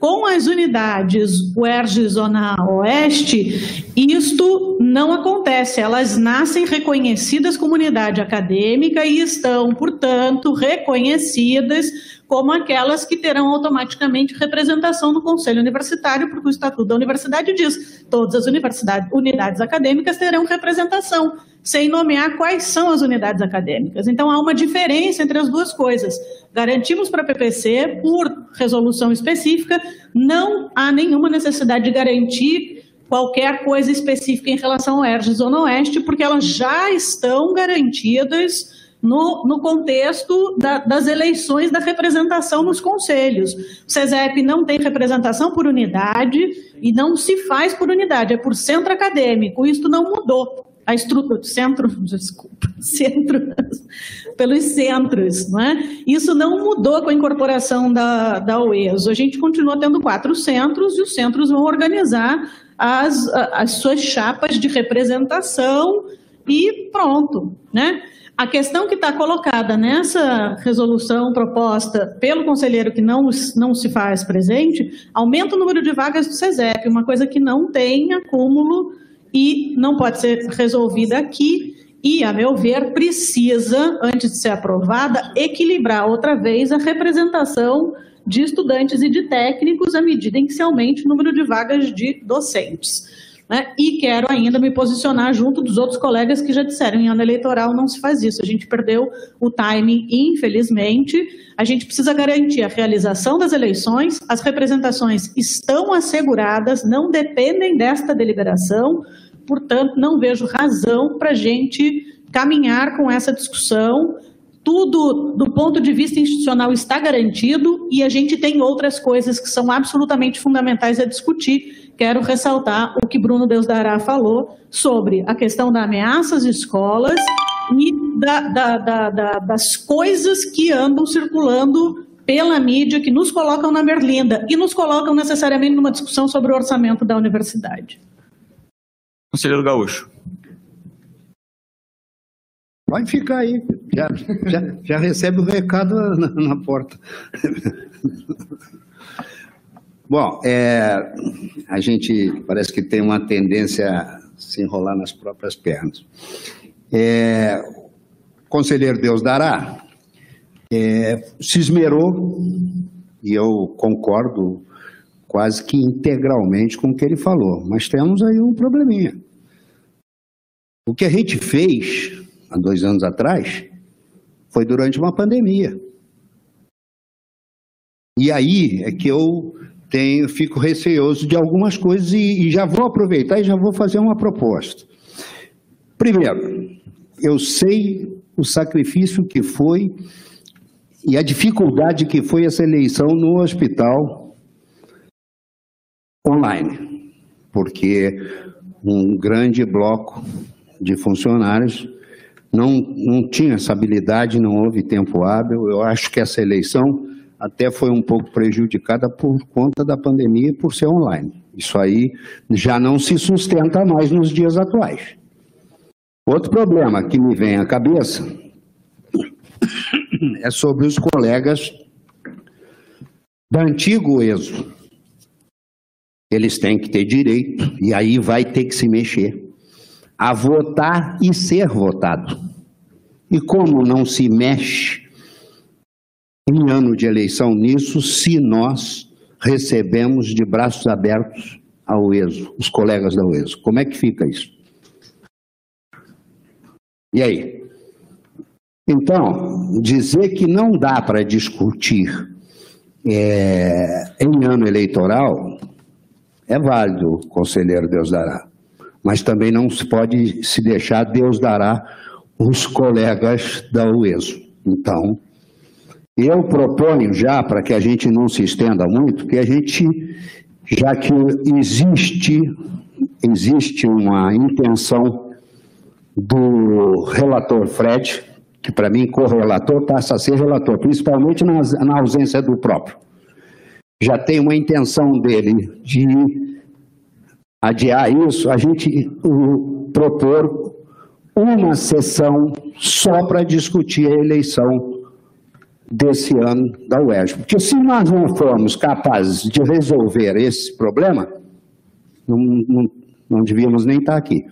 Com as unidades UERJ Zona Oeste, isto não acontece. Elas nascem reconhecidas como unidade acadêmica e estão, portanto, reconhecidas como aquelas que terão automaticamente representação no Conselho Universitário, porque o Estatuto da Universidade diz todas as unidades acadêmicas terão representação, sem nomear quais são as unidades acadêmicas. Então, há uma diferença entre as duas coisas. Garantimos para a PPC, por resolução específica, não há nenhuma necessidade de garantir qualquer coisa específica em relação ao ERJ Zona Oeste, porque elas já estão garantidas no, no contexto da, das eleições da representação nos conselhos. O CESEP não tem representação por unidade e não se faz por unidade, é por centro acadêmico. Isso não mudou. A estrutura, centro, desculpa, centro, pelos centros, não é? Isso não mudou com a incorporação da, da UES. A gente continua tendo quatro centros e os centros vão organizar as, as suas chapas de representação e pronto, né? A questão que está colocada nessa resolução proposta pelo conselheiro que não, não se faz presente, aumenta o número de vagas do SESEP, uma coisa que não tem acúmulo e não pode ser resolvida aqui. E, a meu ver, precisa, antes de ser aprovada, equilibrar outra vez a representação de estudantes e de técnicos à medida em que se aumente o número de vagas de docentes. Né? E quero ainda me posicionar junto dos outros colegas que já disseram, em ano eleitoral não se faz isso. A gente perdeu o timing, infelizmente. A gente precisa garantir a realização das eleições, as representações estão asseguradas, não dependem desta deliberação, portanto, não vejo razão para a gente caminhar com essa discussão tudo do ponto de vista institucional está garantido e a gente tem outras coisas que são absolutamente fundamentais a discutir. Quero ressaltar o que Bruno Deus Dará falou sobre a questão da ameaça às escolas e da, da, da, das coisas que andam circulando pela mídia, que nos colocam na berlinda e nos colocam necessariamente numa discussão sobre o orçamento da universidade. Conselheiro Gaúcho. Vai ficar aí, já, já, já recebe o recado na, na porta. Bom, é, a gente parece que tem uma tendência a se enrolar nas próprias pernas. É, conselheiro Deus dará, é, se esmerou, e eu concordo quase que integralmente com o que ele falou, mas temos aí um probleminha. O que a gente fez há dois anos atrás, foi durante uma pandemia. E aí é que eu tenho, fico receoso de algumas coisas e, e já vou aproveitar e já vou fazer uma proposta. Primeiro, eu sei o sacrifício que foi e a dificuldade que foi essa eleição no hospital online, porque um grande bloco de funcionários não, não tinha essa habilidade, não houve tempo hábil. Eu acho que essa eleição até foi um pouco prejudicada por conta da pandemia e por ser online. Isso aí já não se sustenta mais nos dias atuais. Outro problema que me vem à cabeça é sobre os colegas do antigo ESO. Eles têm que ter direito, e aí vai ter que se mexer, a votar e ser votado. E como não se mexe em ano de eleição nisso, se nós recebemos de braços abertos a UESO, os colegas da UESO? Como é que fica isso? E aí? Então, dizer que não dá para discutir é, em ano eleitoral é válido, conselheiro Deus dará. Mas também não se pode se deixar Deus dará os colegas da UESO. Então, eu proponho já, para que a gente não se estenda muito, que a gente, já que existe, existe uma intenção do relator Fred, que para mim correlator passa a ser relator, principalmente na, na ausência do próprio. Já tem uma intenção dele de adiar isso, a gente o, propor uma sessão só para discutir a eleição desse ano da UERJ. Porque se nós não formos capazes de resolver esse problema, não, não, não devíamos nem estar aqui.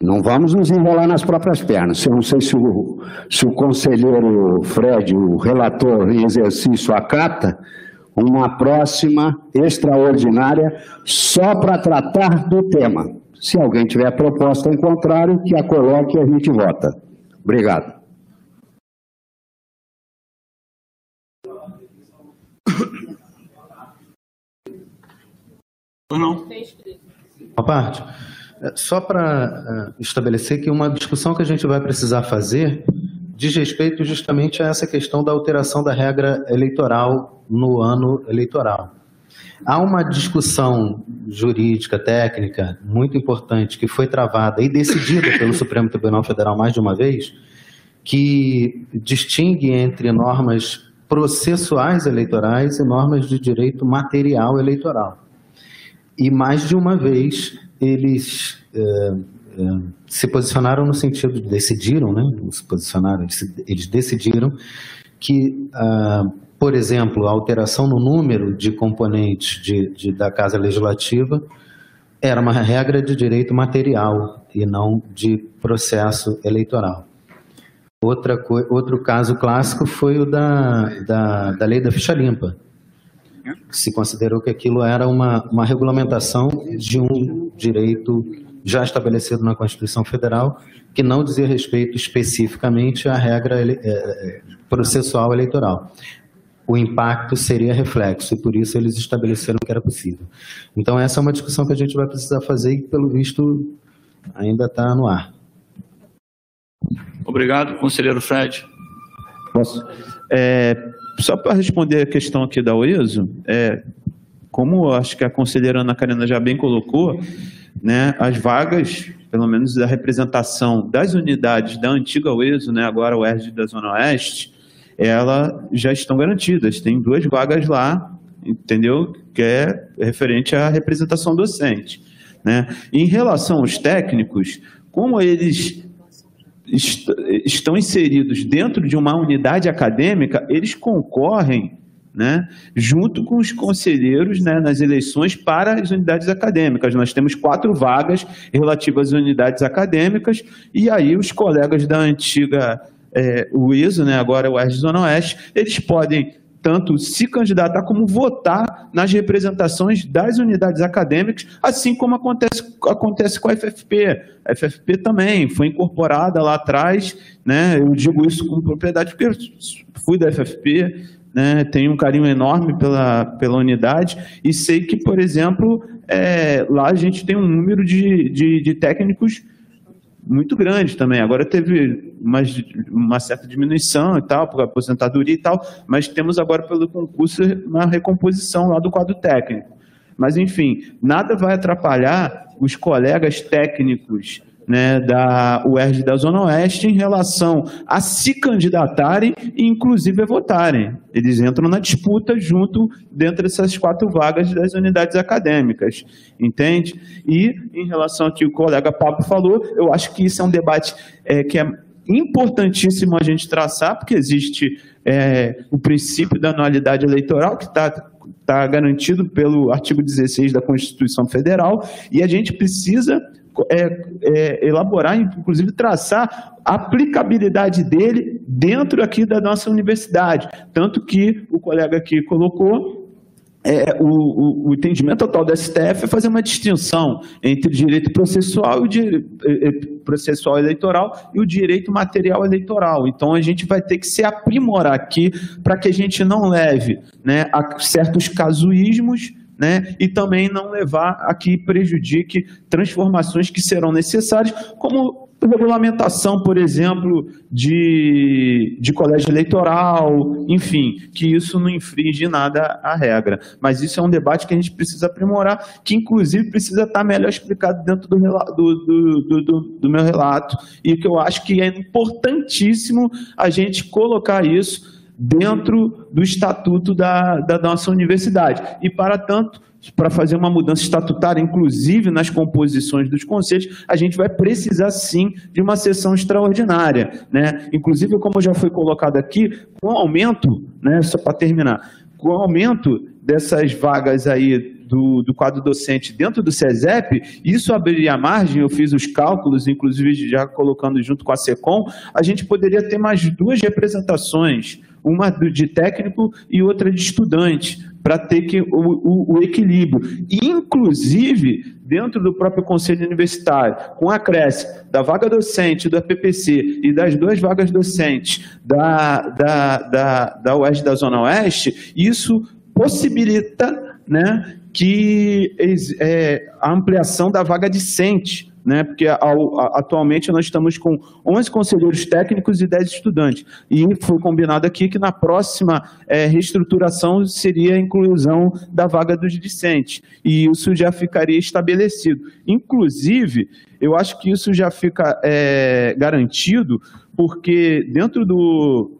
Não vamos nos enrolar nas próprias pernas. Eu não sei se o, se o conselheiro Fred, o relator em exercício, acata uma próxima extraordinária só para tratar do tema. Se alguém tiver proposta em contrário, que a coloque e a gente vota. Obrigado. Não. Uma parte. É, só para é, estabelecer que uma discussão que a gente vai precisar fazer diz respeito justamente a essa questão da alteração da regra eleitoral no ano eleitoral. Há uma discussão jurídica, técnica, muito importante, que foi travada e decidida pelo Supremo Tribunal Federal mais de uma vez, que distingue entre normas processuais eleitorais e normas de direito material eleitoral. E mais de uma vez eles é, se posicionaram no sentido de decidiram, né? Se posicionaram, eles, eles decidiram que, ah, por exemplo, a alteração no número de componentes de, de, da Casa Legislativa era uma regra de direito material e não de processo eleitoral. Outra, outro caso clássico foi o da, da, da lei da ficha limpa, se considerou que aquilo era uma, uma regulamentação de um direito já estabelecido na Constituição Federal, que não dizia respeito especificamente à regra ele, é, é, processual eleitoral. O impacto seria reflexo, e por isso eles estabeleceram que era possível. Então, essa é uma discussão que a gente vai precisar fazer e, pelo visto, ainda está no ar. Obrigado, conselheiro Fred. Posso? É, só para responder a questão aqui da OESO, é, como acho que a conselheira Ana Karina já bem colocou, né, as vagas, pelo menos da representação das unidades da antiga OESO, né, agora o ERG da Zona Oeste, elas já estão garantidas. Tem duas vagas lá, entendeu? Que é referente à representação docente. Né? Em relação aos técnicos, como eles est estão inseridos dentro de uma unidade acadêmica, eles concorrem né, junto com os conselheiros né, nas eleições para as unidades acadêmicas. Nós temos quatro vagas relativas às unidades acadêmicas, e aí os colegas da antiga é, né, agora o ERG Zona Oeste, eles podem tanto se candidatar como votar nas representações das unidades acadêmicas, assim como acontece, acontece com a FFP. A FFP também foi incorporada lá atrás, né? eu digo isso com propriedade porque fui da FFP, né, tenho um carinho enorme pela, pela unidade e sei que, por exemplo, é, lá a gente tem um número de, de, de técnicos muito grande também. Agora teve uma, uma certa diminuição e tal, por aposentadoria e tal, mas temos agora pelo concurso uma recomposição lá do quadro técnico. Mas, enfim, nada vai atrapalhar os colegas técnicos né, da UERJ da Zona Oeste em relação a se candidatarem e, inclusive, a votarem. Eles entram na disputa junto dentro dessas quatro vagas das unidades acadêmicas, entende? E, em relação ao que o colega Pablo falou, eu acho que isso é um debate é, que é importantíssimo a gente traçar, porque existe é, o princípio da anualidade eleitoral, que está tá garantido pelo artigo 16 da Constituição Federal, e a gente precisa é, é, elaborar, inclusive traçar a aplicabilidade dele dentro aqui da nossa universidade. Tanto que o colega aqui colocou é, o, o, o, entendimento atual do STF é fazer uma distinção entre direito processual, o direito, é, é, processual eleitoral e o direito material eleitoral. Então, a gente vai ter que se aprimorar aqui para que a gente não leve né, a certos casuísmos né? e também não levar a que prejudique transformações que serão necessárias, como regulamentação, por exemplo, de, de colégio eleitoral, enfim, que isso não infringe nada a regra. Mas isso é um debate que a gente precisa aprimorar, que inclusive precisa estar melhor explicado dentro do, do, do, do, do meu relato, e que eu acho que é importantíssimo a gente colocar isso dentro do estatuto da, da nossa universidade. E, para tanto, para fazer uma mudança estatutária, inclusive nas composições dos conselhos, a gente vai precisar sim de uma sessão extraordinária. Né? Inclusive, como já foi colocado aqui, com o aumento, né, só para terminar, com o aumento dessas vagas aí do, do, quadro docente dentro do SESEP, isso abriria margem, eu fiz os cálculos, inclusive já colocando junto com a SECOM, a gente poderia ter mais duas representações uma de técnico e outra de estudante, para ter que, o, o, o, equilíbrio. Inclusive, dentro do próprio conselho universitário, com a cresce da vaga docente da PPC e das duas vagas docentes da, da, da, da UERJ da Zona Oeste, isso possibilita né, que é, a ampliação da vaga discente né? porque ao, atualmente nós estamos com 11 conselheiros técnicos e 10 estudantes. E foi combinado aqui que na próxima é, reestruturação seria a inclusão da vaga dos discentes. E isso já ficaria estabelecido. Inclusive, eu acho que isso já fica é, garantido, porque dentro do.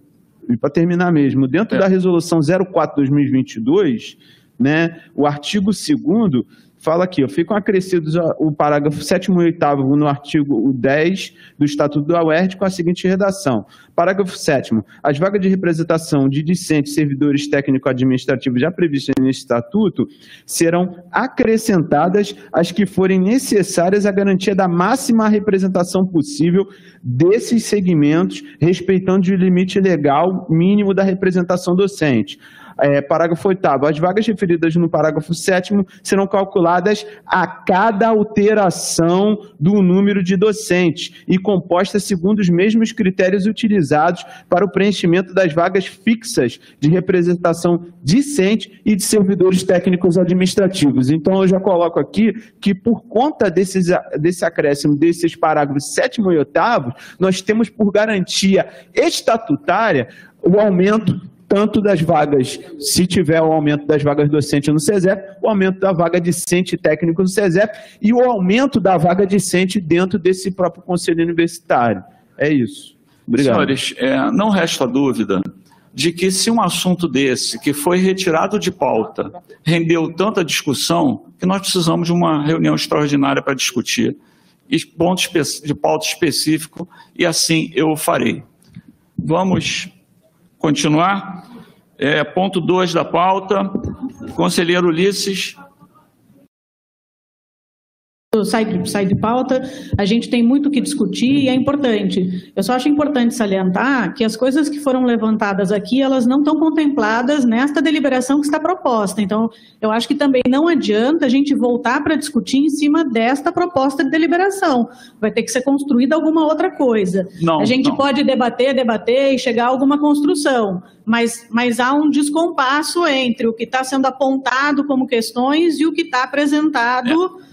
E para terminar mesmo, dentro é. da resolução 04-2022, né, o artigo 2 fala aqui, ó, ficam acrescidos o parágrafo 7 e 8 no artigo 10 do Estatuto da UERJ com a seguinte redação. Parágrafo 7 As vagas de representação de discentes servidores técnico-administrativos já previstas neste Estatuto serão acrescentadas as que forem necessárias à garantia da máxima representação possível desses segmentos, respeitando o limite legal mínimo da representação docente. É, parágrafo 8 as vagas referidas no parágrafo 7 serão calculadas a cada alteração do número de docentes e compostas segundo os mesmos critérios utilizados para o preenchimento das vagas fixas de representação discente e de servidores técnicos administrativos. Então, eu já coloco aqui que, por conta desses, desse acréscimo desses parágrafos 7 e 8, nós temos por garantia estatutária o aumento tanto das vagas, se tiver o aumento das vagas docentes no SESEP, o aumento da vaga discente técnico no SESEP e o aumento da vaga discente dentro desse próprio conselho universitário. É isso. Obrigado. Senhores, é, não resta dúvida de que se um assunto desse, que foi retirado de pauta, rendeu tanta discussão, que nós precisamos de uma reunião extraordinária para discutir, pontos de pauta específico, e assim eu farei. Vamos Continuar? É, ponto 2 da pauta. Conselheiro Ulisses. Sai de, sai de pauta, a gente tem muito o que discutir e é importante. Eu só acho importante salientar que as coisas que foram levantadas aqui, elas não estão contempladas nesta deliberação que está proposta. Então, eu acho que também não adianta a gente voltar para discutir em cima desta proposta de deliberação. Vai ter que ser construída alguma outra coisa. Não, a gente não. pode debater, debater e chegar a alguma construção, mas, mas há um descompasso entre o que está sendo apontado como questões e o que está apresentado é,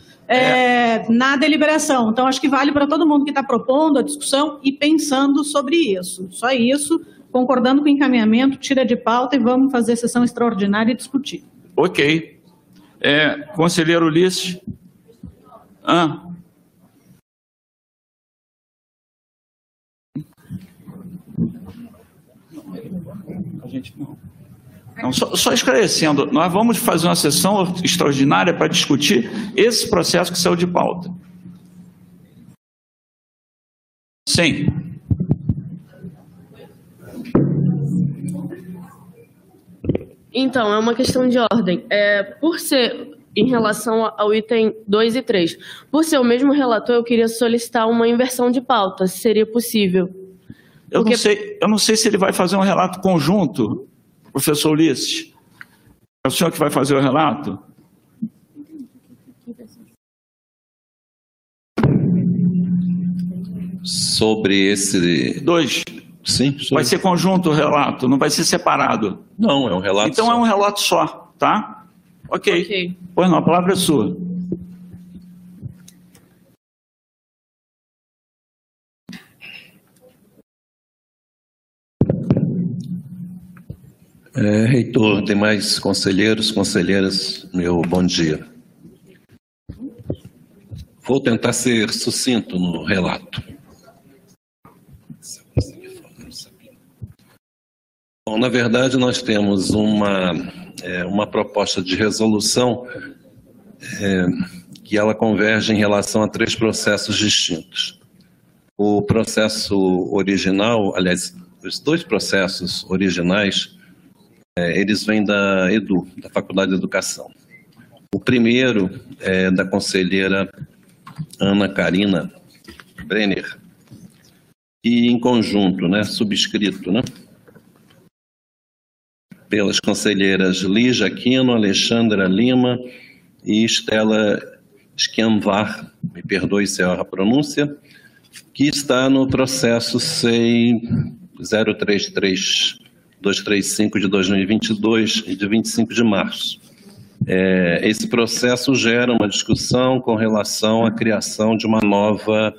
na deliberação. Então, acho que vale para todo mundo que está propondo a discussão e pensando sobre isso. Só isso, concordando com o encaminhamento, tira de pauta e vamos fazer sessão extraordinária e discutir. Ok. É, conselheiro Ulisses? Ah. A gente não. Não, só, só esclarecendo, nós vamos fazer uma sessão extraordinária para discutir esse processo que saiu de pauta. Sim. Então, é uma questão de ordem. É, por ser em relação ao item 2 e 3, por ser o mesmo relator, eu queria solicitar uma inversão de pauta, se seria possível. Eu não, sei, eu não sei se ele vai fazer um relato conjunto, professor Ulisses. É o senhor que vai fazer o relato? Sobre esse. Dois. Sim, Vai ser conjunto o relato, não vai ser separado. Não, é um relato Então só. é um relato só, tá? Ok. Pois não, a palavra é sua. É, reitor, demais conselheiros, conselheiras, meu bom dia. Vou tentar ser sucinto no relato. Bom, na verdade, nós temos uma, é, uma proposta de resolução é, que ela converge em relação a três processos distintos. O processo original, aliás, os dois processos originais, eles vêm da EDU, da Faculdade de Educação. O primeiro é da conselheira Ana Karina Brenner, e em conjunto, né, subscrito, né, pelas conselheiras Lígia Aquino, Alexandra Lima e Estela Schianvar, me perdoe se erro a pronúncia, que está no processo SEI 033 235 de 2022 e de 25 de março. É, esse processo gera uma discussão com relação à criação de uma nova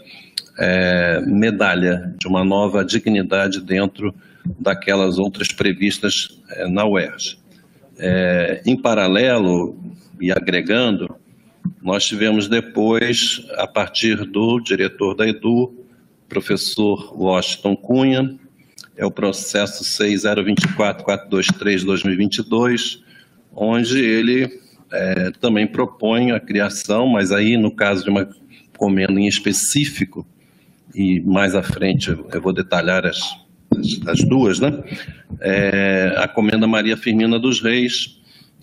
é, medalha, de uma nova dignidade dentro daquelas outras previstas é, na UERJ. É, em paralelo e agregando, nós tivemos depois, a partir do diretor da EDU, professor Washington Cunha, é o processo 6024423-2022, onde ele é, também propõe a criação, mas aí no caso de uma comenda em específico, e mais à frente eu vou detalhar as, as, as duas, né? É, a comenda Maria Firmina dos Reis,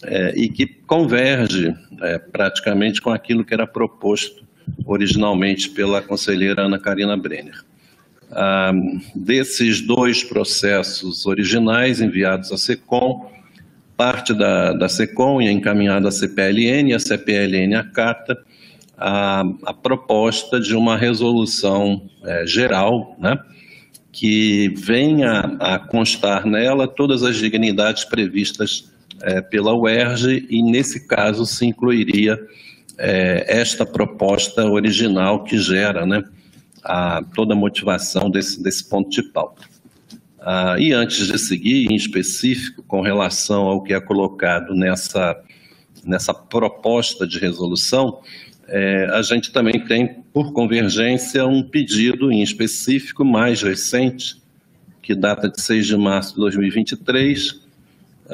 é, e que converge é, praticamente com aquilo que era proposto originalmente pela conselheira Ana Karina Brenner. Desses dois processos originais enviados à SECOM, parte da, da SECOM é encaminhada à CPLN, e a CPLN acata a, a proposta de uma resolução eh, geral, né, que venha a constar nela todas as dignidades previstas eh, pela UERJ, e nesse caso se incluiria eh, esta proposta original que gera né, a, toda a motivação desse, desse ponto de pauta. Ah, e antes de seguir, em específico, com relação ao que é colocado nessa, nessa proposta de resolução, é, a gente também tem, por convergência, um pedido em específico mais recente, que data de 6 de março de 2023,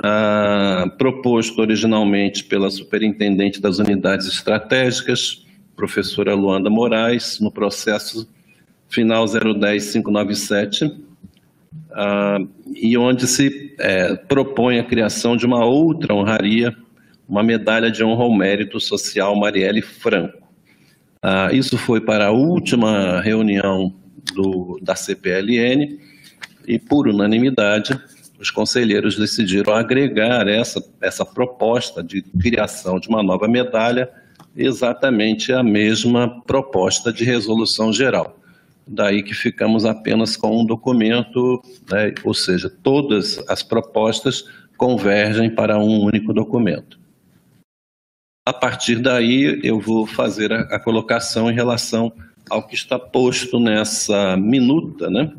ah, proposto originalmente pela superintendente das unidades estratégicas, professora Luanda Moraes, no processo final 010597, ah, e onde se é, propõe a criação de uma outra honraria, uma medalha de honra ao mérito social Marielle Franco. Ah, isso foi para a última reunião do, da CPLN e, por unanimidade, os conselheiros decidiram agregar essa, essa proposta de criação de uma nova medalha exatamente a mesma proposta de resolução geral. Daí que ficamos apenas com um documento, né, ou seja, todas as propostas convergem para um único documento. A partir daí, eu vou fazer a, a colocação em relação ao que está posto nessa minuta, né?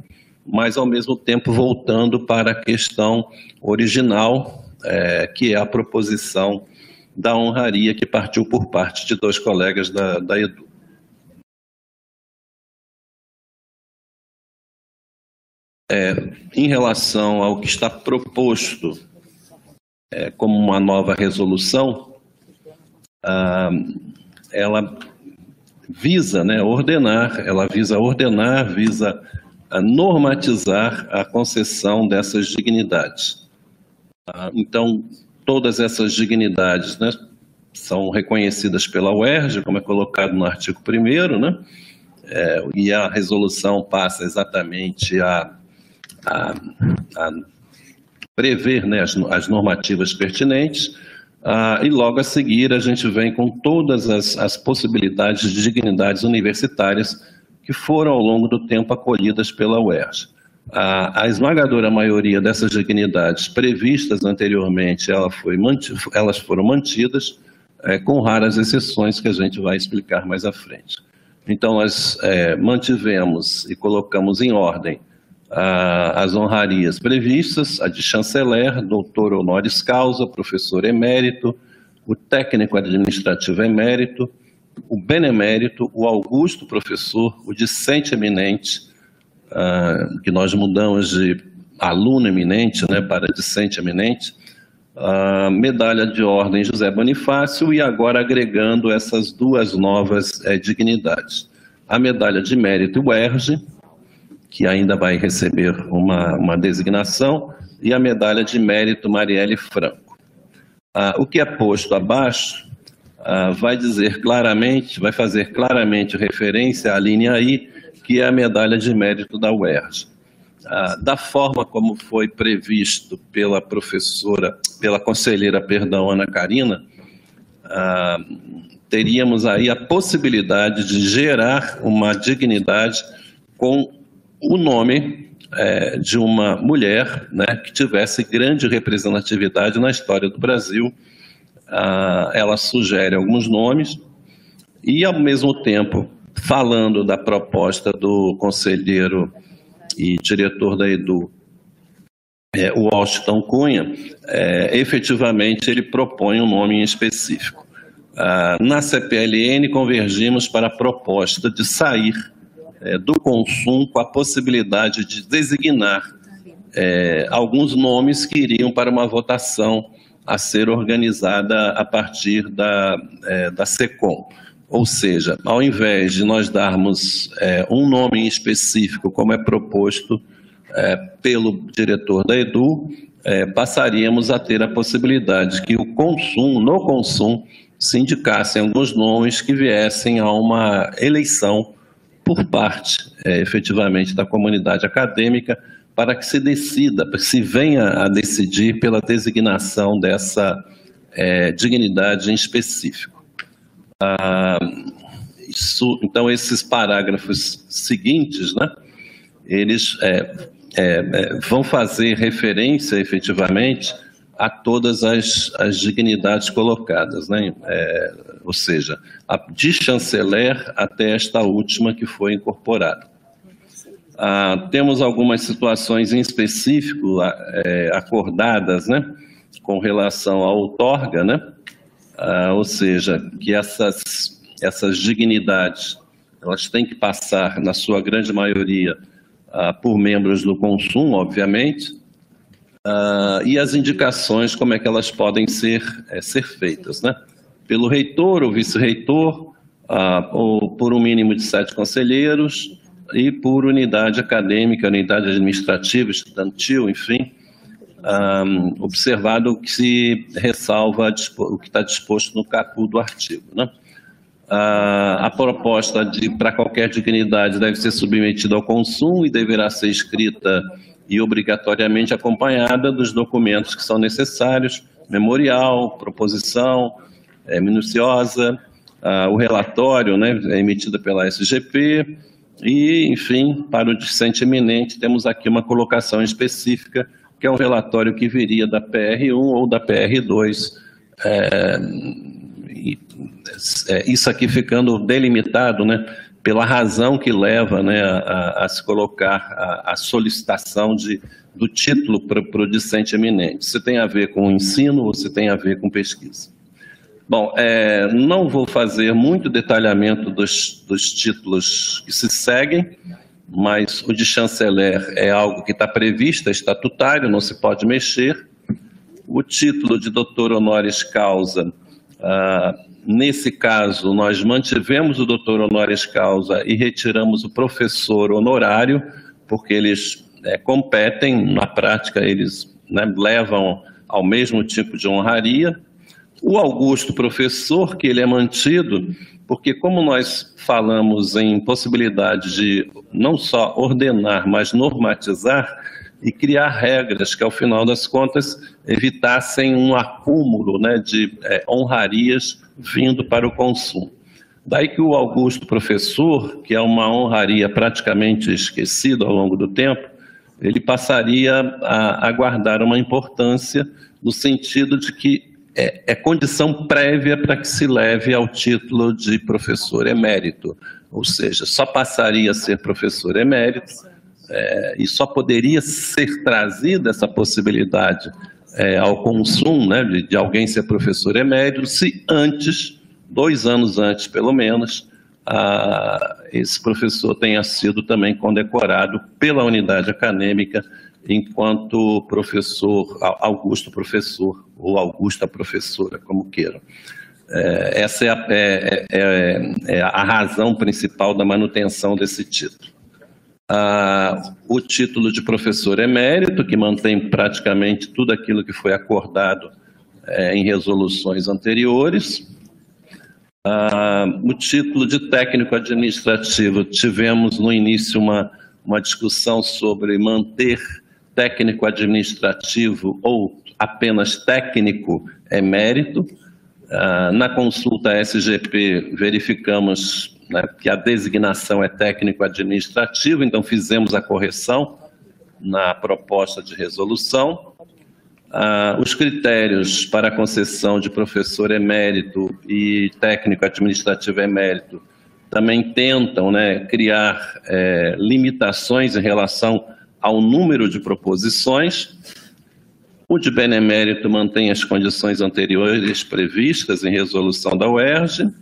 mas ao mesmo tempo voltando para a questão original, é, que é a proposição da honraria que partiu por parte de dois colegas da, da Edu. É, em relação ao que está proposto é, como uma nova resolução, ah, ela visa né, ordenar, ela visa ordenar, visa normatizar a concessão dessas dignidades. Ah, então, todas essas dignidades né, são reconhecidas pela UERJ, como é colocado no artigo 1 né? É, e a resolução passa exatamente a, a, a prever né, as, as normativas pertinentes, e logo a seguir a gente vem com todas as, as possibilidades de dignidades universitárias que foram ao longo do tempo acolhidas pela UERJ. A, a esmagadora maioria dessas dignidades previstas anteriormente, ela foi elas foram mantidas, é, com raras exceções que a gente vai explicar mais à frente. Então, nós é, mantivemos e colocamos em ordem as honrarias previstas, a de chanceler, doutor honoris causa, professor emérito, o técnico administrativo emérito, o benemérito, o augusto professor, o discente eminente, uh, que nós mudamos de aluno eminente né, para discente eminente, a medalha de ordem José Bonifácio e agora agregando essas duas novas eh, dignidades. A medalha de mérito UERJ, que ainda vai receber uma, uma designação, e a medalha de mérito Marielle Franco. Ah, o que é posto abaixo ah, vai dizer claramente, vai fazer claramente referência à linha I, que é a medalha de mérito da UERJ. Ah, da forma como foi previsto pela professora, pela conselheira, perdão, Ana Karina, ah, teríamos aí a possibilidade de gerar uma dignidade com o nome é, de uma mulher né, que tivesse grande representatividade na história do Brasil. Ah, ela sugere alguns nomes e, ao mesmo tempo, falando da proposta do conselheiro e diretor da Edu, é, o Washington Cunha, é, efetivamente ele propõe um nome em específico. Ah, na CPLN, convergimos para a proposta de sair é, do consumo com a possibilidade de designar é, alguns nomes que iriam para uma votação a ser organizada a partir da, é, da SECOM. Ou seja, ao invés de nós darmos é, um nome em específico, como é proposto é, pelo diretor da Edu, é, passaríamos a ter a possibilidade que o consumo, no consumo, se indicassem alguns nomes que viessem a uma eleição por parte, é, efetivamente, da comunidade acadêmica para que se decida, se venha a decidir pela designação dessa é, dignidade em específico. Ah, isso, então, esses parágrafos seguintes, né, eles é, é, é vão fazer referência, efetivamente, a todas as, as dignidades colocadas, né? É, ou seja, de chanceler até esta última que foi incorporada. Ah, temos algumas situações em específico é, acordadas, né, com relação à outorga, né, ah, ou seja, que essas, essas dignidades, elas têm que passar, na sua grande maioria, ah, por membros do consumo, obviamente, Uh, e as indicações, como é que elas podem ser, é, ser feitas, né? Pelo reitor ou vice-reitor, uh, ou por um mínimo de sete conselheiros, e por unidade acadêmica, unidade administrativa, estudantil, enfim, ah, observado o que se ressalva, o que está disposto no caput do artigo. Né? a, a proposta de para qualquer dignidade deve ser submetida ao consumo e deverá ser escrita e obrigatoriamente acompanhada dos documentos que são necessários, memorial, proposição é, minuciosa, ah, o relatório né, é emitido pela SGP e, enfim, para o discente eminente, temos aqui uma colocação específica, que é o relatório que viria da PR1 ou da PR2, é, é, isso aqui ficando delimitado, né, pela razão que leva né, a, a se colocar a, a, solicitação de, do título para o discente eminente. Se tem a ver com ensino ou se tem a ver com pesquisa. Bom, é, não vou fazer muito detalhamento dos, dos títulos que se seguem, mas o de chanceler é algo que está previsto, é estatutário, não se pode mexer. O título de doutor honoris causa ah, Nesse caso, nós mantivemos o doutor honoris causa e retiramos o professor honorário, porque eles é, competem, na prática, eles né, levam ao mesmo tipo de honraria. O Augusto professor, que ele é mantido, porque como nós falamos em possibilidade de não só ordenar, mas normatizar, e criar regras que, ao final das contas, evitassem um acúmulo né, de é, honrarias vindo para o consumo. Daí que o Augusto Professor, que é uma honraria praticamente esquecida ao longo do tempo, ele passaria a, a guardar uma importância no sentido de que é, é condição prévia para que se leve ao título de professor emérito, ou seja, só passaria a ser professor emérito é, e só poderia ser trazida essa possibilidade é, ao consumo né, de, de, alguém ser professor emérito se antes, dois anos antes pelo menos, a, esse professor tenha sido também condecorado pela unidade acadêmica enquanto professor, Augusto professor ou Augusta professora, como queiram. É, essa é a, é, é, é a razão principal da manutenção desse título ah, o título de professor emérito, que mantém praticamente tudo aquilo que foi acordado é, em resoluções anteriores. Ah, o título de técnico administrativo, tivemos no início uma, uma discussão sobre manter técnico administrativo ou apenas técnico emérito. Ah, na consulta SGP, verificamos né, que a designação é técnico-administrativo, então fizemos a correção na proposta de resolução. Ah, os critérios para a concessão de professor emérito e técnico administrativo emérito também tentam né, criar é, limitações em relação ao número de proposições. O de benemérito mantém as condições anteriores previstas em resolução da UERJ.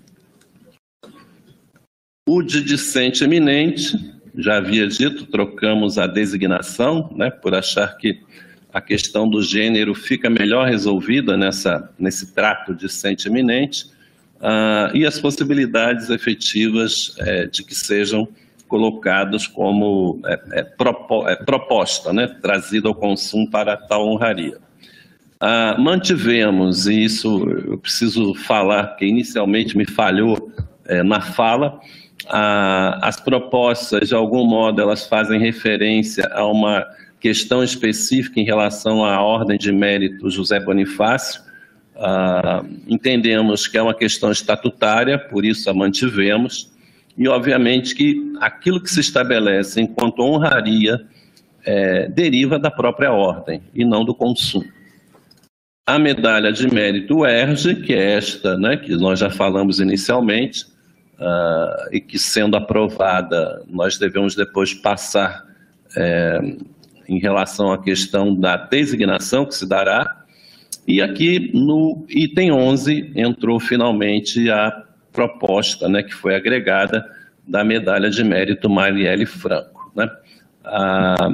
O de discente eminente, já havia dito, trocamos a designação, né, por achar que a questão do gênero fica melhor resolvida nessa, nesse trato discente eminente, uh, e as possibilidades efetivas é, de que sejam colocados como é, é, propo, é, proposta, né, trazida ao consumo para tal honraria. Uh, mantivemos, e isso eu preciso falar, que inicialmente me falhou é, na fala, as propostas, de algum modo, elas fazem referência a uma questão específica em relação à ordem de mérito José Bonifácio. Ah, entendemos que é uma questão estatutária, por isso a mantivemos, e obviamente que aquilo que se estabelece enquanto honraria é, deriva da própria ordem e não do consumo. A medalha de mérito ERGE, que é esta, né, que nós já falamos inicialmente, uh, e que, sendo aprovada, nós devemos depois passar é, em relação à questão da designação que se dará. E aqui no item 11 entrou finalmente a proposta né, que foi agregada da medalha de mérito Marielle Franco. Né? Ah,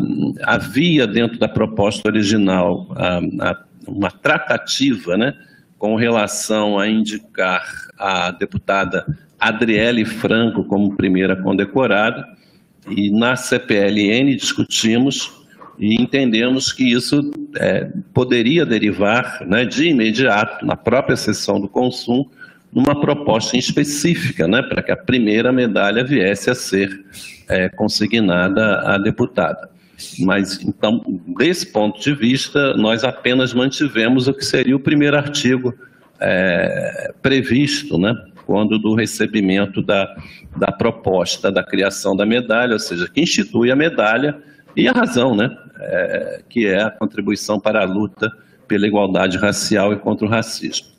havia dentro da proposta original ah, uma tratativa né, com relação a indicar a deputada Adriele Franco como primeira condecorada, e na CPLN discutimos e entendemos que isso é, poderia derivar né, de imediato, na própria sessão do consumo, numa proposta específica, né, para que a primeira medalha viesse a ser é, consignada à deputada. Mas, então, desse ponto de vista, nós apenas mantivemos o que seria o primeiro artigo é, previsto, né, quando do recebimento da, da proposta da criação da medalha, ou seja, que institui a medalha e a razão, né, é, que é a contribuição para a luta pela igualdade racial e contra o racismo.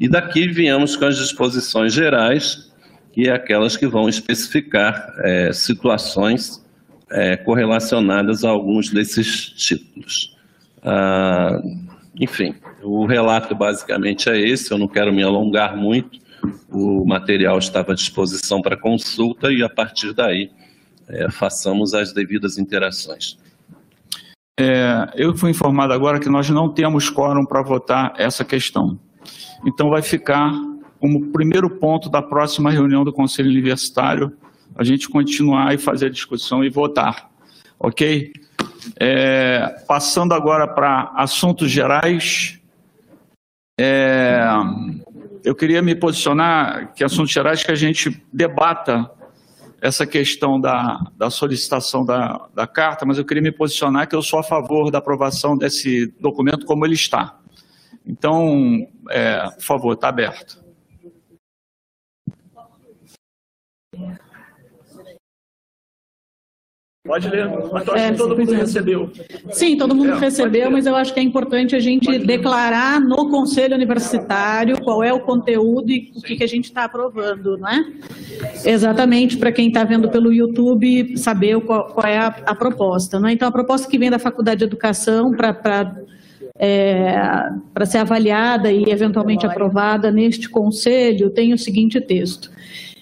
E daqui viemos com as disposições gerais, que é aquelas que vão especificar é, situações é, correlacionadas a alguns desses títulos. Ah, enfim, o relato basicamente é esse, eu não quero me alongar muito, o material estava à disposição para consulta e a partir daí é, façamos as devidas interações. É, eu fui informado agora que nós não temos quórum para votar essa questão. Então, vai ficar como primeiro ponto da próxima reunião do Conselho Universitário, a gente continuar e fazer a discussão e votar, ok? É, passando agora para assuntos gerais, é, eu queria me posicionar que assuntos gerais que a gente debata essa questão da, da solicitação da, da carta, mas eu queria me posicionar que eu sou a favor da aprovação desse documento como ele está. Então, é, por favor, está aberto. Pode ler, mas eu acho É, que todo mundo sim. recebeu. Sim, todo mundo É, recebeu, mas eu acho que é importante a gente declarar no Conselho Universitário qual é o conteúdo e o que, que a gente está aprovando, não é? Exatamente, para quem está vendo pelo YouTube, saber qual, qual é a, a proposta. Né? Então, a proposta que vem da Faculdade de Educação para é, para ser avaliada e eventualmente aprovada neste conselho tem o seguinte texto.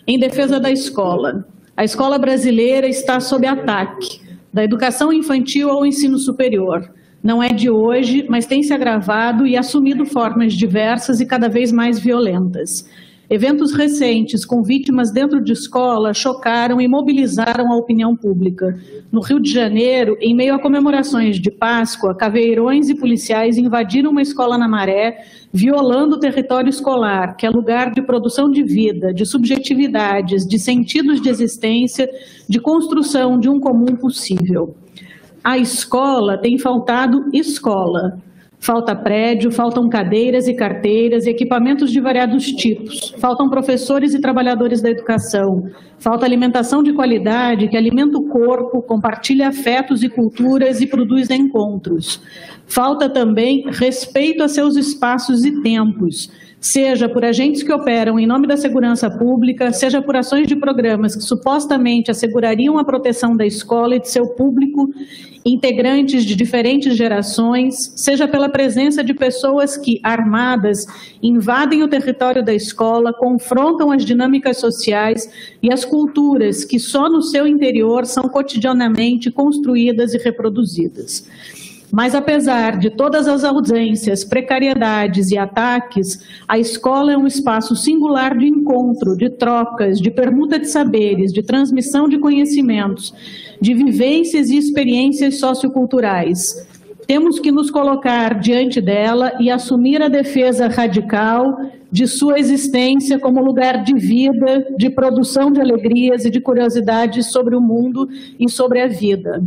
Em defesa da escola. A escola brasileira está sob ataque, da educação infantil ao ensino superior. Não é de hoje, mas tem se agravado e assumido formas diversas e cada vez mais violentas. Eventos recentes com vítimas dentro de escola chocaram e mobilizaram a opinião pública. No Rio de Janeiro, em meio a comemorações de Páscoa, caveirões e policiais invadiram uma escola na Maré, violando o território escolar, que é lugar de produção de vida, de subjetividades, de sentidos de existência, de construção de um comum possível. A escola tem faltado escola. Falta prédio, faltam cadeiras e carteiras e equipamentos de variados tipos. Faltam professores e trabalhadores da educação. Falta alimentação de qualidade que alimenta o corpo, compartilha afetos e culturas e produz encontros. Falta também respeito a seus espaços e tempos, seja por agentes que operam em nome da segurança pública, seja por ações de programas que supostamente assegurariam a proteção da escola e de seu público, integrantes de diferentes gerações, seja pela presença de pessoas que, armadas, invadem o território da escola, confrontam as dinâmicas sociais e as culturas que só no seu interior são cotidianamente construídas e reproduzidas. Mas, apesar de todas as ausências, precariedades e ataques, a escola é um espaço singular de encontro, de trocas, de permuta de saberes, de transmissão de conhecimentos, de vivências e experiências socioculturais. Temos que nos colocar diante dela e assumir a defesa radical de sua existência como lugar de vida, de produção de alegrias e de curiosidades sobre o mundo e sobre a vida.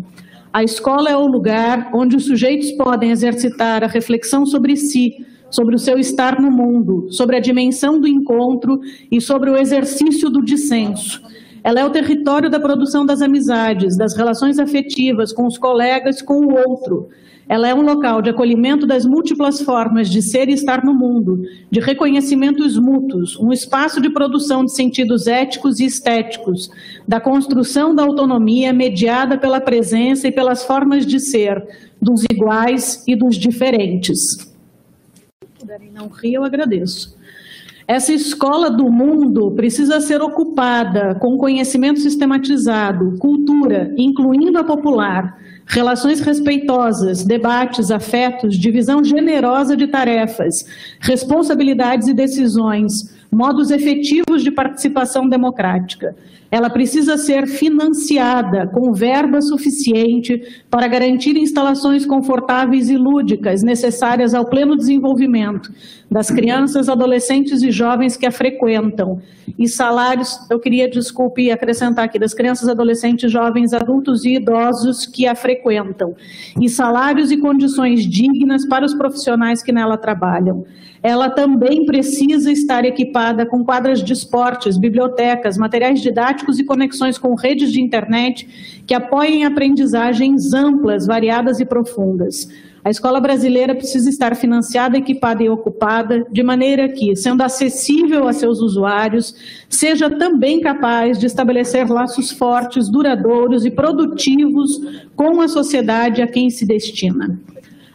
A escola é o lugar onde os sujeitos podem exercitar a reflexão sobre si, sobre o seu estar no mundo, sobre a dimensão do encontro e sobre o exercício do dissenso. Ela é o território da produção das amizades, das relações afetivas com os colegas, com o outro. Ela é um local de acolhimento das múltiplas formas de ser e estar no mundo, de reconhecimentos mútuos, um espaço de produção de sentidos éticos e estéticos, da construção da autonomia mediada pela presença e pelas formas de ser dos iguais e dos diferentes. Se puderem não rir, eu agradeço. Essa escola do mundo precisa ser ocupada com conhecimento sistematizado, cultura, incluindo a popular, relações respeitosas, debates, afetos, divisão generosa de tarefas, responsabilidades e decisões, modos efetivos de participação democrática. Ela precisa ser financiada com verba suficiente para garantir instalações confortáveis e lúdicas necessárias ao pleno desenvolvimento das crianças, adolescentes e jovens que a frequentam. E salários, eu queria, desculpe, acrescentar aqui, das crianças, adolescentes, jovens, adultos e idosos que a frequentam. E salários e condições dignas para os profissionais que nela trabalham. Ela também precisa estar equipada com quadras de esportes, bibliotecas, materiais didáticos e conexões com redes de internet que apoiem aprendizagens amplas, variadas e profundas. A escola brasileira precisa estar financiada, equipada e ocupada, de maneira que, sendo acessível a seus usuários, seja também capaz de estabelecer laços fortes, duradouros e produtivos com a sociedade a quem se destina.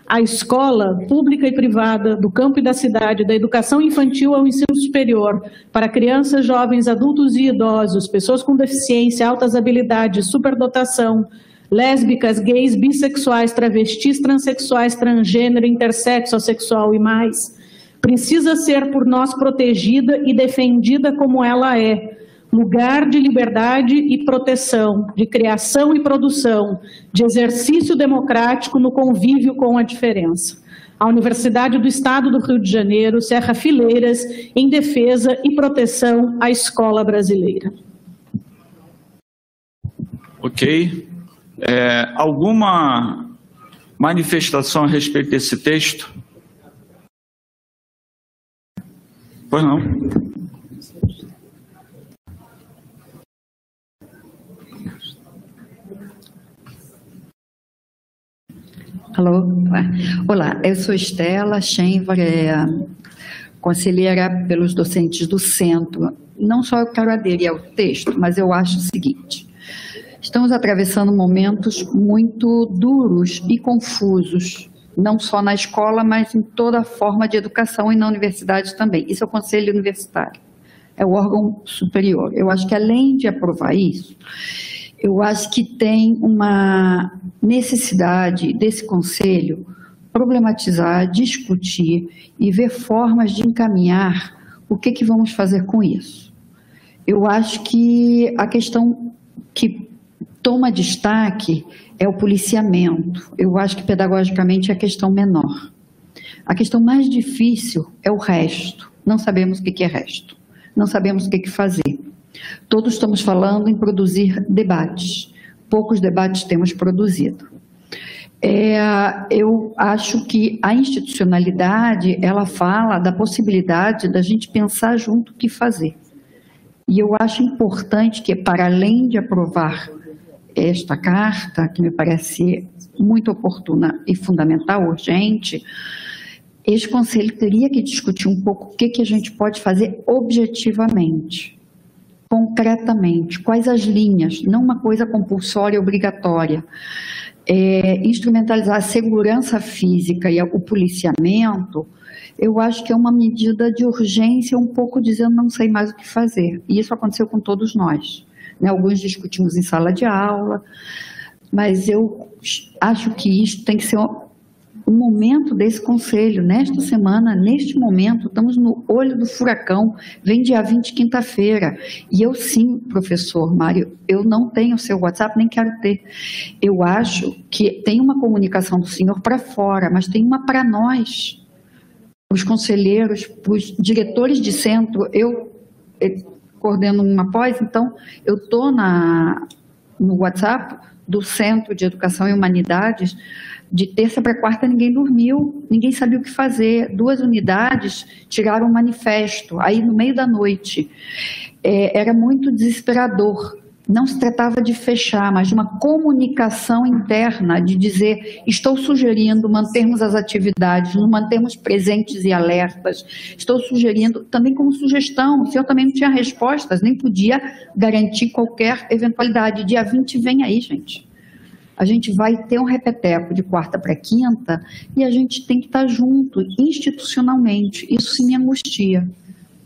A escola pública e privada do campo e da cidade, da educação infantil ao ensino superior, para crianças, jovens, adultos e idosos, pessoas com deficiência, altas habilidades, superdotação, lésbicas, gays, bissexuais, travestis, transexuais, transgênero, intersexo, assexual e mais, precisa ser por nós protegida e defendida como ela é, lugar de liberdade e proteção, de criação e produção, de exercício democrático no convívio com a diferença. A Universidade do Estado do Rio de Janeiro cerra fileiras em defesa e proteção à escola brasileira. Ok. É, alguma manifestação a respeito desse texto? Pois não. Alô? Olá, eu sou Estela Schenver, é, conselheira pelos docentes do centro. Não só eu quero aderir ao texto, mas eu acho o seguinte: estamos atravessando momentos muito duros e confusos, não só na escola, mas em toda a forma de educação e na universidade também. Isso é o Conselho Universitário, é o órgão superior. Eu acho que além de aprovar isso, eu acho que tem uma necessidade desse conselho problematizar, discutir e ver formas de encaminhar o que, que vamos fazer com isso. Eu acho que a questão que toma destaque é o policiamento. Eu acho que pedagogicamente é a questão menor. A questão mais difícil é o resto. Não sabemos o que é resto. Não sabemos o que fazer. Todos estamos falando em produzir debates. Poucos debates temos produzido. É, eu acho que a institucionalidade ela fala da possibilidade da gente pensar junto o que fazer. E eu acho importante que, para além de aprovar esta carta, que me parece muito oportuna e fundamental, urgente, este conselho teria que discutir um pouco o que, que a gente pode fazer objetivamente concretamente, quais as linhas, não uma coisa compulsória, obrigatória. É, instrumentalizar a segurança física e o policiamento, eu acho que é uma medida de urgência, um pouco dizendo não sei mais o que fazer. E isso aconteceu com todos nós. Né? Alguns discutimos em sala de aula, mas eu acho que isso tem que ser o momento desse conselho. Nesta semana, neste momento, estamos no olho do furacão, vem dia 20, quinta-feira. E eu sim, professor Mário, eu não tenho seu WhatsApp, nem quero ter. Eu acho que tem uma comunicação do senhor para fora, mas tem uma para nós, os conselheiros, os diretores de centro. Eu, eu coordeno uma pós, então eu estou no WhatsApp do Centro de Educação e Humanidades, de terça para quarta ninguém dormiu, ninguém sabia o que fazer. Duas unidades tiraram um manifesto, aí no meio da noite. É, era muito desesperador. Não se tratava de fechar, mas de uma comunicação interna, de dizer: estou sugerindo mantermos as atividades, nos mantermos presentes e alertas. Estou sugerindo, também como sugestão, o senhor também não tinha respostas, nem podia garantir qualquer eventualidade. Dia 20 vem aí, gente a gente vai ter um repeteco de quarta para quinta e a gente tem que estar junto institucionalmente. Isso me angustia.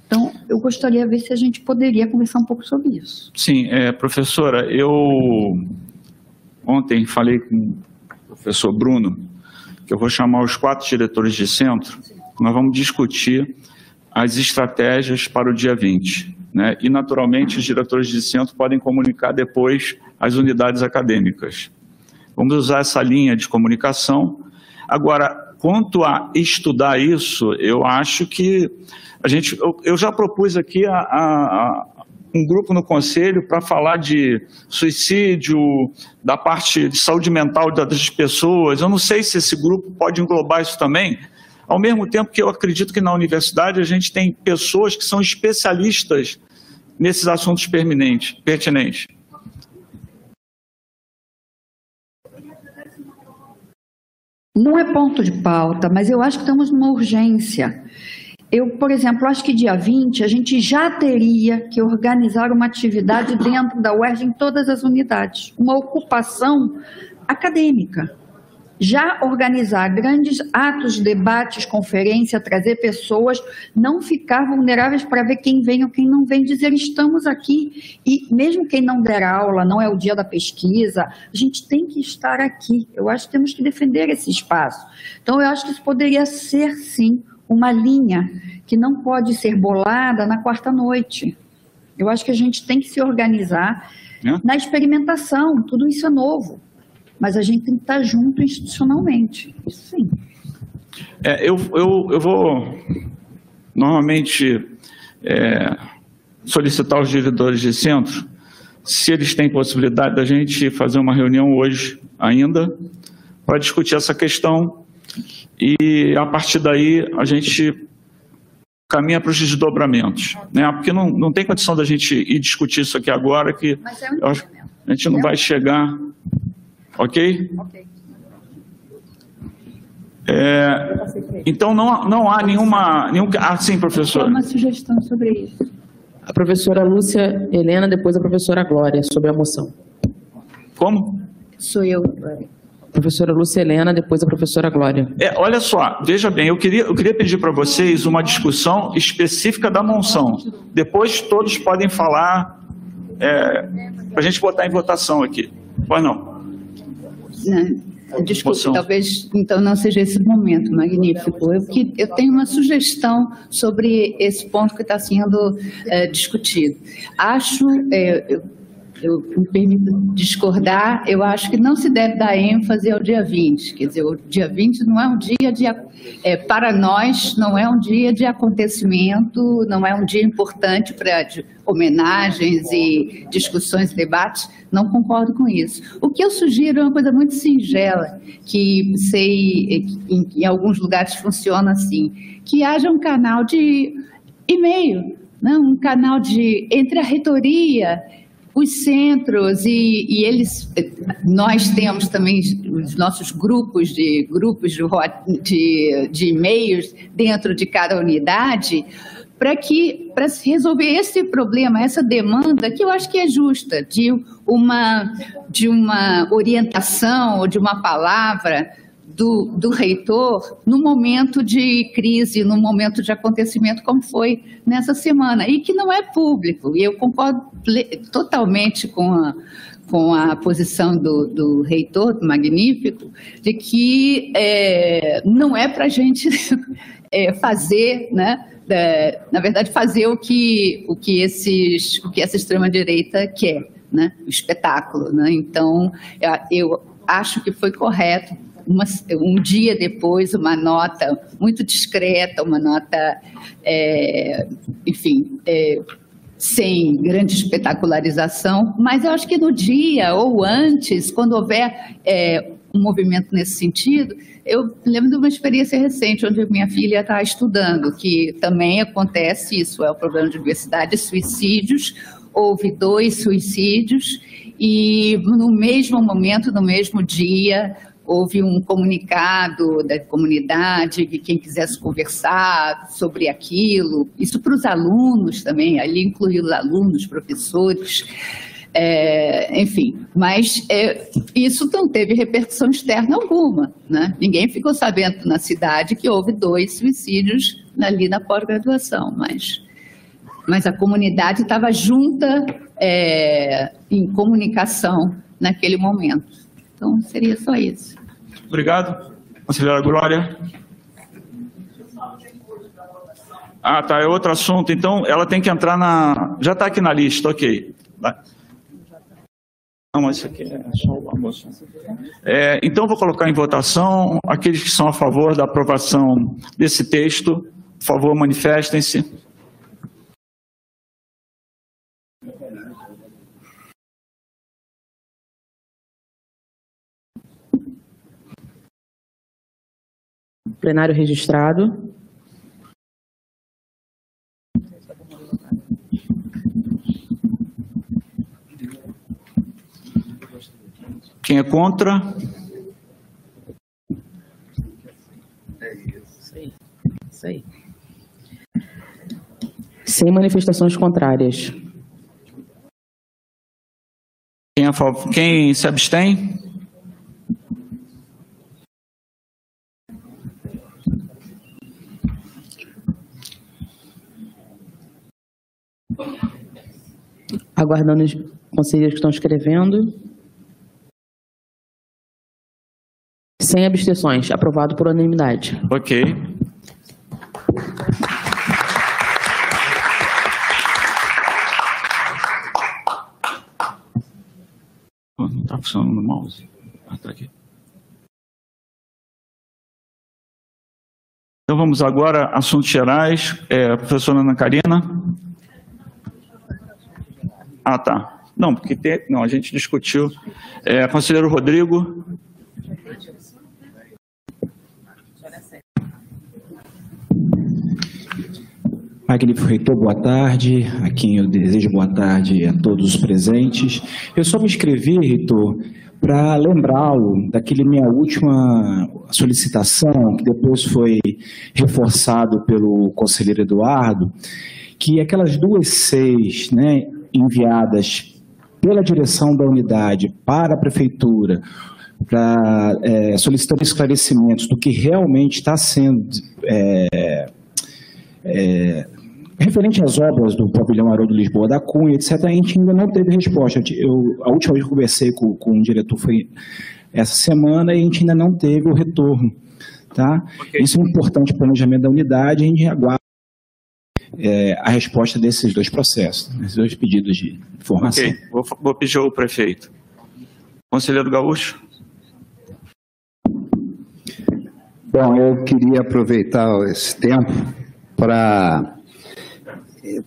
Então, eu gostaria de ver se a gente poderia conversar um pouco sobre isso. Sim, é, professora, eu ontem falei com o professor Bruno que eu vou chamar os quatro diretores de centro, nós vamos discutir as estratégias para o dia 20. Né? E, naturalmente, os diretores de centro podem comunicar depois às unidades acadêmicas. Vamos usar essa linha de comunicação. Agora, quanto a estudar isso, eu acho que a gente, eu, eu já propus aqui a, a, a um grupo no conselho para falar de suicídio, da parte de saúde mental das pessoas. Eu não sei se esse grupo pode englobar isso também, ao mesmo tempo que eu acredito que na universidade a gente tem pessoas que são especialistas nesses assuntos pertinentes. Não é ponto de pauta, mas eu acho que estamos numa urgência. Eu, por exemplo, acho que dia 20 a gente já teria que organizar uma atividade dentro da UERJ em todas as unidades, uma ocupação acadêmica. Já organizar grandes atos, debates, conferência, trazer pessoas, não ficar vulneráveis para ver quem vem ou quem não vem, dizer estamos aqui. E mesmo quem não der aula, não é o dia da pesquisa, a gente tem que estar aqui. Eu acho que temos que defender esse espaço. Então, eu acho que isso poderia ser, sim, uma linha que não pode ser bolada na quarta noite. Eu acho que a gente tem que se organizar é? na experimentação, tudo isso é novo, mas a gente tem que estar junto institucionalmente, isso sim. É, eu, eu, eu vou normalmente é, solicitar os diretores de centro, se eles têm possibilidade da gente fazer uma reunião hoje ainda, para discutir essa questão e a partir daí a gente caminha para os desdobramentos, né? Porque não, não tem condição da gente ir discutir isso aqui agora que é um a gente não vai chegar, ok? Ok. É, então não, não há nenhuma, nenhum, ah sim professor. Uma sugestão sobre isso. A professora Lúcia Helena, depois a professora Glória sobre a moção. Como? Sou eu. Professora Lúcia Helena, depois a professora Glória. É, olha só, veja bem, eu queria, eu queria pedir para vocês uma discussão específica da monção. Depois todos podem falar, é, para a gente botar em votação aqui. Pois não. Não desculpe, moção. talvez então não seja esse momento magnífico. Eu, que, eu tenho uma sugestão sobre esse ponto que está sendo é, discutido. Acho, é, eu me permito discordar, eu acho que não se deve dar ênfase ao dia 20. Quer dizer, o dia 20 não é um dia de. É, para nós, não é um dia de acontecimento, não é um dia importante para homenagens e discussões debates. Não concordo com isso. O que eu sugiro é uma coisa muito singela, que sei em, em alguns lugares funciona assim: que haja um canal de e-mail, né? um canal de entre a reitoria os centros e, e, eles nós temos também os nossos grupos de grupos de, de, e-mails dentro de cada unidade para que para resolver esse problema essa demanda que eu acho que é justa de uma de uma orientação ou de uma palavra do, do reitor no momento de crise, no momento de acontecimento, como foi nessa semana, e que não é público. E eu concordo totalmente com a, com a posição do, do reitor, do Magnífico, de que é, não é para a gente é, fazer, né, é, na verdade, fazer o que, o que, esses, o que essa extrema-direita quer, né, o espetáculo. Né? Então, eu acho que foi correto uma, um dia depois, uma nota muito discreta, uma nota, é, enfim, é, sem grande espetacularização, mas eu acho que no dia ou antes, quando houver é, um movimento nesse sentido, eu lembro de uma experiência recente onde minha filha está estudando, que também acontece isso, é o problema de diversidade, suicídios, houve dois suicídios e no mesmo momento, no mesmo dia, houve um comunicado da comunidade que quem quisesse conversar sobre aquilo, isso para os alunos também, ali incluiu os alunos, professores, é, enfim, mas é, isso não teve repercussão externa alguma, né? Ninguém ficou sabendo na cidade que houve dois suicídios ali na pós-graduação, mas, mas a comunidade estava junta é, em comunicação naquele momento. Então, seria só isso. Obrigado. Conselheira Glória. Ah, tá, é outro assunto. Então, ela tem que entrar na... Já está aqui na lista, ok. Não, mas isso aqui é só o almoço. É, então, vou colocar em votação aqueles que são a favor da aprovação desse texto. Por favor, manifestem-se. Plenário registrado. Quem é contra? Isso aí. Sem manifestações contrárias. Quem, é? Quem se abstém? Aguardando os conselheiros que estão escrevendo. Sem abstenções. Aprovado por unanimidade. Ok. Não está funcionando o mouse. Ah, tá aqui. Então vamos agora, assuntos gerais. É, professora Ana Karina. Ah, tá. Não, porque tem, não, a gente discutiu. É, conselheiro Rodrigo. Magnífico reitor, boa tarde. A quem eu desejo boa tarde a todos os presentes. Eu só me inscrevi, reitor, para lembrá-lo daquele minha última solicitação, que depois foi reforçado pelo conselheiro Eduardo, que aquelas duas seis né, enviadas pela direção da unidade para a prefeitura, para é, solicitando esclarecimentos do que realmente está sendo é, é, referente às obras do pavilhão Haroldo Lisboa da Cunha, etc., a gente ainda não teve resposta. Eu, a última vez que conversei com, com o diretor foi essa semana e a gente ainda não teve o retorno. Tá? Okay. Isso é um importante planejamento da unidade, a gente aguarda é, a resposta desses dois processos, desses dois pedidos de informação. Ok, vou, vou pedir ao prefeito. Conselheiro Gaúcho. Bom, eu queria aproveitar esse tempo para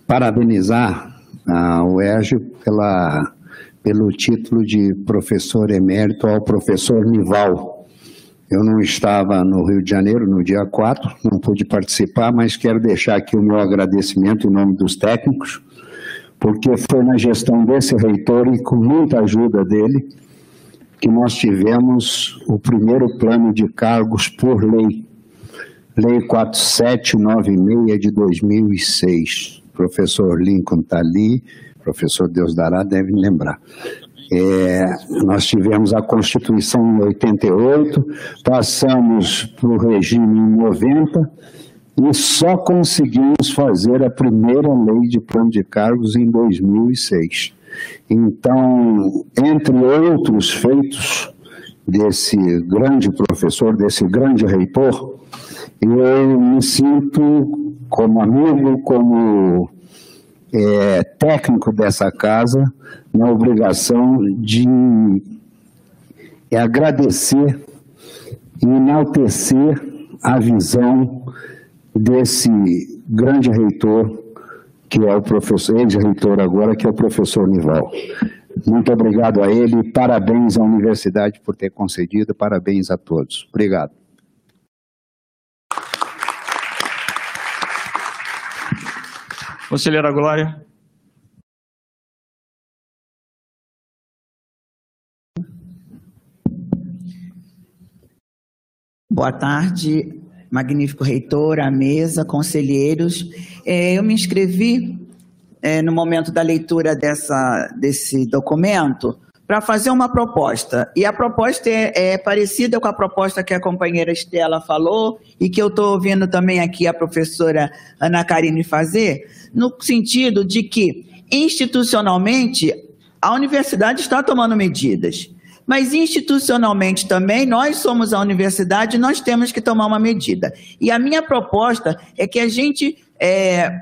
parabenizar a UERJ pela, pelo título de professor emérito ao professor Nival. Eu não estava no Rio de Janeiro no dia 4, não pude participar, mas quero deixar aqui o meu agradecimento em nome dos técnicos, porque foi na gestão desse reitor e com muita ajuda dele que nós tivemos o primeiro plano de cargos por lei, Lei 4796 de 2006 professor Lincoln está ali, professor Deus dará deve lembrar. É, nós tivemos a Constituição em 88, passamos para o regime em 90 e só conseguimos fazer a primeira lei de plano de cargos em 2006. Então, entre outros feitos desse grande professor, desse grande reitor, eu me sinto como amigo, como é, técnico dessa casa, na obrigação de é, agradecer e enaltecer a visão desse grande reitor, que é o professor, ex-reitor agora, que é o professor Nival. Muito obrigado a ele, parabéns à universidade por ter concedido, parabéns a todos. Obrigado. Conselheira Glória. Boa tarde, magnífico reitor, a mesa, conselheiros. É, eu me inscrevi é, no momento da leitura dessa, desse documento para fazer uma proposta. E a proposta é, é, parecida com a proposta que a companheira Estela falou e que eu estou ouvindo também aqui a professora Ana Karine fazer, no sentido de que, institucionalmente, a universidade está tomando medidas. Mas institucionalmente também, nós somos a universidade, nós temos que tomar uma medida. E a minha proposta é que a gente é,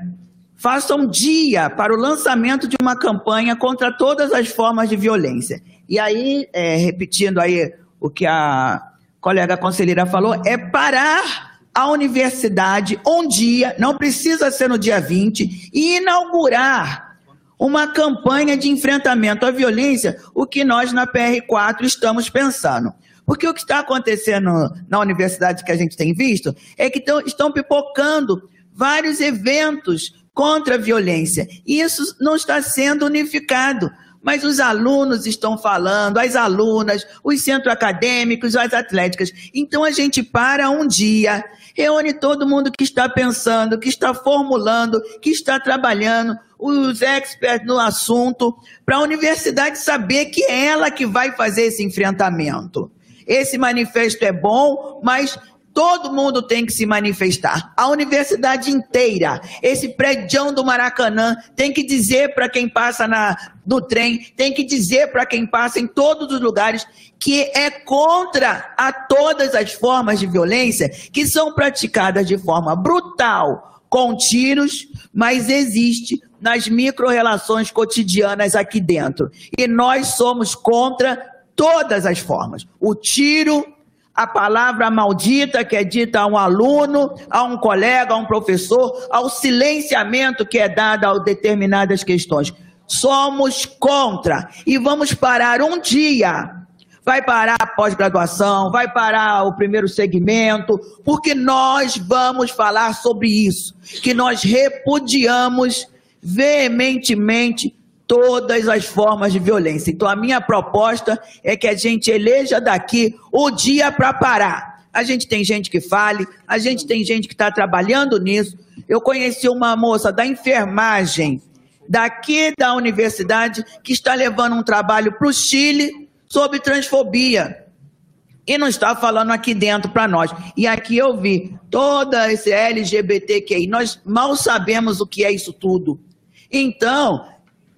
faça um dia para o lançamento de uma campanha contra todas as formas de violência. E aí, é, repetindo aí o que a colega conselheira falou, é parar a universidade um dia, não precisa ser no dia 20, e inaugurar uma campanha de enfrentamento à violência, o que nós na PR4 estamos pensando. Porque o que está acontecendo na universidade que a gente tem visto é que tão, estão pipocando vários eventos contra a violência. E isso não está sendo unificado. Mas os alunos estão falando, as alunas, os centros acadêmicos, as atléticas. Então a gente para um dia, reúne todo mundo que está pensando, que está formulando, que está trabalhando, os experts no assunto, para a universidade saber que é ela que vai fazer esse enfrentamento. Esse manifesto é bom, mas Todo mundo tem que se manifestar. A universidade inteira, esse prédio do Maracanã, tem que dizer para quem passa na, no trem, tem que dizer para quem passa em todos os lugares que é contra a todas as formas de violência que são praticadas de forma brutal, com tiros, mas existe nas micro-relações cotidianas aqui dentro. E nós somos contra todas as formas. O tiro, a palavra maldita que é dita a um aluno, a um colega, a um professor, ao silenciamento que é dado a determinadas questões. Somos contra e vamos parar um dia. Vai parar a pós-graduação, vai parar o primeiro segmento, porque nós vamos falar sobre isso, que nós repudiamos veementemente todas as formas de violência. Então, a minha proposta é que a gente eleja daqui o dia para parar. A gente tem gente que fale, a gente tem gente que está trabalhando nisso. Eu conheci uma moça da enfermagem daqui da universidade que está levando um trabalho para o Chile sobre transfobia. E não está falando aqui dentro para nós. E aqui eu vi toda esse LGBTQI. Nós mal sabemos o que é isso tudo. Então,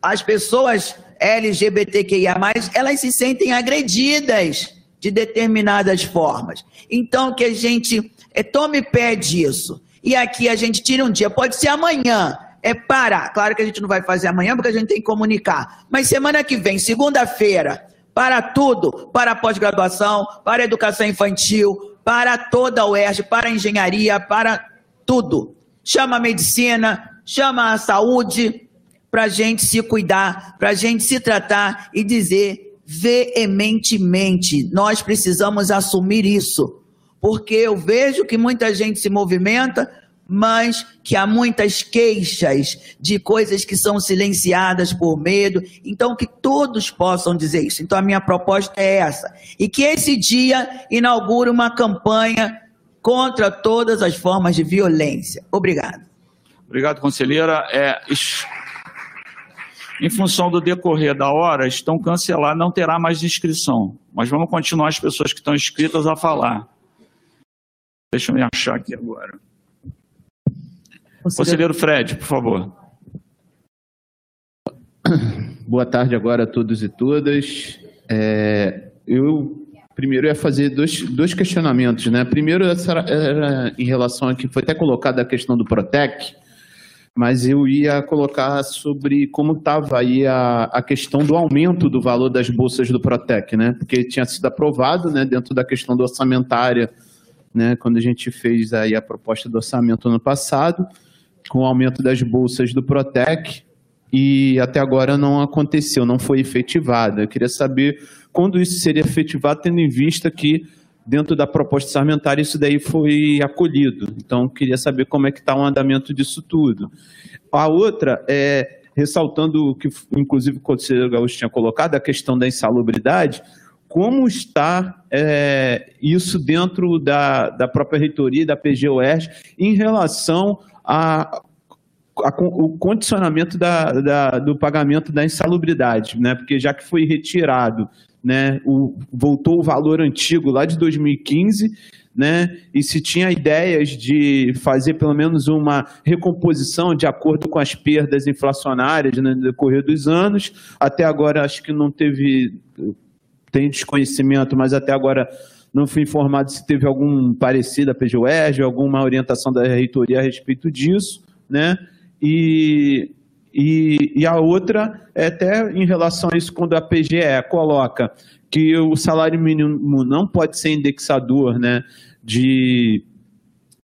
as pessoas LGBTQIA+, elas se sentem agredidas de determinadas formas. Então, que a gente é, tome pé disso. E aqui a gente tira um dia, pode ser amanhã, é parar. Claro que a gente não vai fazer amanhã, porque a gente tem que comunicar. Mas semana que vem, segunda-feira, para tudo, para a pós-graduação, para a educação infantil, para toda a UERJ, para a engenharia, para tudo. Chama a medicina, chama a saúde, para a gente se cuidar, para a gente se tratar e dizer veementemente: nós precisamos assumir isso. Porque eu vejo que muita gente se movimenta, mas que há muitas queixas de coisas que são silenciadas por medo. Então, que todos possam dizer isso. Então, a minha proposta é essa. E que esse dia inaugure uma campanha contra todas as formas de violência. Obrigado. Obrigado, conselheira. É, em função do decorrer da hora, estão cancelados, não terá mais inscrição. Mas vamos continuar as pessoas que estão inscritas a falar. Deixa eu me achar aqui agora. Conselheiro Fred, por favor. Boa tarde agora a todos e todas. É, eu primeiro ia fazer dois, dois questionamentos, né? Primeiro era, era em relação a que foi até colocada a questão do Protec, mas eu ia colocar sobre como estava aí a, a questão do aumento do valor das bolsas do Protec, né? Porque tinha sido aprovado, né, dentro da questão do orçamentária, né, quando a gente fez aí a proposta do orçamento ano passado, com o aumento das bolsas do Protec, e até agora não aconteceu, não foi efetivado. Eu queria saber quando isso seria efetivado, tendo em vista que dentro da proposta orçamentária isso daí foi acolhido. Então, queria saber como é que está o andamento disso tudo. A outra é, ressaltando o que, inclusive, o conselheiro Gaúcho tinha colocado, a questão da insalubridade, como está é, isso dentro da, da própria reitoria da PGOERG em relação a, o condicionamento da, da, do pagamento da insalubridade, né? porque já que foi retirado né, o, voltou o valor antigo lá de 2015, né, e se tinha ideias de fazer pelo menos uma recomposição de acordo com as perdas inflacionárias né, no decorrer dos anos. Até agora acho que não teve, tem desconhecimento, mas até agora não fui informado se teve algum parecido da PGUERG, alguma orientação da reitoria a respeito disso. né? E, e, e a outra é até em relação a isso, quando a PGE coloca que o salário mínimo não pode ser indexador né, de,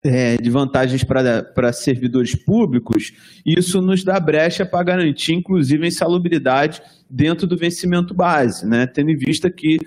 é, de vantagens para servidores públicos, isso nos dá brecha para garantir, inclusive, a insalubridade dentro do vencimento base, né, tendo em vista que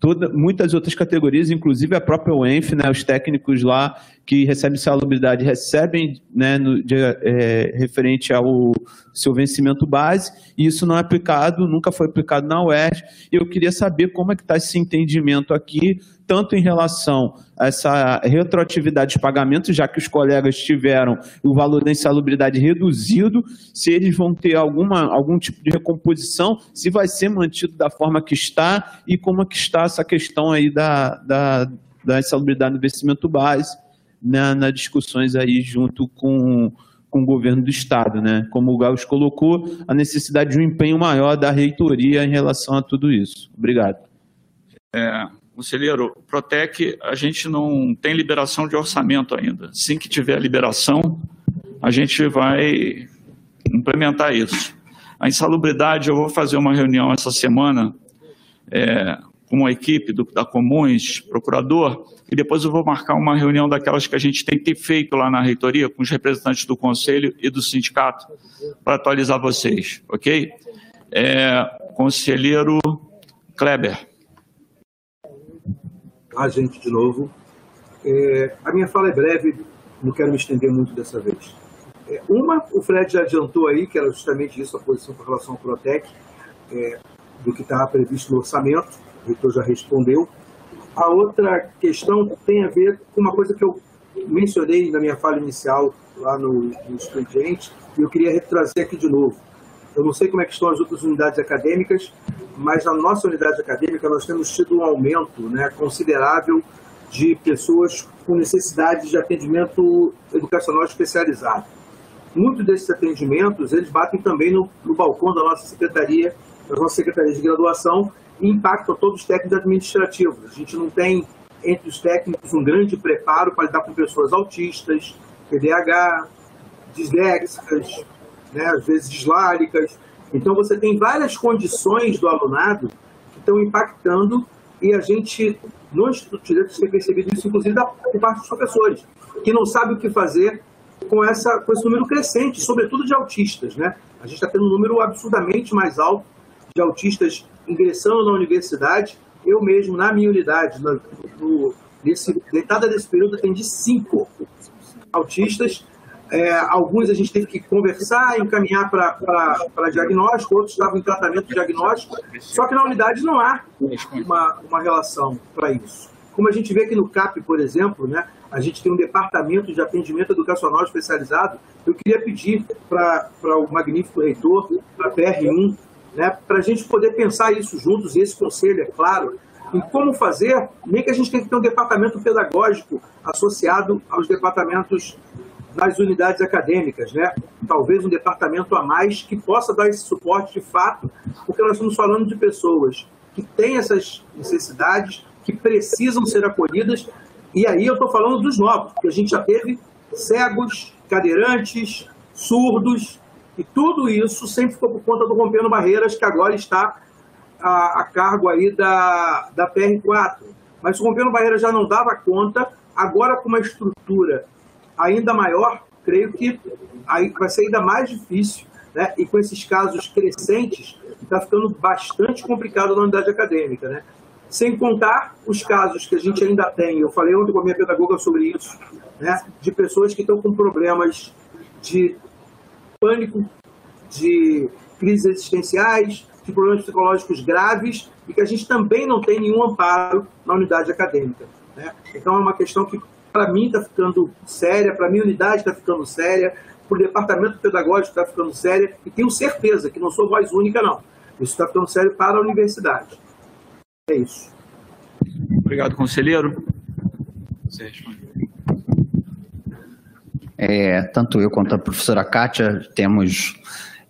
toda, muitas outras categorias, inclusive a própria UENF, né, os técnicos lá que recebem salubridade recebem né, no, de, é, referente ao seu vencimento base, e isso não é aplicado, nunca foi aplicado na UERJ. Eu queria saber como é que está esse entendimento aqui, tanto em relação a essa retroatividade de pagamentos, já que os colegas tiveram o valor da insalubridade reduzido, se eles vão ter alguma, algum tipo de recomposição, se vai ser mantido da forma que está e como é que está essa questão aí da, da, da insalubridade no investimento base na, nas discussões aí junto com, com o governo do Estado, né? Como o Gauss colocou, a necessidade de um empenho maior da reitoria em relação a tudo isso. Obrigado. É, conselheiro, Protec, a gente não tem liberação de orçamento ainda. Assim que tiver liberação, a gente vai implementar isso. A insalubridade, eu vou fazer uma reunião essa semana é, com a equipe do, da Comuns, procurador, e depois eu vou marcar uma reunião daquelas que a gente tem que ter feito lá na reitoria com os representantes do conselho e do sindicato para atualizar vocês, ok? É, conselheiro Kleber. A gente de novo. É, a minha fala é breve, não quero me estender muito dessa vez. É, uma, o Fred já adiantou aí, que era justamente isso, a posição com relação ao Protec, é, do que estava previsto no orçamento, o reitor já respondeu. A outra questão tem a ver com uma coisa que eu mencionei na minha fala inicial lá no, no expediente e eu queria retrazer aqui de novo. Eu não sei como é que estão as outras unidades acadêmicas, mas na nossa unidade acadêmica nós temos tido um aumento né, considerável de pessoas com necessidade de atendimento educacional especializado. Muitos desses atendimentos, eles batem também no, no balcão da nossa secretaria, da nossa secretaria de graduação, impactam todos os técnicos administrativos. A gente não tem, entre os técnicos, um grande preparo para lidar com pessoas autistas, TDAH, disléxicas, né, às vezes dislálicas. Então, você tem várias condições do alunado que estão impactando e a gente, no Instituto de Direito, tem percebido isso, inclusive, da, por parte dos professores, que não sabem o que fazer com, essa, com esse número crescente, sobretudo de autistas. Né? A gente está tendo um número absurdamente mais alto de autistas ingressando na universidade, eu mesmo, na minha unidade, no, no, nesse, deitada desse período, atendi cinco autistas. É, alguns a gente teve que conversar, encaminhar para diagnóstico, outros estavam em tratamento diagnóstico, só que na unidade não há uma, uma relação para isso. Como a gente vê aqui no CAP, por exemplo, né, a gente tem um departamento de atendimento educacional especializado. Eu queria pedir para o magnífico reitor, para a PR1, né, para a gente poder pensar isso juntos, e esse conselho, é claro, em como fazer, nem que a gente tenha que ter um departamento pedagógico associado aos departamentos das unidades acadêmicas, né? talvez um departamento a mais que possa dar esse suporte de fato, porque nós estamos falando de pessoas que têm essas necessidades, que precisam ser acolhidas, e aí eu estou falando dos novos, porque a gente já teve cegos, cadeirantes, surdos, e tudo isso sempre ficou por conta do Rompendo Barreiras, que agora está a, a cargo aí da, da PR4. Mas o Rompendo Barreiras já não dava conta, agora com uma estrutura ainda maior, creio que aí vai ser ainda mais difícil, né? e com esses casos crescentes, está ficando bastante complicado na unidade acadêmica. Né? Sem contar os casos que a gente ainda tem, eu falei ontem com a minha pedagoga sobre isso, né? de pessoas que estão com problemas de pânico, de crises existenciais, de problemas psicológicos graves e que a gente também não tem nenhum amparo na unidade acadêmica. Né? Então é uma questão que, para mim, está ficando séria, para a minha unidade está ficando séria, para o departamento pedagógico está ficando séria, e tenho certeza que não sou voz única, não. Isso está ficando sério para a universidade. É isso. Obrigado, conselheiro. Você responde. É, tanto eu quanto a professora Kátia temos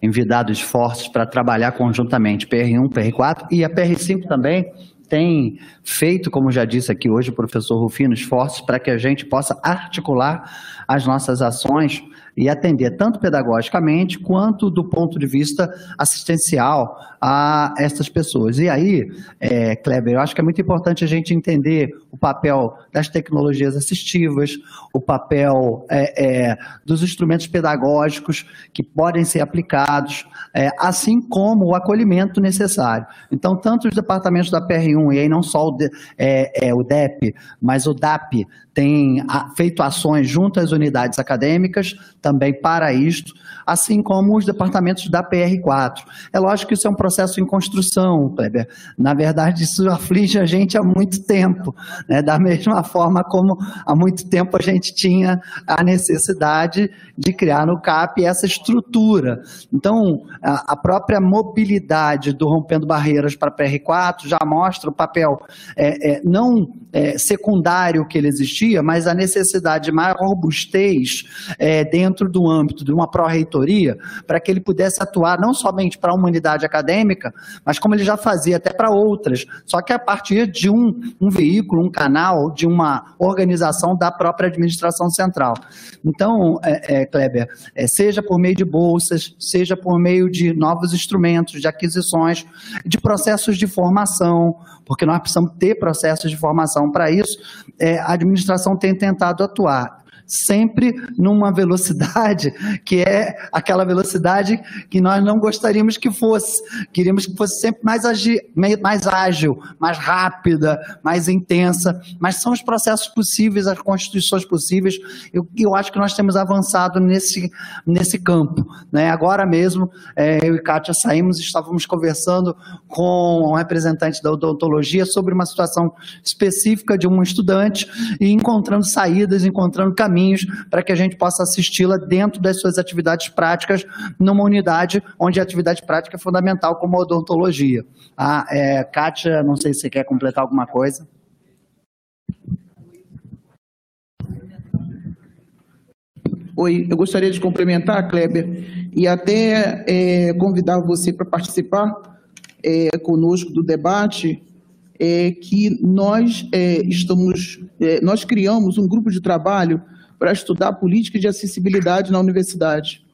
envidado esforços para trabalhar conjuntamente. PR1, PR4 e a PR5 também tem feito, como já disse aqui hoje o professor Rufino, esforços para que a gente possa articular as nossas ações e atender tanto pedagogicamente quanto do ponto de vista assistencial a essas pessoas. E aí, é, Kleber, eu acho que é muito importante a gente entender o papel das tecnologias assistivas, o papel é, é, dos instrumentos pedagógicos que podem ser aplicados, é, assim como o acolhimento necessário. Então, tanto os departamentos da PR1, e aí não só o, de, é, é, o DEP, mas o DAP, tem feito ações junto às unidades acadêmicas também para isto, assim como os departamentos da PR4. É lógico que isso é um processo em construção, Kleber. Na verdade, isso aflige a gente há muito tempo, né? da mesma forma como há muito tempo a gente tinha a necessidade de criar no CAP essa estrutura. Então, a, própria mobilidade do Rompendo Barreiras para a PR4 já mostra o papel é, é, não é, secundário que ele existia, mas a necessidade de maior robustez é, dentro do âmbito de uma pró-reitoria, para que ele pudesse atuar não somente para a humanidade acadêmica, mas como ele já fazia até para outras, só que a partir de um, um veículo, um canal, de uma organização da própria administração central. Então, é, é, Kleber, é, seja por meio de bolsas, seja por meio de novos instrumentos, de aquisições, de processos de formação, porque nós precisamos ter processos de formação para isso, é, a administração tem tentado atuar sempre numa velocidade que é aquela velocidade que nós não gostaríamos que fosse. Queríamos que fosse sempre mais, mais ágil, mais rápida, mais intensa, mas são os processos possíveis, as constituições possíveis. Eu, eu acho que nós temos avançado nesse, nesse campo. Né? Agora mesmo, é, eu e Kátia saímos e estávamos conversando com um representante da odontologia sobre uma situação específica de um estudante e encontrando saídas, encontrando caminhos caminhos para que a gente possa assisti-la dentro das suas atividades práticas numa unidade onde a atividade prática é fundamental, como a odontologia. Ah, é, Kátia, não sei se você quer completar alguma coisa. Oi, eu gostaria de complementar, Kleber, e até é, convidar você para participar é, conosco do debate, é, que nós é, estamos, é, nós criamos um grupo de trabalho para estudar política de acessibilidade na universidade,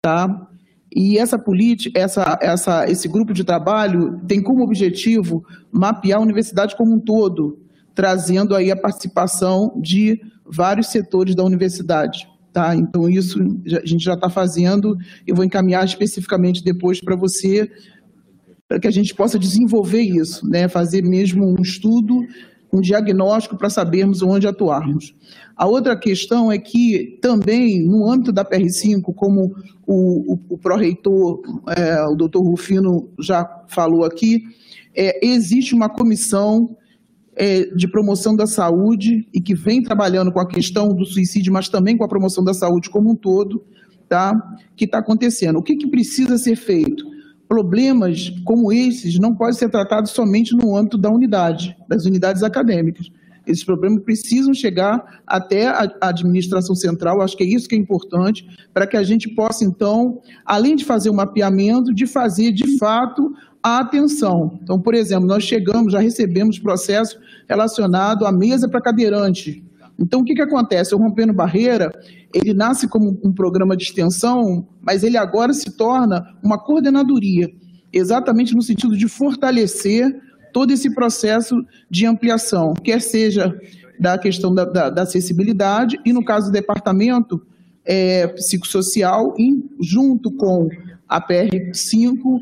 tá? E essa política, essa, essa, esse grupo de trabalho tem como objetivo mapear a universidade como um todo, trazendo aí a participação de vários setores da universidade. Tá? Então, isso a gente já está fazendo, eu vou encaminhar especificamente depois para você, para que a gente possa desenvolver isso, né? fazer mesmo um estudo, um diagnóstico para sabermos onde atuarmos. A outra questão é que também, no âmbito da PR5, como o, o, o pró-reitor, é, o doutor Rufino já falou aqui, é, existe uma comissão é, de promoção da saúde e que vem trabalhando com a questão do suicídio, mas também com a promoção da saúde como um todo, tá? que está acontecendo. O que, que precisa ser feito? Problemas como esses não podem ser tratados somente no âmbito da unidade, das unidades acadêmicas. Esses problemas precisam chegar até a administração central, acho que é isso que é importante, para que a gente possa, então, além de fazer o um mapeamento, de fazer, de fato, a atenção. Então, por exemplo, nós chegamos, já recebemos processo relacionado à mesa para cadeirante. Então, o que, que acontece? O Rompendo Barreira, ele nasce como um programa de extensão, mas ele agora se torna uma coordenadoria, exatamente no sentido de fortalecer todo esse processo de ampliação, quer seja da questão da, da, da acessibilidade e, no caso do departamento é, psicossocial, em, junto com a PR5,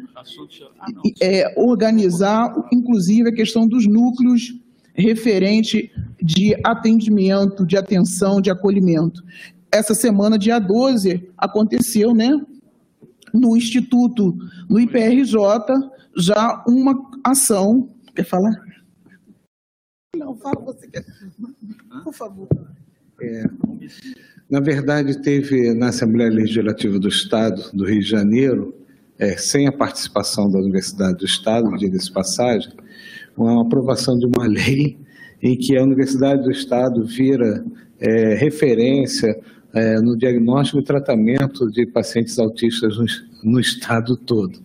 é, organizar, inclusive, a questão dos núcleos referente de atendimento, de atenção, de acolhimento. Essa semana, dia 12, aconteceu, né, no Instituto, no IPRJ, já uma ação Quer falar? Não, fala você quer. Por favor. É, na verdade, teve na Assembleia Legislativa do Estado do Rio de Janeiro, é, sem a participação da Universidade do Estado, diga-se passagem, uma aprovação de uma lei em que a Universidade do Estado vira é, referência é, no diagnóstico e tratamento de pacientes autistas no, no Estado todo.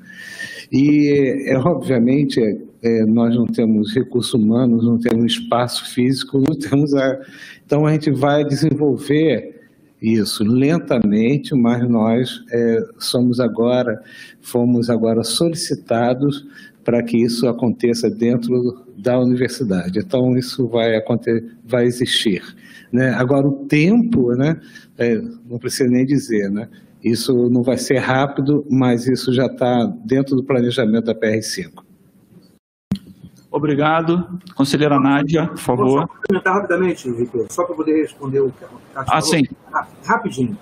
E, é, obviamente, é, nós não temos recursos humanos, não temos espaço físico, não temos a... Então, a gente vai desenvolver isso lentamente, mas nós é, somos agora, fomos agora solicitados para que isso aconteça dentro da universidade. Então isso vai acontecer, vai existir. Né? Agora o tempo, né? É, não precisa nem dizer, né? Isso não vai ser rápido, mas isso já está dentro do planejamento da PR5. Obrigado. Conselheira Nádia, por favor. Vou comentar rapidamente, Vitor, só para poder responder o que a Ah, sim. Rapidinho.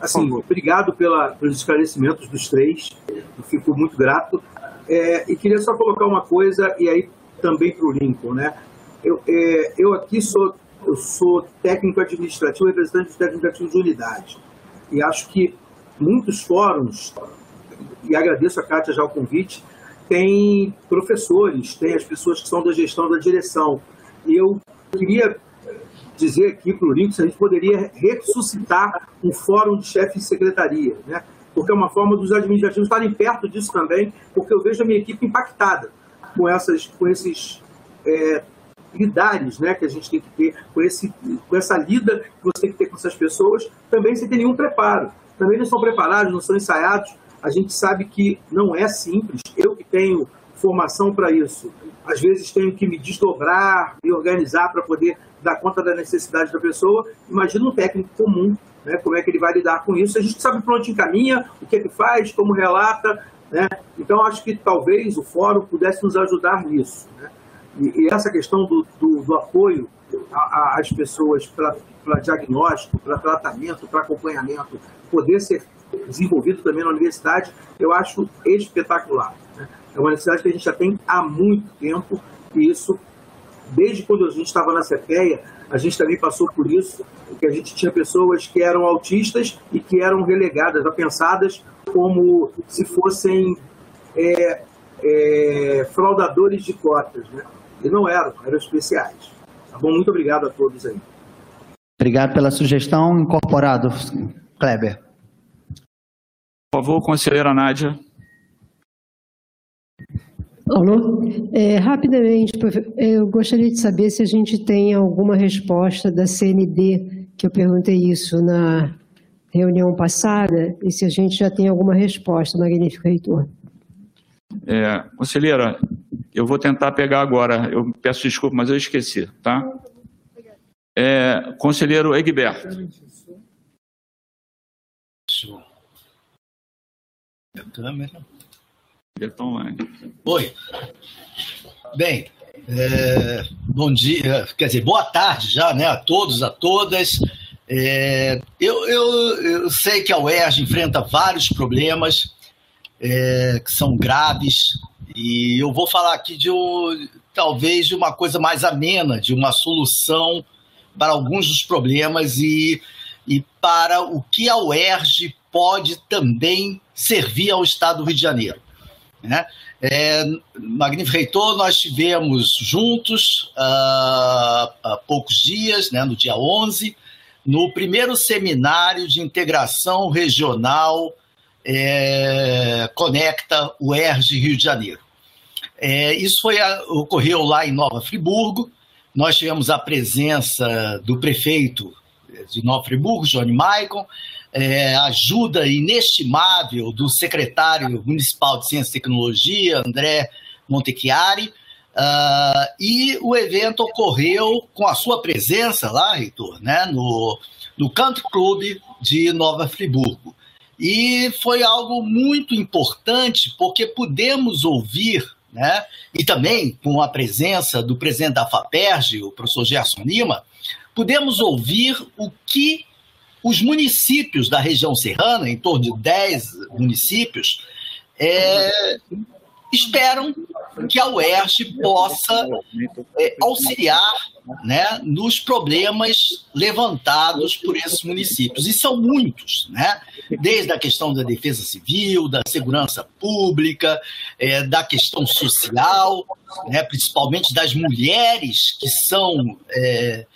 Assim, obrigado pela, pelos esclarecimentos dos três. Eu fico muito grato. É, e queria só colocar uma coisa, e aí também para o Lincoln, né? Eu, é, eu aqui sou, eu sou técnico administrativo, representante de técnico administrativo de unidade. E acho que muitos fóruns, e agradeço a Kátia já o convite, tem professores, tem as pessoas que são da gestão da direção. E eu queria dizer aqui para o Lincoln se a gente poderia ressuscitar um fórum de chefes de secretaria, né? Porque é uma forma dos administrativos estarem perto disso também, porque eu vejo a minha equipe impactada com, essas, com esses é, lidares né, que a gente tem que ter, com, esse, com essa lida que você tem que ter com essas pessoas, também sem ter nenhum preparo. Também não estão preparados, não são ensaiados. A gente sabe que não é simples. Eu que tenho formação para isso, às vezes tenho que me desdobrar, me organizar para poder dar conta da necessidade da pessoa. Imagina um técnico comum, né, como é que ele vai lidar com isso. A gente sabe para onde encaminha, o que é que faz, como relata. Né? Então, acho que talvez o fórum pudesse nos ajudar nisso. Né? E, e, essa questão do, do, do apoio às pessoas para diagnóstico, para tratamento, para acompanhamento, poder ser desenvolvido também na universidade, eu acho espetacular. Né? É uma necessidade que a gente já tem há muito tempo, e isso, desde quando a gente estava na CEPEA, a gente também passou por isso, porque a gente tinha pessoas que eram autistas e que eram relegadas, pensadas como se fossem é, é, fraudadores de cotas, né? E não eram, eram especiais. Tá bom? Muito obrigado a todos aí. Obrigado pela sugestão. Incorporado, Kleber. Por favor, conselheira Nádia. Alô? É, rapidamente, eu gostaria de saber se a gente tem alguma resposta da CND, que eu perguntei isso na reunião passada, e se a gente já tem alguma resposta, magnífico reitor. É, conselheira, eu vou tentar pegar agora, eu peço desculpa, mas eu esqueci, tá? É, conselheiro Egberto. Câmera. Online. Oi. Bem, é, bom dia, quer dizer, boa tarde já, né, a todos, a todas. É, eu, eu, eu, sei que a UERJ enfrenta vários problemas é, que são graves, e eu vou falar aqui de um, talvez de uma coisa mais amena, de uma solução para alguns dos problemas e, e para o que a UERJ pode também servir ao Estado do Rio de Janeiro. Né? É, Magnífico Reitor, nós tivemos juntos uh, há poucos dias, né, no dia 11, no primeiro seminário de integração regional é, Conecta UERJ Rio de Janeiro. É, isso foi a, ocorreu lá em Nova Friburgo. Nós tivemos a presença do prefeito de Nova Friburgo, Johnny Maicon, é, ajuda inestimável do secretário municipal de Ciência e Tecnologia, André Montechiari, uh, e o evento ocorreu com a sua presença lá, Reitor, né, no, no Country Club de Nova Friburgo. E foi algo muito importante porque pudemos ouvir, né, e também com a presença do presidente da FAPERJ, o professor Gerson Lima, pudemos ouvir o que os municípios da região serrana, em torno de 10 municípios, é, esperam que a UERJ possa é, auxiliar né, nos problemas levantados por esses municípios. E são muitos, né? desde a questão da defesa civil, da segurança pública, é, da questão social, né, principalmente das mulheres que são. É,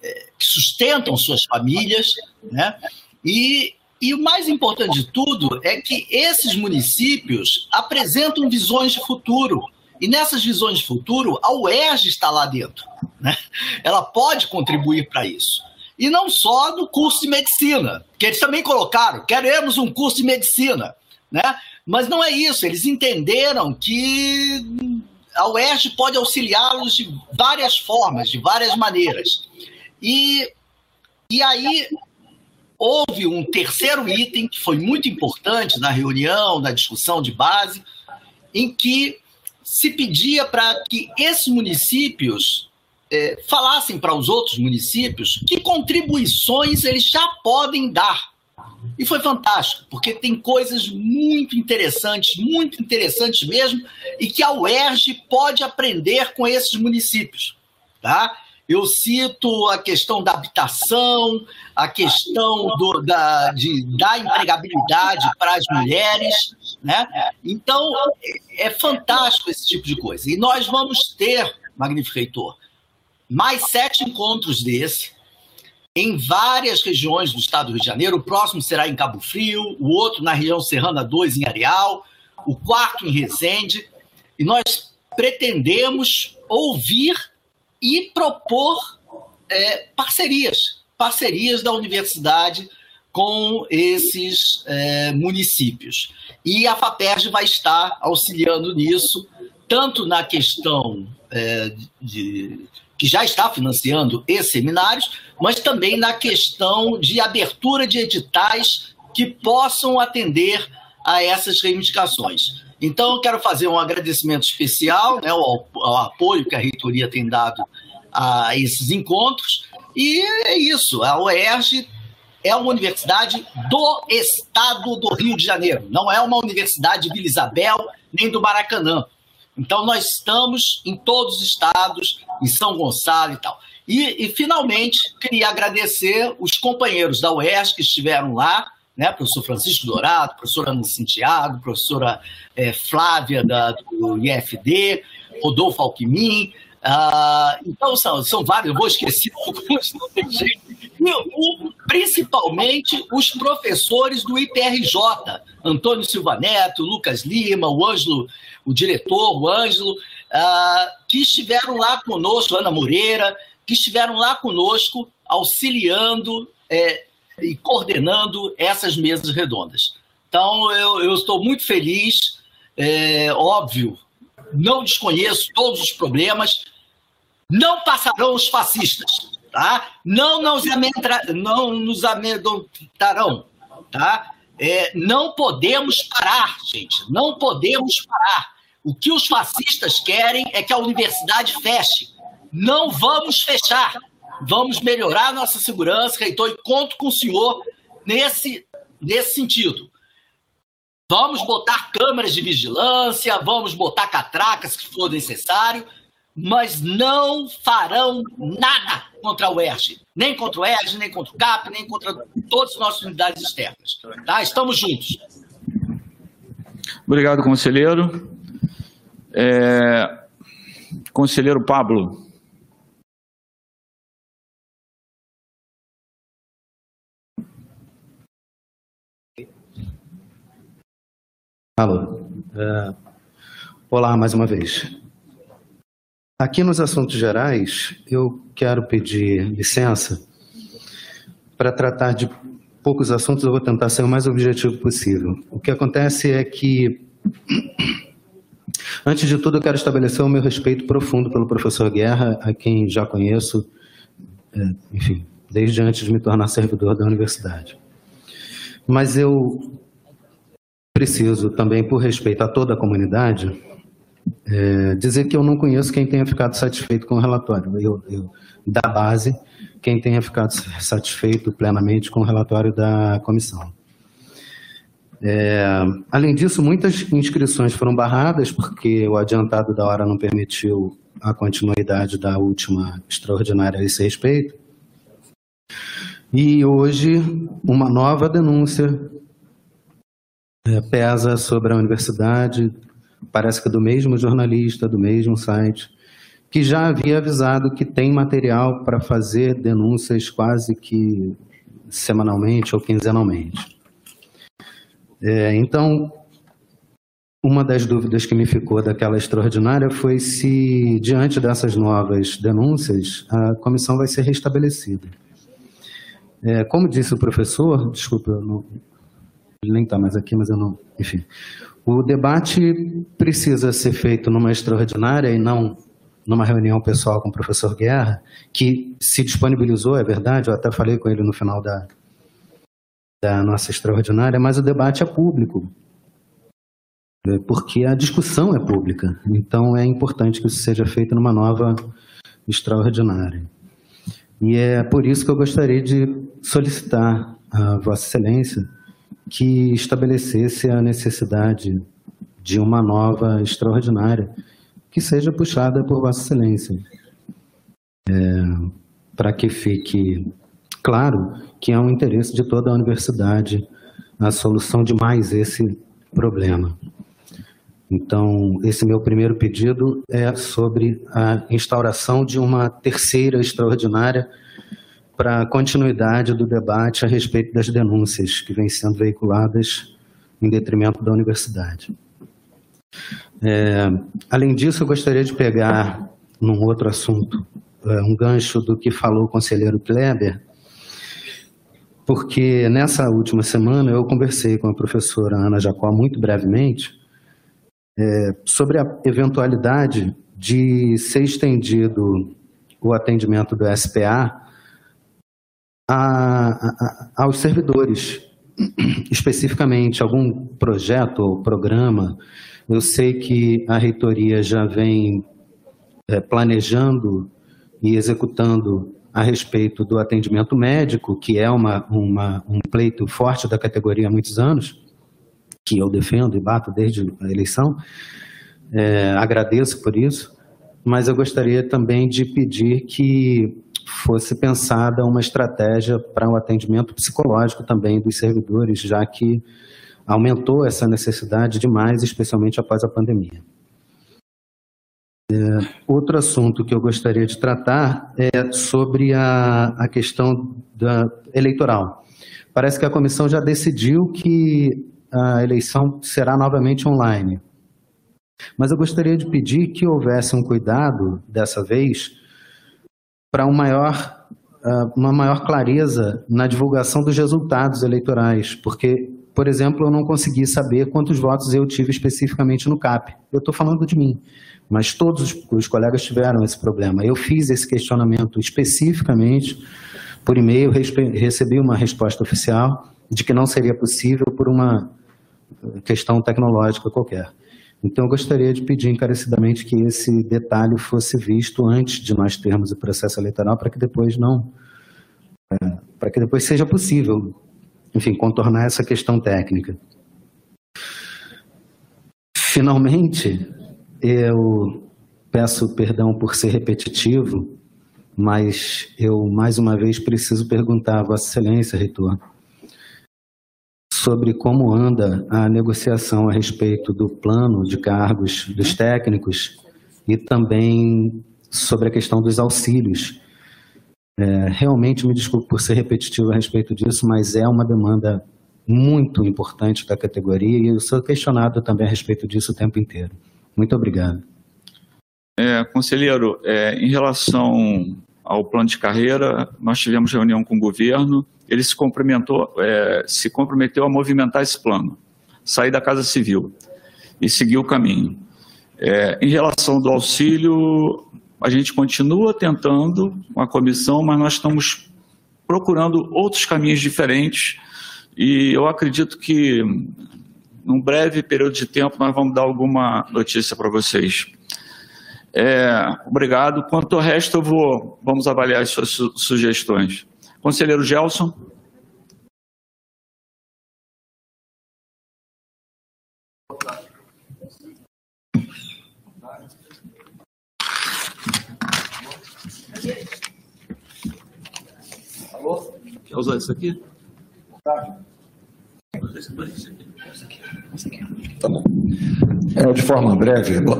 que sustentam suas famílias, né? E, e o mais importante de tudo é que esses municípios apresentam visões de futuro. E nessas visões de futuro, a UERJ está lá dentro. Né? Ela pode contribuir para isso. E não só no curso de medicina, que eles também colocaram, queremos um curso de medicina, né? Mas não é isso, eles entenderam que a UERJ pode auxiliá-los de várias formas, de várias maneiras. E, e aí houve um terceiro item que foi muito importante na reunião, na discussão de base, em que se pedia para que esses municípios é, falassem para os outros municípios que contribuições eles já podem dar. E foi fantástico, porque tem coisas muito interessantes, muito interessantes mesmo, e que a UERJ pode aprender com esses municípios. Tá? Eu cito a questão da habitação, a questão do, da, de, da empregabilidade para as mulheres. Né? Então, é, é fantástico esse tipo de coisa. E nós vamos ter, Magnífico Reitor, mais sete encontros desse em várias regiões do estado do Rio de Janeiro. O próximo será em Cabo Frio, o outro na região Serrana 2, em Areal, o quarto em Resende. E nós pretendemos ouvir e propor é, parcerias, parcerias da universidade com esses é, municípios. E a FAPERJ vai estar auxiliando nisso, tanto na questão é, de, que já está financiando esses seminários, mas também na questão de abertura de editais que possam atender a essas reivindicações. Então, eu quero fazer um agradecimento especial né, ao, ao, apoio que a reitoria tem dado a esses encontros. E é isso, a UERJ é uma universidade do estado do Rio de Janeiro, não é uma universidade de Vila Isabel nem do Maracanã. Então, nós estamos em todos os estados, em São Gonçalo e tal. E, e finalmente, queria agradecer os companheiros da UERJ que estiveram lá, né, professor Francisco Dourado, professora Ana Santiago, professora é, Flávia da, do IFD, Rodolfo Alquimim. Ah, então, são, são vários, eu vou esquecer alguns, não tem jeito. E, o, principalmente os professores do IPRJ, Antônio Silva Neto, Lucas Lima, o Ângelo, o diretor, o Ângelo, ah, que estiveram lá conosco, Ana Moreira, que estiveram lá conosco, auxiliando é, e coordenando essas mesas redondas. Então, eu, eu estou muito feliz, é, óbvio, não desconheço todos os problemas, não passarão os fascistas, tá? Não nos, amedra, não nos amedrontarão, tá? É, não podemos parar, gente, não podemos parar. O que os fascistas querem é que a universidade feche. Não vamos fechar vamos melhorar nossa segurança, reitor, e conto com o senhor nesse, nesse sentido. Vamos botar câmeras de vigilância, vamos botar catracas que for necessário, mas não farão nada contra o ERG, nem contra o ERG, nem contra o CAP, nem contra todas as nossas unidades externas. Tá? Estamos juntos. Obrigado, conselheiro. É... Conselheiro Pablo. Alô. Uh, olá, mais uma vez. Aqui nos assuntos gerais, eu quero pedir licença para tratar de poucos assuntos, eu vou tentar ser o mais objetivo possível. O que acontece é que, antes de tudo, eu quero estabelecer o meu respeito profundo pelo professor Guerra, a quem já conheço, é, enfim, desde antes de me tornar servidor da universidade. Mas eu preciso também, por respeito a toda a comunidade, é, dizer que eu não conheço quem tenha ficado satisfeito com o relatório. Eu, eu, da base, quem tenha ficado satisfeito plenamente com o relatório da comissão. É, além disso, muitas inscrições foram barradas porque o adiantado da hora não permitiu a continuidade da última extraordinária a esse respeito. E hoje, uma nova denúncia é, pesa sobre a universidade, parece que é do mesmo jornalista, do mesmo site, que já havia avisado que tem material para fazer denúncias quase que semanalmente ou quinzenalmente. É, então, uma das dúvidas que me ficou daquela extraordinária foi se, diante dessas novas denúncias, a comissão vai ser restabelecida. É, como disse o professor, desculpa, não, ele nem está mais aqui, mas eu não. Enfim. O debate precisa ser feito numa extraordinária e não numa reunião pessoal com o professor Guerra, que se disponibilizou, é verdade, eu até falei com ele no final da, da nossa extraordinária, mas o debate é público, é, porque a discussão é pública. Então é importante que isso seja feito numa nova extraordinária. E é por isso que eu gostaria de solicitar a Vossa Excelência que estabelecesse a necessidade de uma nova extraordinária que seja puxada por Vossa Excelência, é, para que fique claro que é um interesse de toda a universidade a solução de mais esse problema. Então, esse meu primeiro pedido é sobre a instauração de uma terceira extraordinária para a continuidade do debate a respeito das denúncias que vêm sendo veiculadas em detrimento da universidade. É, além disso, eu gostaria de pegar num outro assunto é, um gancho do que falou o conselheiro Kleber, porque nessa última semana eu conversei com a professora Ana Jacó muito brevemente é, sobre a eventualidade de ser estendido o atendimento do SPA a, a, aos servidores, especificamente algum projeto ou programa. Eu sei que a reitoria já vem é, planejando e executando a respeito do atendimento médico, que é uma, uma, um pleito forte da categoria há muitos anos, que eu defendo e bato desde a eleição. É, agradeço por isso, mas eu gostaria também de pedir que fosse pensada uma estratégia para o atendimento psicológico também dos servidores, já que aumentou essa necessidade demais, especialmente após a pandemia. É, outro assunto que eu gostaria de tratar é sobre a, a questão da eleitoral. Parece que a comissão já decidiu que a eleição será novamente online. Mas eu gostaria de pedir que houvesse um cuidado, dessa vez, para um maior, ah, uma maior clareza na divulgação dos resultados eleitorais, porque, por exemplo, eu não consegui saber quantos votos eu tive especificamente no CAP. Eu estou falando de mim, mas todos os, os colegas tiveram esse problema. Eu fiz esse questionamento especificamente por e-mail, recebi uma resposta oficial de que não seria possível por uma questão tecnológica qualquer. Então, eu gostaria de pedir encarecidamente que esse detalhe fosse visto antes de nós termos o processo eleitoral, para que depois não, é, para que depois seja possível, enfim, contornar essa questão técnica. Finalmente, eu peço perdão por ser repetitivo, mas eu mais uma vez preciso perguntar a Vossa Excelência, reitor, sobre como anda a negociação a respeito do plano de cargos dos técnicos e também sobre a questão dos auxílios. É, realmente me desculpo por ser repetitivo a respeito disso, mas é uma demanda muito importante da categoria e eu sou questionado também a respeito disso o tempo inteiro. Muito obrigado. É, conselheiro, é, em relação ao plano de carreira, nós tivemos reunião com o governo, ele se comprometeu, é, se comprometeu a movimentar esse plano, sair da Casa Civil e seguir o caminho. É, em relação do auxílio, a gente continua tentando com a comissão, mas nós estamos procurando outros caminhos diferentes e eu acredito que num breve período de tempo nós vamos dar alguma notícia para vocês. É, obrigado. Quanto ao resto, vou, vamos avaliar as suas su sugestões. Conselheiro Gelson. Alô? Quer usar isso aqui? Tá. Tá bom. É, de forma breve, boa,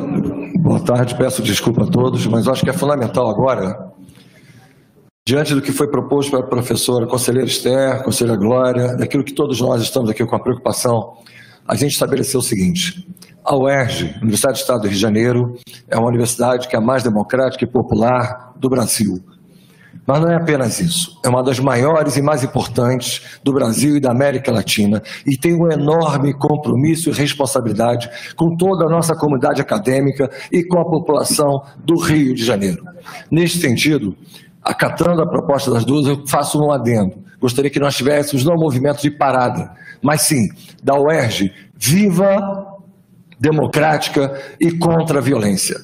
boa tarde, peço desculpa a todos, mas acho que é fundamental agora, diante do que foi proposto pela professora conselheira Esther, conselheira Glória, daquilo que todos nós estamos aqui com a preocupação, a gente estabeleceu o seguinte: a UERJ, Universidade do Estado do Rio de Janeiro, é uma universidade que é a mais democrática e popular do Brasil. Mas não é apenas isso. É uma das maiores e mais importantes do Brasil e da América Latina e tem um enorme compromisso e responsabilidade com toda a nossa comunidade acadêmica e com a população do Rio de Janeiro. Neste sentido, acatando a proposta das duas, eu faço um adendo. Gostaria que nós tivéssemos não um movimento de parada, mas sim da UERJ viva, democrática e contra a violência.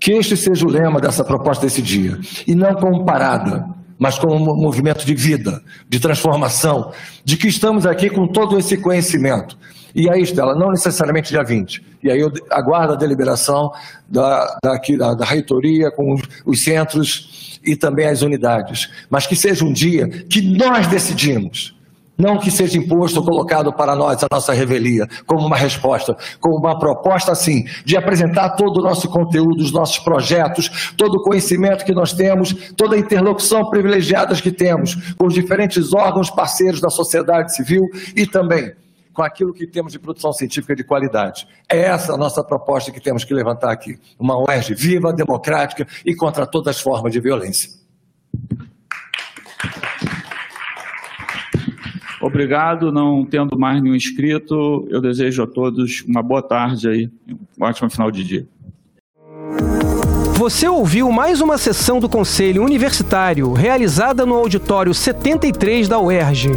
Que este seja o lema dessa proposta desse dia. E não como parada, mas como um movimento de vida, de transformação, de que estamos aqui com todo esse conhecimento. E aí, Estela, não necessariamente dia 20. E aí eu aguardo a deliberação da, daqui, da, da reitoria com os centros e também as unidades. Mas que seja um dia que nós decidimos não que seja imposto ou colocado para nós a nossa revelia, como uma resposta, como uma proposta, assim, de apresentar todo o nosso conteúdo, os nossos projetos, todo o conhecimento que nós temos, toda a interlocução privilegiada que temos com os diferentes órgãos parceiros da sociedade civil e também com aquilo que temos de produção científica de qualidade. É essa a nossa proposta que temos que levantar aqui. Uma UERJ viva, democrática e contra todas as formas de violência. Obrigado, não tendo mais nenhum inscrito, eu desejo a todos uma boa tarde aí, um ótimo final de dia. Você ouviu mais uma sessão do Conselho Universitário realizada no auditório 73 da UERJ.